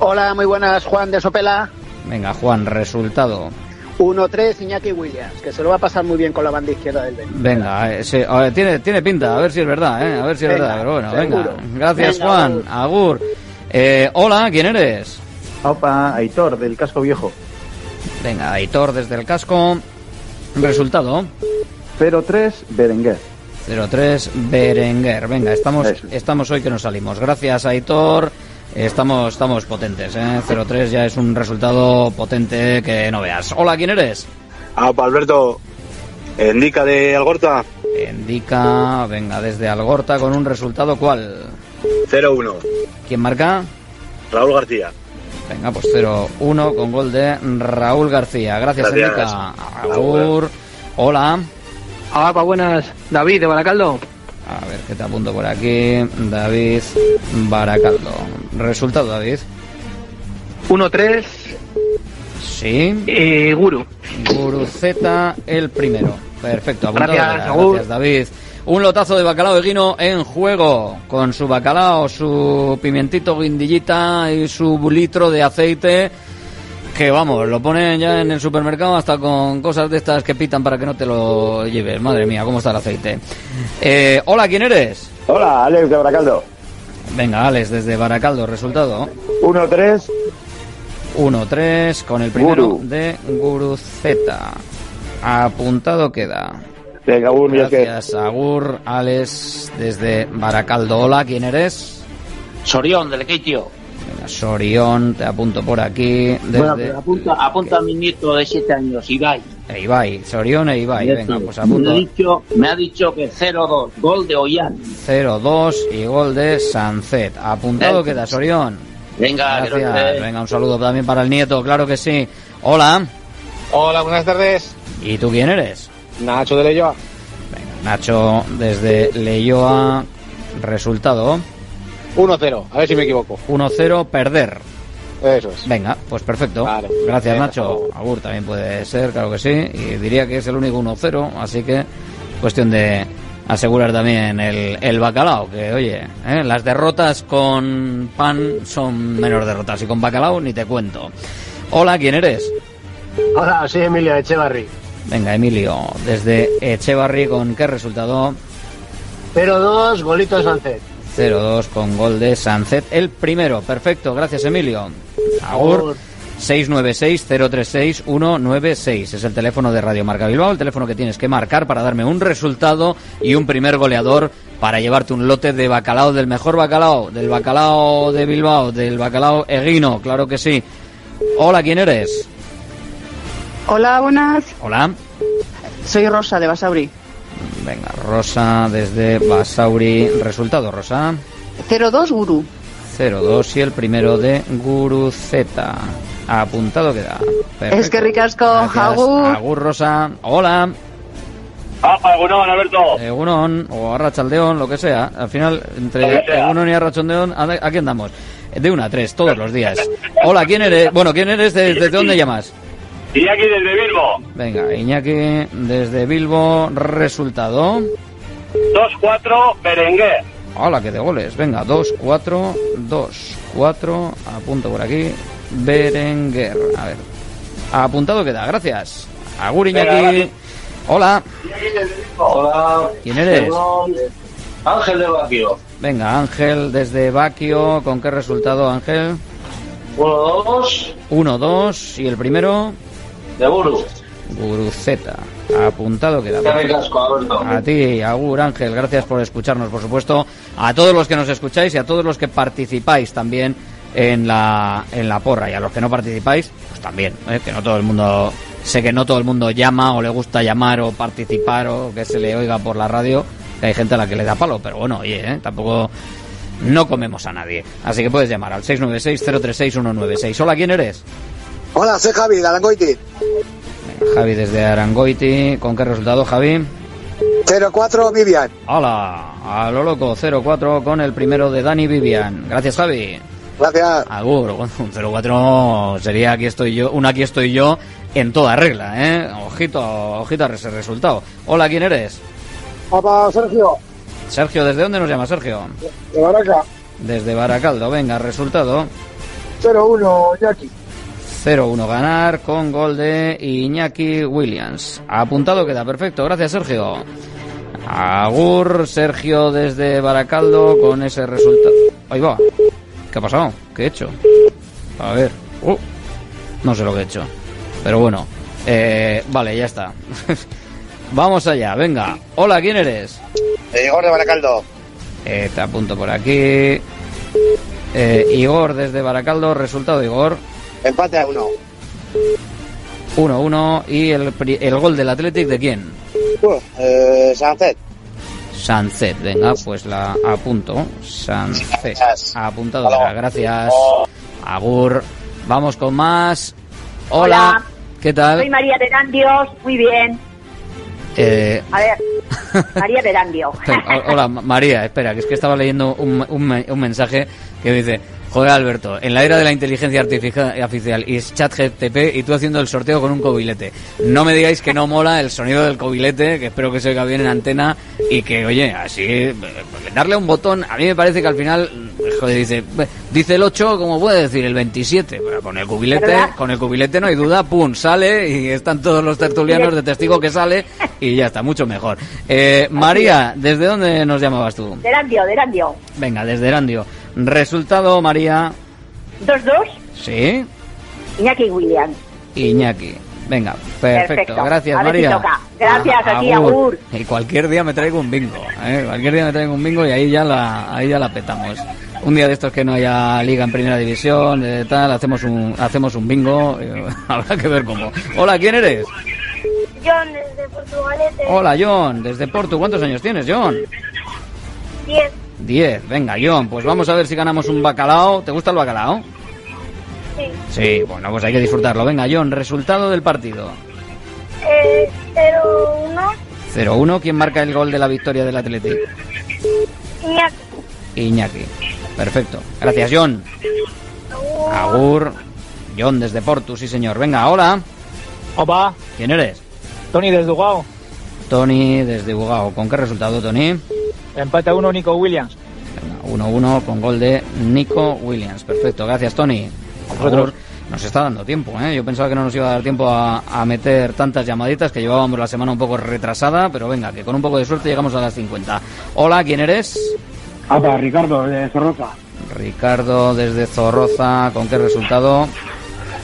Hola, muy buenas, Juan de Sopela. Venga, Juan, resultado. 1-3, Iñaki Williams, que se lo va a pasar muy bien con la banda izquierda del Betis. Venga, eh, sí, a ver, tiene, tiene pinta, a ver si es verdad, ¿eh? A ver si es Venga, verdad, pero bueno, seguro. venga. Gracias, Venga, Juan. Agur. Eh, hola, ¿quién eres? Opa, Aitor, del casco viejo. Venga, Aitor desde el casco. Resultado. 0-3, Berenguer. 0-3, Berenguer. Venga, estamos, Eso. estamos hoy que nos salimos. Gracias, Aitor. Estamos, estamos potentes, ¿eh? 0-3 ya es un resultado potente que no veas. Hola, ¿quién eres? Ah, pa' Alberto, Indica de Algorta. Indica, venga, desde Algorta con un resultado, ¿cuál? 0-1. ¿Quién marca? Raúl García. Venga, pues 0-1 con gol de Raúl García. Gracias, Gracias. Indica. Agur. Hola. Hola, pa' buenas. David de Baracaldo. A ver, que te apunto por aquí. David Baracaldo. Resultado, David. 1-3, Sí. eh, Guru. Guru Z, el primero. Perfecto, apuntado. Gracias. Gracias, David. Un lotazo de bacalao de guino en juego, con su bacalao, su pimientito guindillita y su litro de aceite, que vamos, lo ponen ya en el supermercado hasta con cosas de estas que pitan para que no te lo lleves. Madre mía, cómo está el aceite. Eh, hola, ¿quién eres? Hola, Alex de Baracaldo. Venga, Alex, desde Baracaldo, resultado. 1-3, 1-3 con el primero Guru. de Guru Z. Apuntado queda. Venga, Agur, mira que- Gracias, Agur, Alex, desde Baracaldo. Hola, ¿quién eres? Sorión, del Equitio. Venga, Sorión, te apunto por aquí. Desde Bueno, pero apunta, apunta a mi nieto de 7 años, Ibai. e Ibai, Sorión e Ibai. Nieto. Venga, pues me, ha apunto dicho, me ha dicho que 0-2, gol de Ollán. 0-2 y gol de Sancet. Apuntado queda, Sorión. Venga, Gracias. Venga, un saludo también para el nieto, claro que sí. Hola, Hola, buenas tardes. ¿y tú quién eres? Nacho de Leyoa. Nacho, desde Leyoa, resultado 1-0, a ver si me equivoco. 1-0, perder. Eso es. Venga, pues perfecto. Gracias, Venga, Nacho. Agur también puede ser, claro que sí. Y diría que es el único 1-0, así que cuestión de asegurar también el, el bacalao. Que oye, ¿eh? las derrotas con pan son menos derrotas y con bacalao ni te cuento. Hola, ¿quién eres? Hola, soy Emilio de Echevarri. Venga, Emilio, desde Echevarri, ¿con qué resultado? 0-2, golito de Sánchez. 0-2 con gol de Sancet. El primero, perfecto, gracias Emilio. Agur. 696-036-196 es el teléfono de Radio Marca Bilbao, el teléfono que tienes que marcar para darme un resultado y un primer goleador para llevarte un lote de bacalao, del mejor bacalao, del bacalao de Bilbao, del bacalao eguino, claro que sí. Hola, ¿quién eres? Hola, buenas. Hola. Soy Rosa de Basauri. Venga, Rosa desde Basauri. Resultado, Rosa. 02 Guru. 0-2 y el primero de Guruceta. Apuntado queda. Es que ricasco. Agur. Agur, Rosa. Hola. Egunon, Alberto. Egunon o Arrachaldeón, lo que sea. Al final, entre Egunon y Arrachaldeón, ¿a- aquí andamos. De una a tres, todos los días. Hola, ¿quién eres? Bueno, ¿quién eres? ¿De- ¿Desde dónde llamas? Iñaki desde Bilbo. Venga, Iñaki desde Bilbo. Resultado. 2-4, Berenguer. Hola, que de goles. Venga, 2, 4, 2, 4. Apunto por aquí. Berenguer. A ver. Apuntado queda, gracias. Agur Venga, Iñaki. gracias. Hola. Hola. ¿Quién eres? Ángel de Baquio. Venga, Ángel desde Baquio. ¿Con qué resultado, Ángel? 1-2, 1, 2. ¿Y el primero? De Buru. Guruceta. Apuntado queda. A ti, Agur Ángel, gracias por escucharnos, por supuesto. A todos los que nos escucháis y a todos los que participáis también en la, en la porra. Y a los que no participáis, pues también. ¿eh? Que no todo el mundo. Sé que no todo el mundo llama o le gusta llamar o participar o que se le oiga por la radio. Que hay gente a la que le da palo, pero bueno, oye, ¿eh? tampoco. No comemos a nadie. Así que puedes llamar al 696-036-196. Hola, ¿quién eres? Hola, soy Javi, de Arangoiti. Javi desde Arangoiti. ¿Con qué resultado, Javi? 04 Vivian. Hola, a lo loco 04 con el primero de Dani Vivian. Gracias, Javi. Gracias. Agur, un 04 sería aquí estoy yo, un aquí estoy yo en toda regla, ¿eh? Ojito, ojito a ese resultado. Hola, ¿quién eres? Papá Sergio, Sergio, ¿desde dónde nos llama Sergio? de Baraca. Desde Baracaldo, venga, resultado 01 Jackie. 0-1 ganar con gol de Iñaki Williams. Apuntado queda, perfecto, gracias Sergio. Agur, Sergio desde Baracaldo con ese resultado. Ahí va. ¿Qué ha pasado? ¿Qué he hecho? A ver. Uh, no sé lo que he hecho. Pero bueno. Eh, vale, ya está. Vamos allá, venga. Hola, ¿quién eres? Igor de Baracaldo. Eh, te apunto por aquí. Eh, Igor desde Baracaldo, resultado Igor. Empate a uno. 1-1 y el, pri- el gol del Athletic de quién? Uh, eh, Sánchez. Sancet, venga, pues la apunto. Sancet. Apuntado, gracias. Agur. Vamos con más. Hola. Hola. ¿Qué tal? Soy María Berandios, muy bien. Eh, A ver, María Berandio. o- hola, Ma- María, espera, que es que estaba leyendo un, un me- un mensaje que dice, joder Alberto, en la era de la inteligencia artificial y chat GTP y tú haciendo el sorteo con un cobilete. No me digáis que no mola el sonido del cobilete, que espero que se oiga bien en antena y que, oye, así, eh, darle un botón, a mí me parece que al final, joder, dice, dice el 8, como puede decir el 27, pero con el cubilete, ¿Verdad? con el cubilete no hay duda, pum, sale y están todos los tertulianos de testigo que sale y ya está, mucho mejor. Eh, María, ¿desde dónde nos llamabas tú? Berandio, Berandio. Venga, desde Erandio. Resultado, María. 2-2, Sí, Iñaki Williams. Iñaki. Venga, perfecto. Perfecto. Gracias, María. Gracias, Ah, a ti, agur. Y cualquier día me traigo un bingo. ¿eh? Cualquier día me traigo un bingo y ahí ya la, ahí ya la petamos. Un día de estos que no haya liga en primera división, eh, tal, hacemos un, hacemos un bingo. eh, habrá que ver cómo. Hola, ¿quién eres? John desde Portugalete. Hola, John, desde Porto. ¿Cuántos años tienes, John? 10. Diez. Venga, John, pues vamos a ver si ganamos un bacalao. ¿Te gusta el bacalao? Sí. Sí, bueno, pues hay que disfrutarlo. Venga, John, resultado del partido. Eh, 0-1. 0-1. ¿Quién marca el gol de la victoria del Athletic? Iñaki. Iñaki. Perfecto. Gracias, John. Agur. John desde Porto, sí señor. Venga, hola. Opa, ¿Quién eres? Tony desde Ugao. Tony desde Bugao. ¿Con qué resultado, Tony? Empate a uno, Nico Williams. 1-1 con gol de Nico Williams. Perfecto, gracias, Tony. Nos está dando tiempo, ¿eh? Yo pensaba que no nos iba a dar tiempo a, a meter tantas llamaditas, que llevábamos la semana un poco retrasada, pero venga, que con un poco de suerte llegamos a las 50. Hola, ¿quién eres? Apa, Ricardo, de Zorroza. Ricardo desde Zorroza, ¿con qué resultado?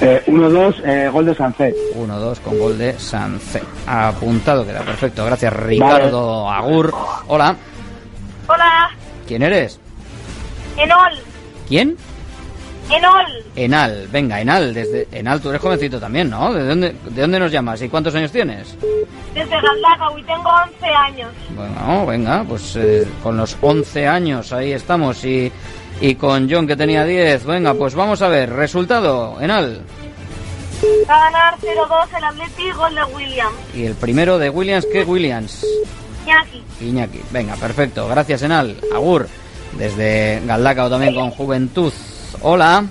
Eh, 1-2, eh, gol de Sancet. 1-2 con gol de Sancet. Apuntado queda, perfecto. Gracias, Ricardo Agur. Hola, Hola, ¿quién eres? Enol, ¿Quién? Enol, Enal, venga, Enal, desde Enal, tú eres jovencito también, ¿no? ¿De dónde, ¿De dónde nos llamas y cuántos años tienes? desde Galdacao y tengo 11 años. Bueno, venga, pues eh, con los 11 años ahí estamos y, y con John que tenía 10, venga, pues vamos a ver, resultado, Enal. Va a ganar 0-2 el Atleti, gol de William. Y el primero de Williams, ¿qué Williams? Iñaki. Iñaki, venga, perfecto, gracias Enal, Agur, desde Galdacao también con Juventud. Hola,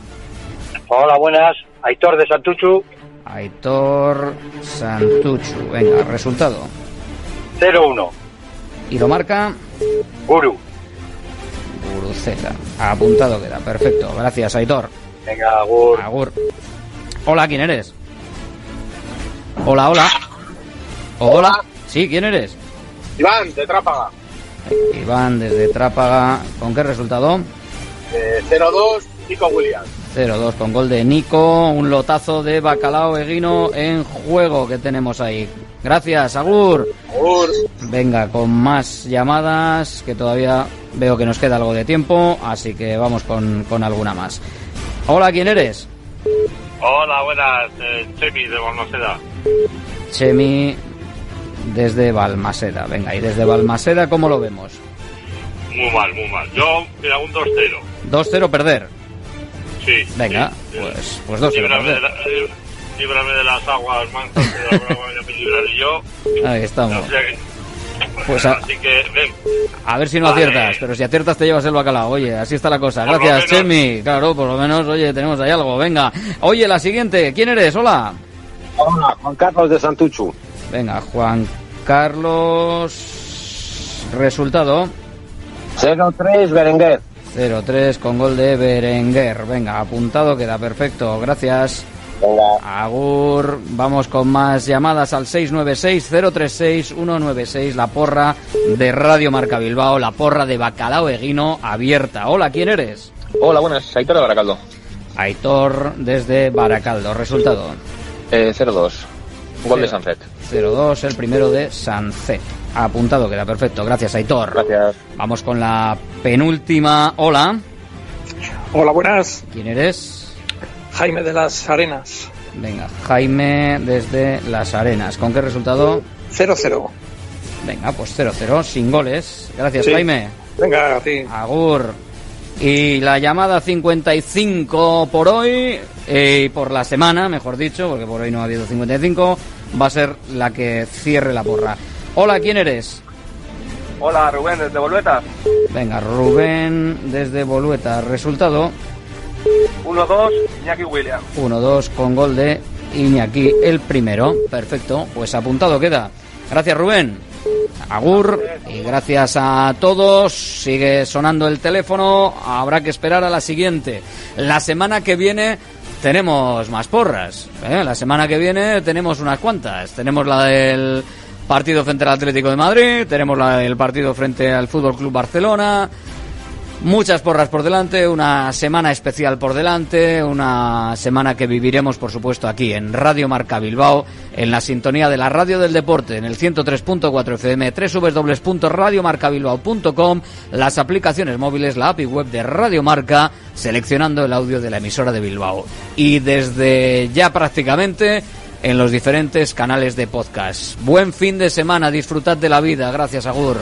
Hola, buenas. Aitor de Santuchu, Aitor Santuchu, venga, resultado. 0-1. Y lo marca Guru. Guruceta. Apuntado queda, perfecto. Gracias, Aitor. Venga, Agur. Agur. Hola, ¿quién eres? Hola, hola. Hola. Sí, ¿quién eres? Iván, de Trápaga. Iván desde Trápaga. ¿Con qué resultado? Eh, 0-2, Nico Williams. 0-2 con gol de Nico. Un lotazo de Bacalao Eguino en juego que tenemos ahí. Gracias, Agur. Agur. Venga, con más llamadas, que todavía veo que nos queda algo de tiempo, así que vamos con, con alguna más. Hola, ¿quién eres? Hola, buenas. Eh, Chemi de Balmaceda. Chemi desde Balmaseda. Venga, y desde Balmaseda, ¿cómo lo vemos? Muy mal, muy mal. Yo, mira, un 2-0. 2-0 perder. Sí. Venga, sí. pues, pues 2-0 Líbrame de, perder. la- eh, líbrame de las aguas mansas que me yo. Ahí estamos. O sea que- Pues a, Así que, ven. a ver si no Vale. aciertas, pero si aciertas te llevas el bacalao. Oye, así está la cosa. Por Gracias, menos. Chemi. Claro, por lo menos, oye, tenemos ahí algo. Venga. Oye, la siguiente. ¿Quién eres? Hola. Hola, Juan Carlos de Santuchu. Venga, Juan Carlos. Resultado 0-3, Berenguer. 0-3 con gol de Berenguer. Venga, apuntado, queda perfecto. Gracias. Agur, vamos con más llamadas al 696-036-196, la porra de Radio Marca Bilbao, la porra de Bacalao Eguino abierta. Hola, ¿quién eres? Hola, buenas. Aitor de Baracaldo. Aitor desde Baracaldo. Resultado Eh, 0-2. Gol de Cero. Sanfet. 0-2, el primero de Sancet. Apuntado, queda perfecto. Gracias, Aitor. Gracias. Vamos con la penúltima. Hola. Hola, buenas. ¿Quién eres? Jaime de las Arenas. Venga, Jaime desde Las Arenas. ¿Con qué resultado? 0-0. Venga, pues 0-0, sin goles. Gracias, Sí. Jaime. Venga, ti. Agur. Y la llamada 55 por hoy, eh, y por la semana, mejor dicho, porque por hoy no ha habido 55, va a ser la que cierre la porra. Hola, ¿quién eres? Hola, Rubén, desde Bolueta. Venga, Rubén desde Bolueta. Resultado 1-2, Iñaki Williams. 1-2 con gol de Iñaki, el primero. Perfecto, pues apuntado queda. Gracias, Rubén. Agur y gracias a todos. Sigue sonando el teléfono. Habrá que esperar a la siguiente. La semana que viene tenemos más porras. ¿eh? La semana que viene tenemos unas cuantas. Tenemos la del partido frente al Atlético de Madrid. Tenemos la del partido frente al Fútbol Club Barcelona. Muchas porras por delante, una semana especial por delante, una semana que viviremos, por supuesto, aquí en Radio Marca Bilbao, en la sintonía de la Radio del Deporte, en el 103.4 FM, www.radiomarcabilbao.com, las aplicaciones móviles, la API web de Radio Marca, seleccionando el audio de la emisora de Bilbao. Y desde ya prácticamente en los diferentes canales de podcast. Buen fin de semana, disfrutad de la vida. Gracias, Agur.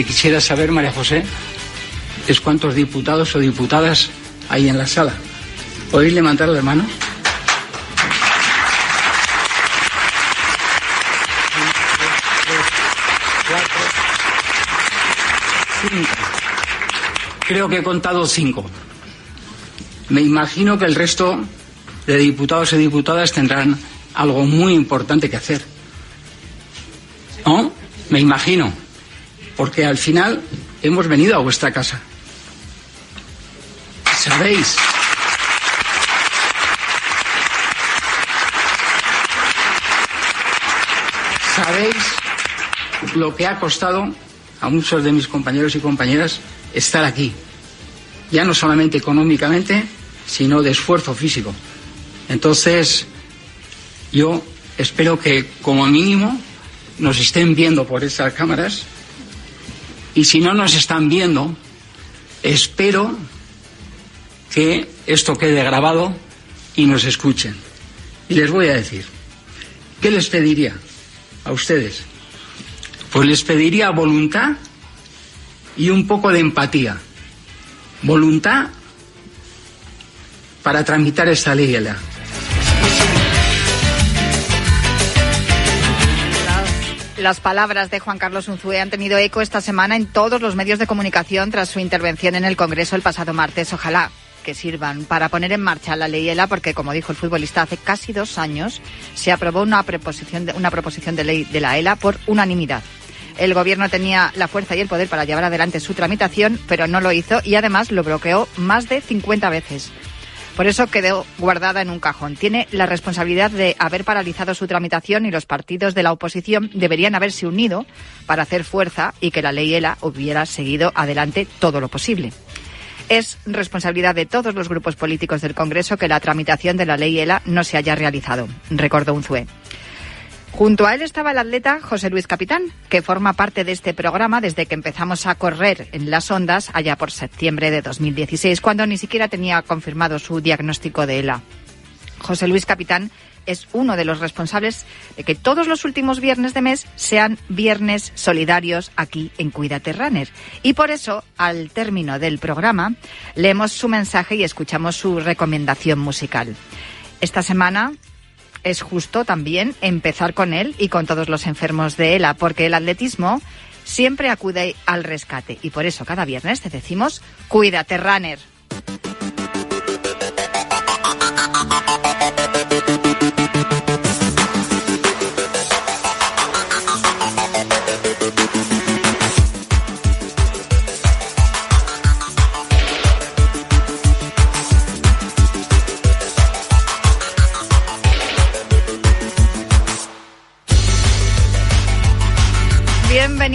Que quisiera saber, María José, es cuántos diputados o diputadas hay en la sala. ¿Podéis levantar las manos? Creo que he contado cinco. Me imagino que el resto de diputados y diputadas tendrán algo muy importante que hacer. ¿No? Me imagino. Porque al final hemos venido a vuestra casa. ¿Sabéis? ¿Sabéis lo que ha costado a muchos de mis compañeros y compañeras estar aquí? Ya no solamente económicamente, sino de esfuerzo físico. Entonces, yo espero que como mínimo nos estén viendo por estas cámaras y si no nos están viendo, espero que esto quede grabado y nos escuchen. Y les voy a decir, ¿qué les pediría a ustedes? Pues les pediría voluntad y un poco de empatía. Voluntad para tramitar esta ley. Las palabras de Juan Carlos Unzué han tenido eco esta semana en todos los medios de comunicación tras su intervención en el Congreso el pasado martes. Ojalá que sirvan para poner en marcha la ley ELA, porque como dijo el futbolista hace casi dos años, se aprobó una proposición de, una proposición de ley de la ELA por unanimidad. El gobierno tenía la fuerza y el poder para llevar adelante su tramitación, pero no lo hizo y además lo bloqueó más de 50 veces. Por eso quedó guardada en un cajón. Tiene la responsabilidad de haber paralizado su tramitación y los partidos de la oposición deberían haberse unido para hacer fuerza y que la ley ELA hubiera seguido adelante todo lo posible. Es responsabilidad de todos los grupos políticos del Congreso que la tramitación de la ley ELA no se haya realizado, recordó Unzué. Junto a él estaba el atleta José Luis Capitán, que forma parte de este programa desde que empezamos a correr en las ondas allá por septiembre de 2016, cuando ni siquiera tenía confirmado su diagnóstico de ELA. José Luis Capitán es uno de los responsables de que todos los últimos viernes de mes sean viernes solidarios aquí en Cuídate Runner. Y por eso, al término del programa, leemos su mensaje y escuchamos su recomendación musical. Esta semana es justo también empezar con él y con todos los enfermos de ELA, porque el atletismo siempre acude al rescate. Y por eso cada viernes te decimos, cuídate, runner.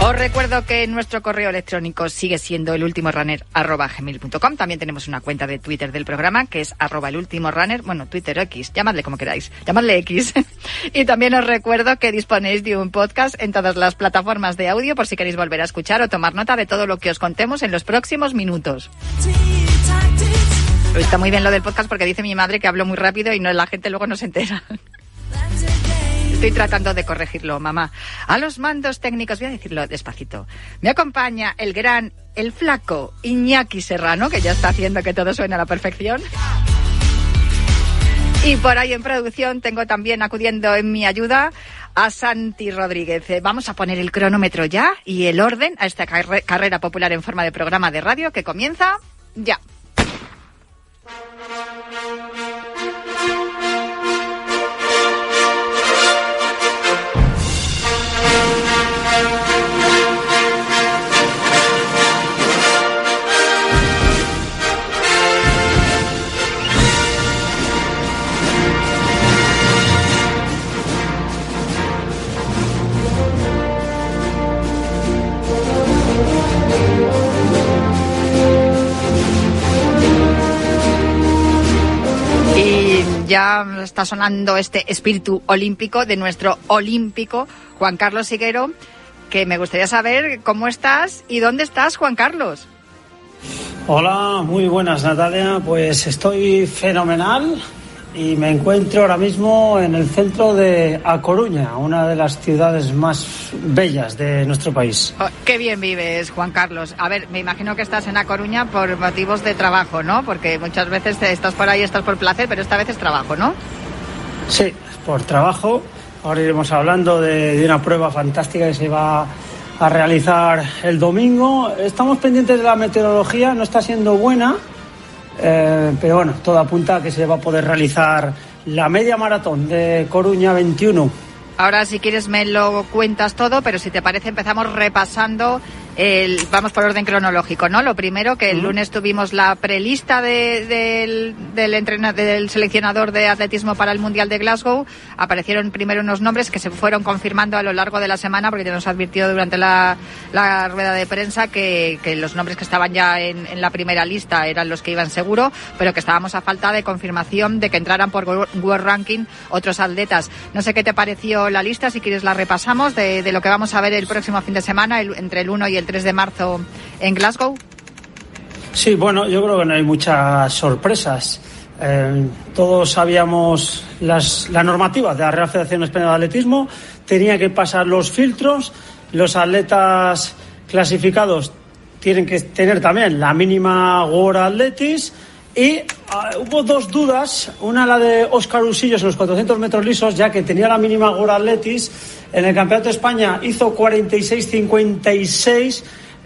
Os recuerdo que nuestro correo electrónico sigue siendo el último gmail.com. También tenemos una cuenta de Twitter del programa que es arroba el último runner. Bueno, Twitter X, llamadle como queráis. Llamadle X. y también os recuerdo que disponéis de un podcast en todas las plataformas de audio por si queréis volver a escuchar o tomar nota de todo lo que os contemos en los próximos minutos. Está muy bien lo del podcast porque dice mi madre que hablo muy rápido y no la gente luego no se entera. Estoy tratando de corregirlo, mamá. A los mandos técnicos, voy a decirlo despacito. Me acompaña el gran, el flaco Iñaki Serrano, que ya está haciendo que todo suene a la perfección. Y por ahí en producción tengo también acudiendo en mi ayuda a Santi Rodríguez. Eh, Vamos a poner el cronómetro ya y el orden a esta carre- carrera popular en forma de programa de radio que comienza ya. Ya está sonando este espíritu olímpico de nuestro olímpico Juan Carlos Higuero, que me gustaría saber cómo estás y dónde estás, Juan Carlos. Hola, muy buenas Natalia. Pues estoy fenomenal y me encuentro ahora mismo en el centro de A Coruña, una de las ciudades más bellas de nuestro país. Oh, qué bien vives, Juan Carlos. A ver, me imagino que estás en A Coruña por motivos de trabajo, ¿no? Porque muchas veces estás por ahí, estás por placer, pero esta vez es trabajo, ¿no? Sí, por trabajo. Ahora iremos hablando de, de una prueba fantástica que se va a realizar el domingo. Estamos pendientes de la meteorología, no está siendo buena, eh, pero bueno, todo apunta a que se va a poder realizar la media maratón de Coruña 21. Ahora, si quieres, me lo cuentas todo, pero si te parece, empezamos repasando. El, vamos por orden cronológico, ¿no? Lo primero, que el lunes tuvimos la prelista de- del, del, entrena- del seleccionador de atletismo para el Mundial de Glasgow. Aparecieron primero unos nombres que se fueron confirmando a lo largo de la semana, porque nos advirtió durante la, la rueda de prensa que, que los nombres que estaban ya en, en la primera lista eran los que iban seguro, pero que estábamos a falta de confirmación de que entraran por Wo- World Ranking otros atletas. No sé qué te pareció la lista, si quieres la repasamos, de, de lo que vamos a ver el próximo fin de semana, el- entre el 1 y el 3 de marzo en Glasgow. Sí, bueno, yo creo que no hay muchas sorpresas. Eh, todos sabíamos las, la normativa de la Real Federación Española de Atletismo, tenía que pasar los filtros, los atletas clasificados tienen que tener también la mínima World Athletics y ah, hubo dos dudas, una la de Óscar Usillos en los 400 metros lisos, ya que tenía la mínima World Athletics, en el Campeonato de España hizo 46-56,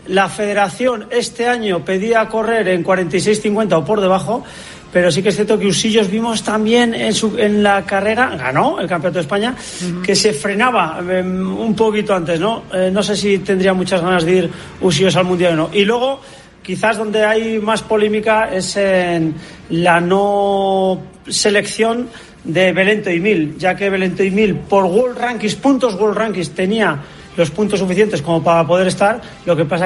la federación este año pedía correr en 46-50 o por debajo, pero sí que es cierto que Usillos vimos también en, su, en la carrera, ganó el Campeonato de España, que se frenaba eh, un poquito antes, ¿no? Eh, no sé si tendría muchas ganas de ir Usillos al Mundial o no. Y luego, quizás donde hay más polémica es en la no selección de Belento y Mil, ya que Belento y Mil por World Rankings, puntos World Rankings, tenía los puntos suficientes como para poder estar, lo que pasa